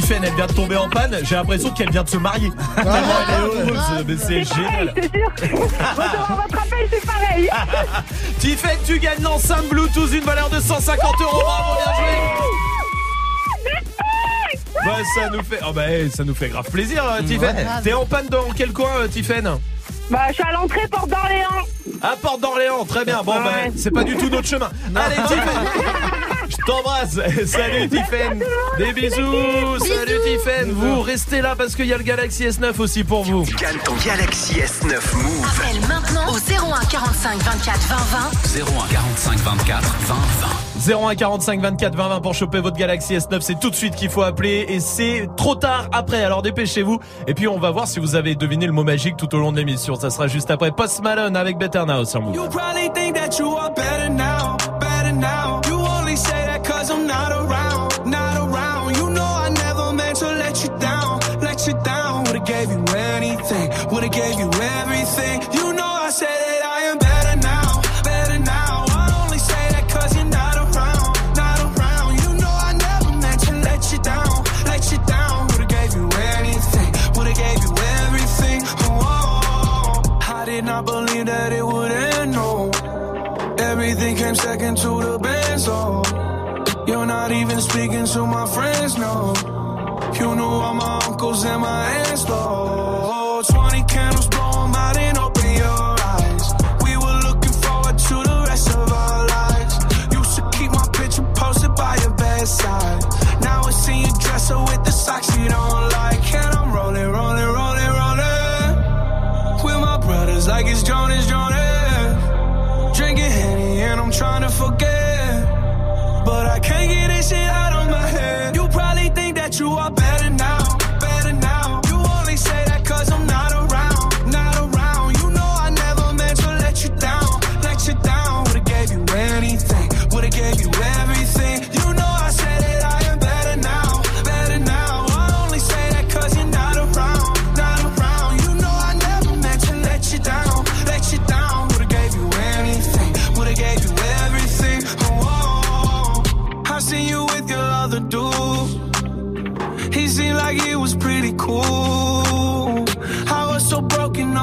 Tiffen, elle vient de tomber en panne. J'ai l'impression qu'elle vient de se marier. Tellement elle est heureuse. Mais c'est génial. c'est sûr. Recevoir votre appel, c'est pareil. Tiffen, tu gagnes l'enceinte Bluetooth d'une valeur de 150 euros. Bravo, bien joué. Bah, ça nous fait, oh bah, eh, ça nous fait grave plaisir, euh, Tiffen. Ouais. T'es en panne dans quel coin, euh, Tiffen Bah, je suis à l'entrée Porte d'Orléans. À Porte d'Orléans, très bien. Bon, bah, c'est pas du tout notre chemin. Allez, Tiffen. T'embrasse. Salut, Tiffen. Des bisous. Salut, Tiffen. Vous restez là parce qu'il y a le Galaxy S9 aussi pour vous. Gagne ton Galaxy S9 Move. Appelle maintenant au 01 45 24 20 20. 01 45 24 20 20. 01 45 24 20 20 pour choper votre Galaxy S9 c'est tout de suite qu'il faut appeler et c'est trop tard après alors dépêchez-vous et puis on va voir si vous avez deviné le mot magique tout au long de l'émission ça sera juste après Post Malone avec Better Now sur Move You probably think that you are better now, second to the band, so oh. you're not even speaking to my friends, no. You knew all my uncles and my aunts, though.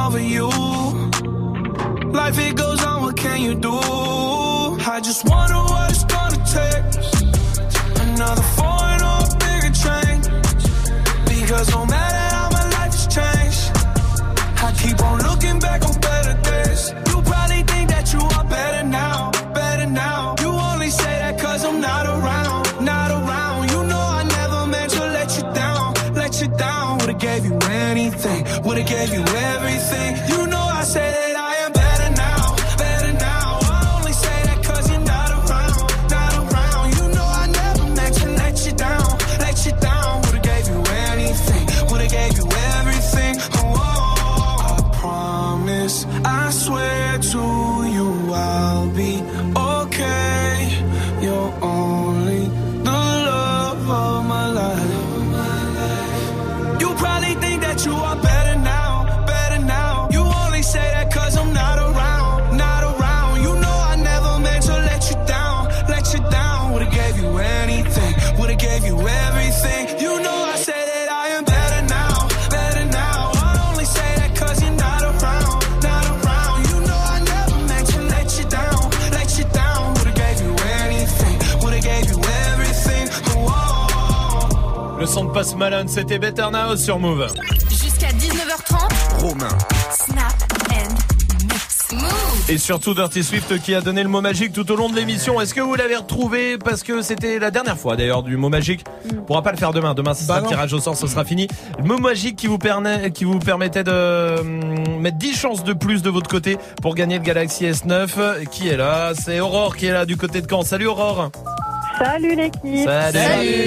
Over you. Life it goes on, what can you do? I just wonder gave you everything. You Post Malone, c'était Better Now sur Move. Jusqu'à 19h30. Romain. Snap and mix. Move. Et surtout Dirty Swift qui a donné le mot magique tout au long de l'émission. Est-ce que vous l'avez retrouvé? Parce que c'était la dernière fois d'ailleurs du mot magique. On pourra pas le faire demain. Demain, ce sera Bah le tirage au sort, ce sera fini. Le mot magique qui vous, permet, qui vous permettait de hum, mettre 10 chances de plus de votre côté pour gagner le Galaxy S9. Qui est là? C'est Aurore qui est là du côté de Caen. Salut Aurore Salut l'équipe. Salut,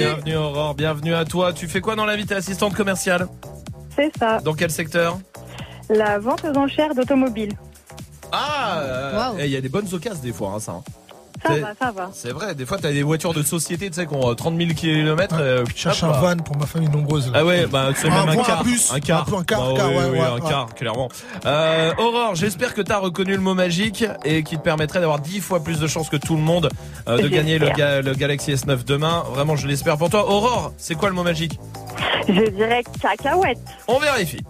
Bienvenue Aurore, bienvenue à toi. Tu fais quoi dans la vie? T'es assistante commerciale? C'est ça. Dans quel secteur? La vente aux enchères d'automobiles. Ah euh, Wow. eh, Il y a des bonnes occasions des fois, hein, ça. Ça C'est- va, ça va. C'est vrai, des fois t'as des voitures de société, tu sais, qui ont euh, 30 000 km. Je cherche un van pour ma famille nombreuse. là. Ah ouais, bah c'est Un même un car. un bus. Un car. Un peu un car, Bah car, oui, ouais, oui, ouais, un ouais. car, clairement. Euh, Aurore, j'espère que t'as reconnu le mot magique et qui te permettrait d'avoir 10 fois plus de chances que tout le monde euh, de gagner le, ga- le Galaxy S9 demain. Vraiment, je l'espère pour toi. Aurore, c'est quoi le mot magique? Je dirais cacahuète. On vérifie.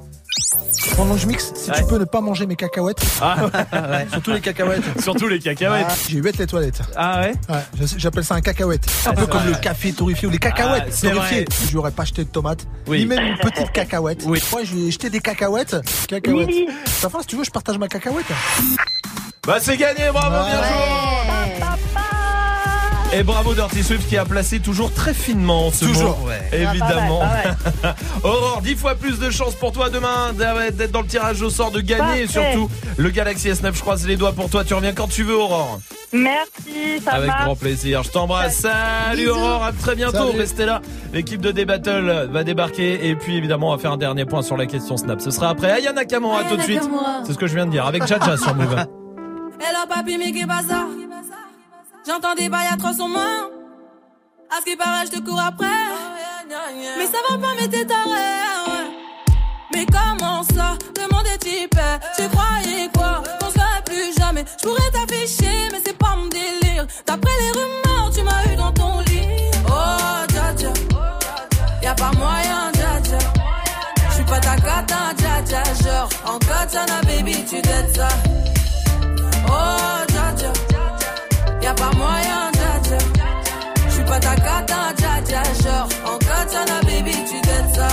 Pendant que je mixe, si tu peux ne pas manger mes cacahuètes. Ah, Surtout les cacahuètes. Surtout les cacahuètes. Ah, J'ai huit les toilettes. Ah ouais? Ouais, j'appelle ça un cacahuète. Un peu comme vrai. le café torréfié ou les cacahuètes Ah, torréfiées. J'aurais pas acheté de tomates. Oui. Ni même une petite cacahuète. Oui. Moi, je vais jeter des cacahuètes. Cacahuètes. Oui. Ça va, si tu veux, je partage ma cacahuète. Bah c'est gagné, bravo, bien joué Et bravo Dirty Swift qui a placé toujours très finement ce Toujours, mot. ouais. Évidemment. Ah, pas Aurore, 10 fois plus de chances pour toi demain d'être dans le tirage au sort, de gagner et surtout le Galaxy S9. Je croise les doigts pour toi. Tu reviens quand tu veux, Aurore. Merci, ça Avec marche. grand plaisir. Je t'embrasse. Salut Bisous. Aurore, à très bientôt. Salut. Restez là. L'équipe de D-Battle va débarquer et puis évidemment on va faire un dernier point sur la question Snap. Ce sera après Ayana Ayana tout de suite. C'est ce que je viens de dire avec Jaja sur Move. J'entends des bails à son main. À ce qui paraît, je te cours après. Mais ça va pas, mais t'es taré. ouais. Mais comment ça? Est hyper. Tu croyais quoi? Qu'on serait plus jamais. Je pourrais t'afficher, mais c'est pas mon délire. D'après les rumeurs, tu m'as eu dans ton lit. Oh, dja dja. Y'a pas moyen, dja dja. J'suis pas ta cata, dja dja. Genre, en katana, baby, tu dettes pas moyen, dja Je suis pas ta cata, dja dja. Genre, en katana, baby, tu t'aides ça.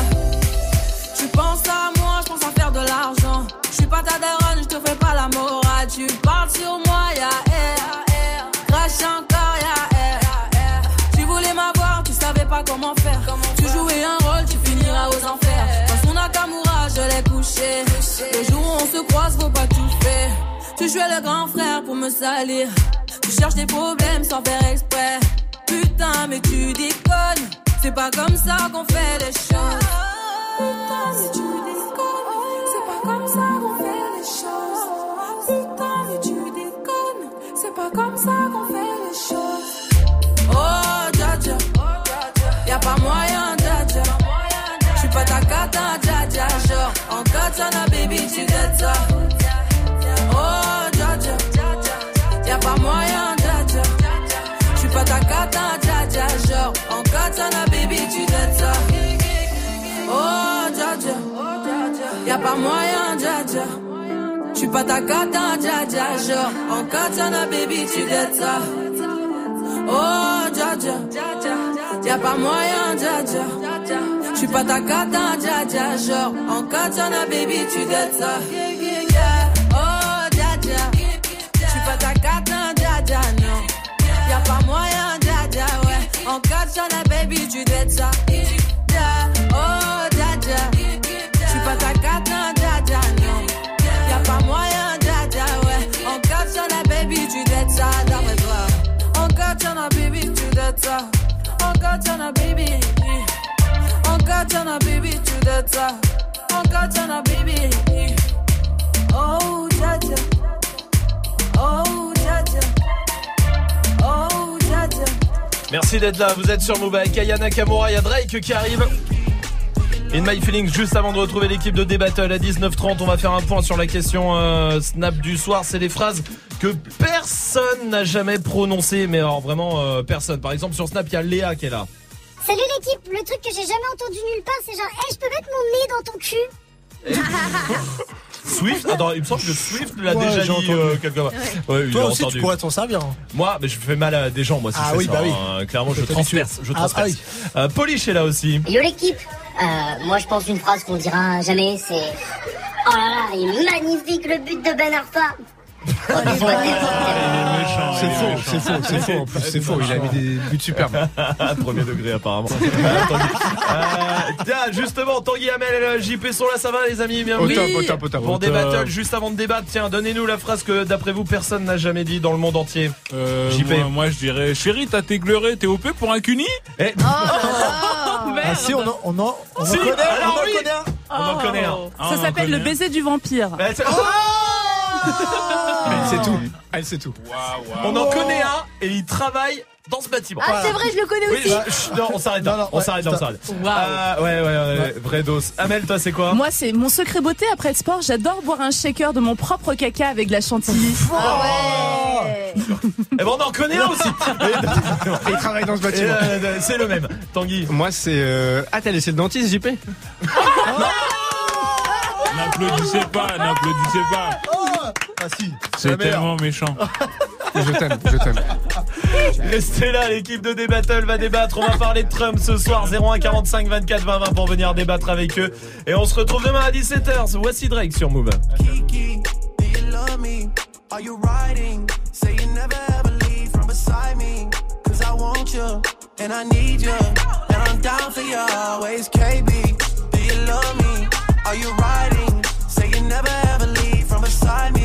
Tu penses à moi, je pense à faire de l'argent. Je suis pas ta daronne, je te fais pas la morale. Tu parles sur moi, ya air. Crash encore, ya air. Tu voulais m'avoir, tu savais pas comment faire. tu jouais un rôle, tu finiras aux enfers. Dans son Akamura, je l'ai couché. Le jour où on se croise, faut pas tout faire. Tu jouais le grand frère pour me salir. Tu cherches des problèmes sans faire exprès. Putain, mais tu déconnes. C'est pas comme ça qu'on fait les choses. Putain, mais tu déconnes. C'est pas comme ça qu'on fait les choses. Putain, mais tu déconnes. C'est pas comme ça qu'on fait les choses. Oh, dja dja. Y'a pas moyen, dja dja. J'suis pas ta cata, dja dja. Genre, en katana, baby, tu dettes ça. Ta cata, dja dja. Genre, en katana, baby, tu dettes ça. Oh, dja dja. Y'a pas moyen, dja dja. J'suis pas ta cata, dja dja. Genre, en katana, baby, tu dettes ça. Oh, dja dja. Y'a pas moyen, dja dja. J'suis pas ta cata, dja dja. Genre, en katana, baby, tu dettes ça. Oh, dja dja. J'suis pas ta pas moyen, dja, ouais. En katana, baby, tu dettes ça. Oh, dja dja. J'suis pas ta cata, dja dja, non. Y'a pas moyen, dja, ouais. En katana, baby, tu dettes ça, d'après toi. En katana, baby, tu dettes ça. En katana, baby. En katana, baby, tu dettes ça. En katana, baby. Oh, dja dja. Oh, dja. Oh, Merci d'être là, vous êtes sur Move avec Aya Nakamura, il y a Drake qui arrive. In My Feelings, juste avant de retrouver l'équipe de D-Battle à 19h30, on va faire un point sur la question euh, Snap du soir. C'est des phrases que personne n'a jamais prononcées, mais alors vraiment euh, personne. Par exemple, sur Snap, il y a Léa qui est là. Salut l'équipe, le truc que j'ai jamais entendu nulle part, c'est genre, hey, je peux mettre mon nez dans ton cul? Swift, attends, il me semble que Swift l'a Ouais, déjà dit entendu. euh, quelque part. Ouais, il Toi aussi, entendu. tu pourrais t'en servir. hein. Moi, mais je fais mal à des gens, moi, si Ah je fais oui, ça, bah oui. hein. Clairement, je t'habituer. transperce. Je Ah, transperce. ah oui. Euh, Polish est là aussi. Yo l'équipe, euh, moi je pense une phrase qu'on dira jamais, c'est Oh là là, il est magnifique le but de Ben Arfa C'est faux, c'est faux, c'est faux. En plus, c'est faux. Il a mis des buts superbes. Premier degré apparemment. Euh, tiens, justement, Tanguy Hamel et le JP sont là, ça va les amis Bienvenue. Au top, au top, au top. Pour des battles, juste avant de débattre, tiens, donnez-nous la phrase que d'après vous personne n'a jamais dit dans le monde entier. Euh, JP. moi, je dirais, chérie, t'as tes gleurés, t'es OP pour un cuni Eh, Ah si, on en, on en, on en Si, connaît, alors on en oui. connaît un. On en connaît un. Ah, Ça en s'appelle le baiser du vampire. Bah, Elle sait tout. Elle sait tout. On en connaît un et il travaille dans ce bâtiment. Ah, c'est vrai, je le connais Oui, aussi. bah, non, on s'arrête là. Non, non, on ouais, s'arrête là, on s'arrête. Waouh. Ah, ouais, ouais, ouais, vrai dos. Amel, toi, c'est quoi Moi, c'est mon secret beauté après le sport. J'adore boire un shaker de mon propre caca avec de la chantilly. Ah ouais. Eh ben, on en connaît un aussi. Et il travaille dans ce Et, bâtiment. euh, c'est le même. Tanguy. Moi, c'est. euh, Ah, t'as laissé le dentiste, JP N'applaudissez pas, n'applaudissez pas. Ah si, C'est tellement méchant. Je t'aime, je t'aime. Restez là, l'équipe de D-Battle va débattre. On va parler de Trump ce soir. 01 45 24 20 20 pour venir débattre avec eux. Et on se retrouve demain à 17h. Voici Drake sur Move. Kiki, do you love me? Are you riding? Say you never ever leave from beside me. Cause I want you, and I need you, and I'm down for you always. KB, do you love me? Are you riding? Say you never ever leave from beside me.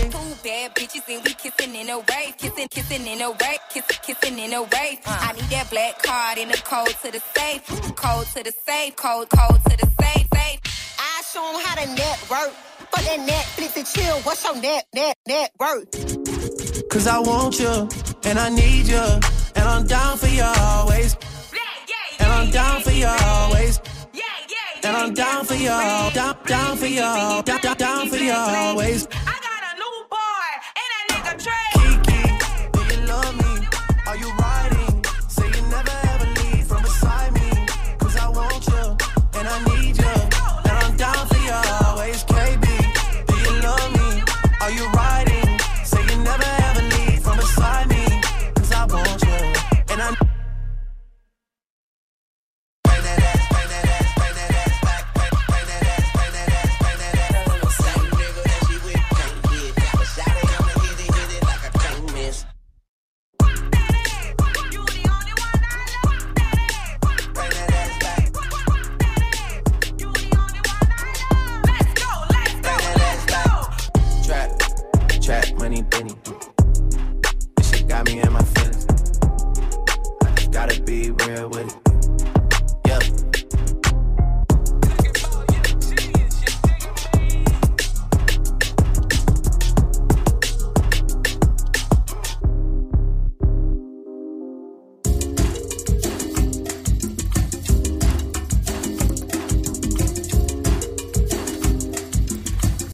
Two bad bitches and we kissing in a wave, kissing, kissing in a wave, kissing, kissing in a wave. Uh. I need that black card in the code to the safe, code to the safe, code, code to the safe, safe. I show 'em how to network. For that Netflix and chill, what's your net, net, net worth? Cause I want you, and I need you, and I'm down for you always. And I'm down for you always. And I'm down for you, down, down for you, down, down, down for you always. skinny. This shit got me in my feelings. I just gotta be real with it.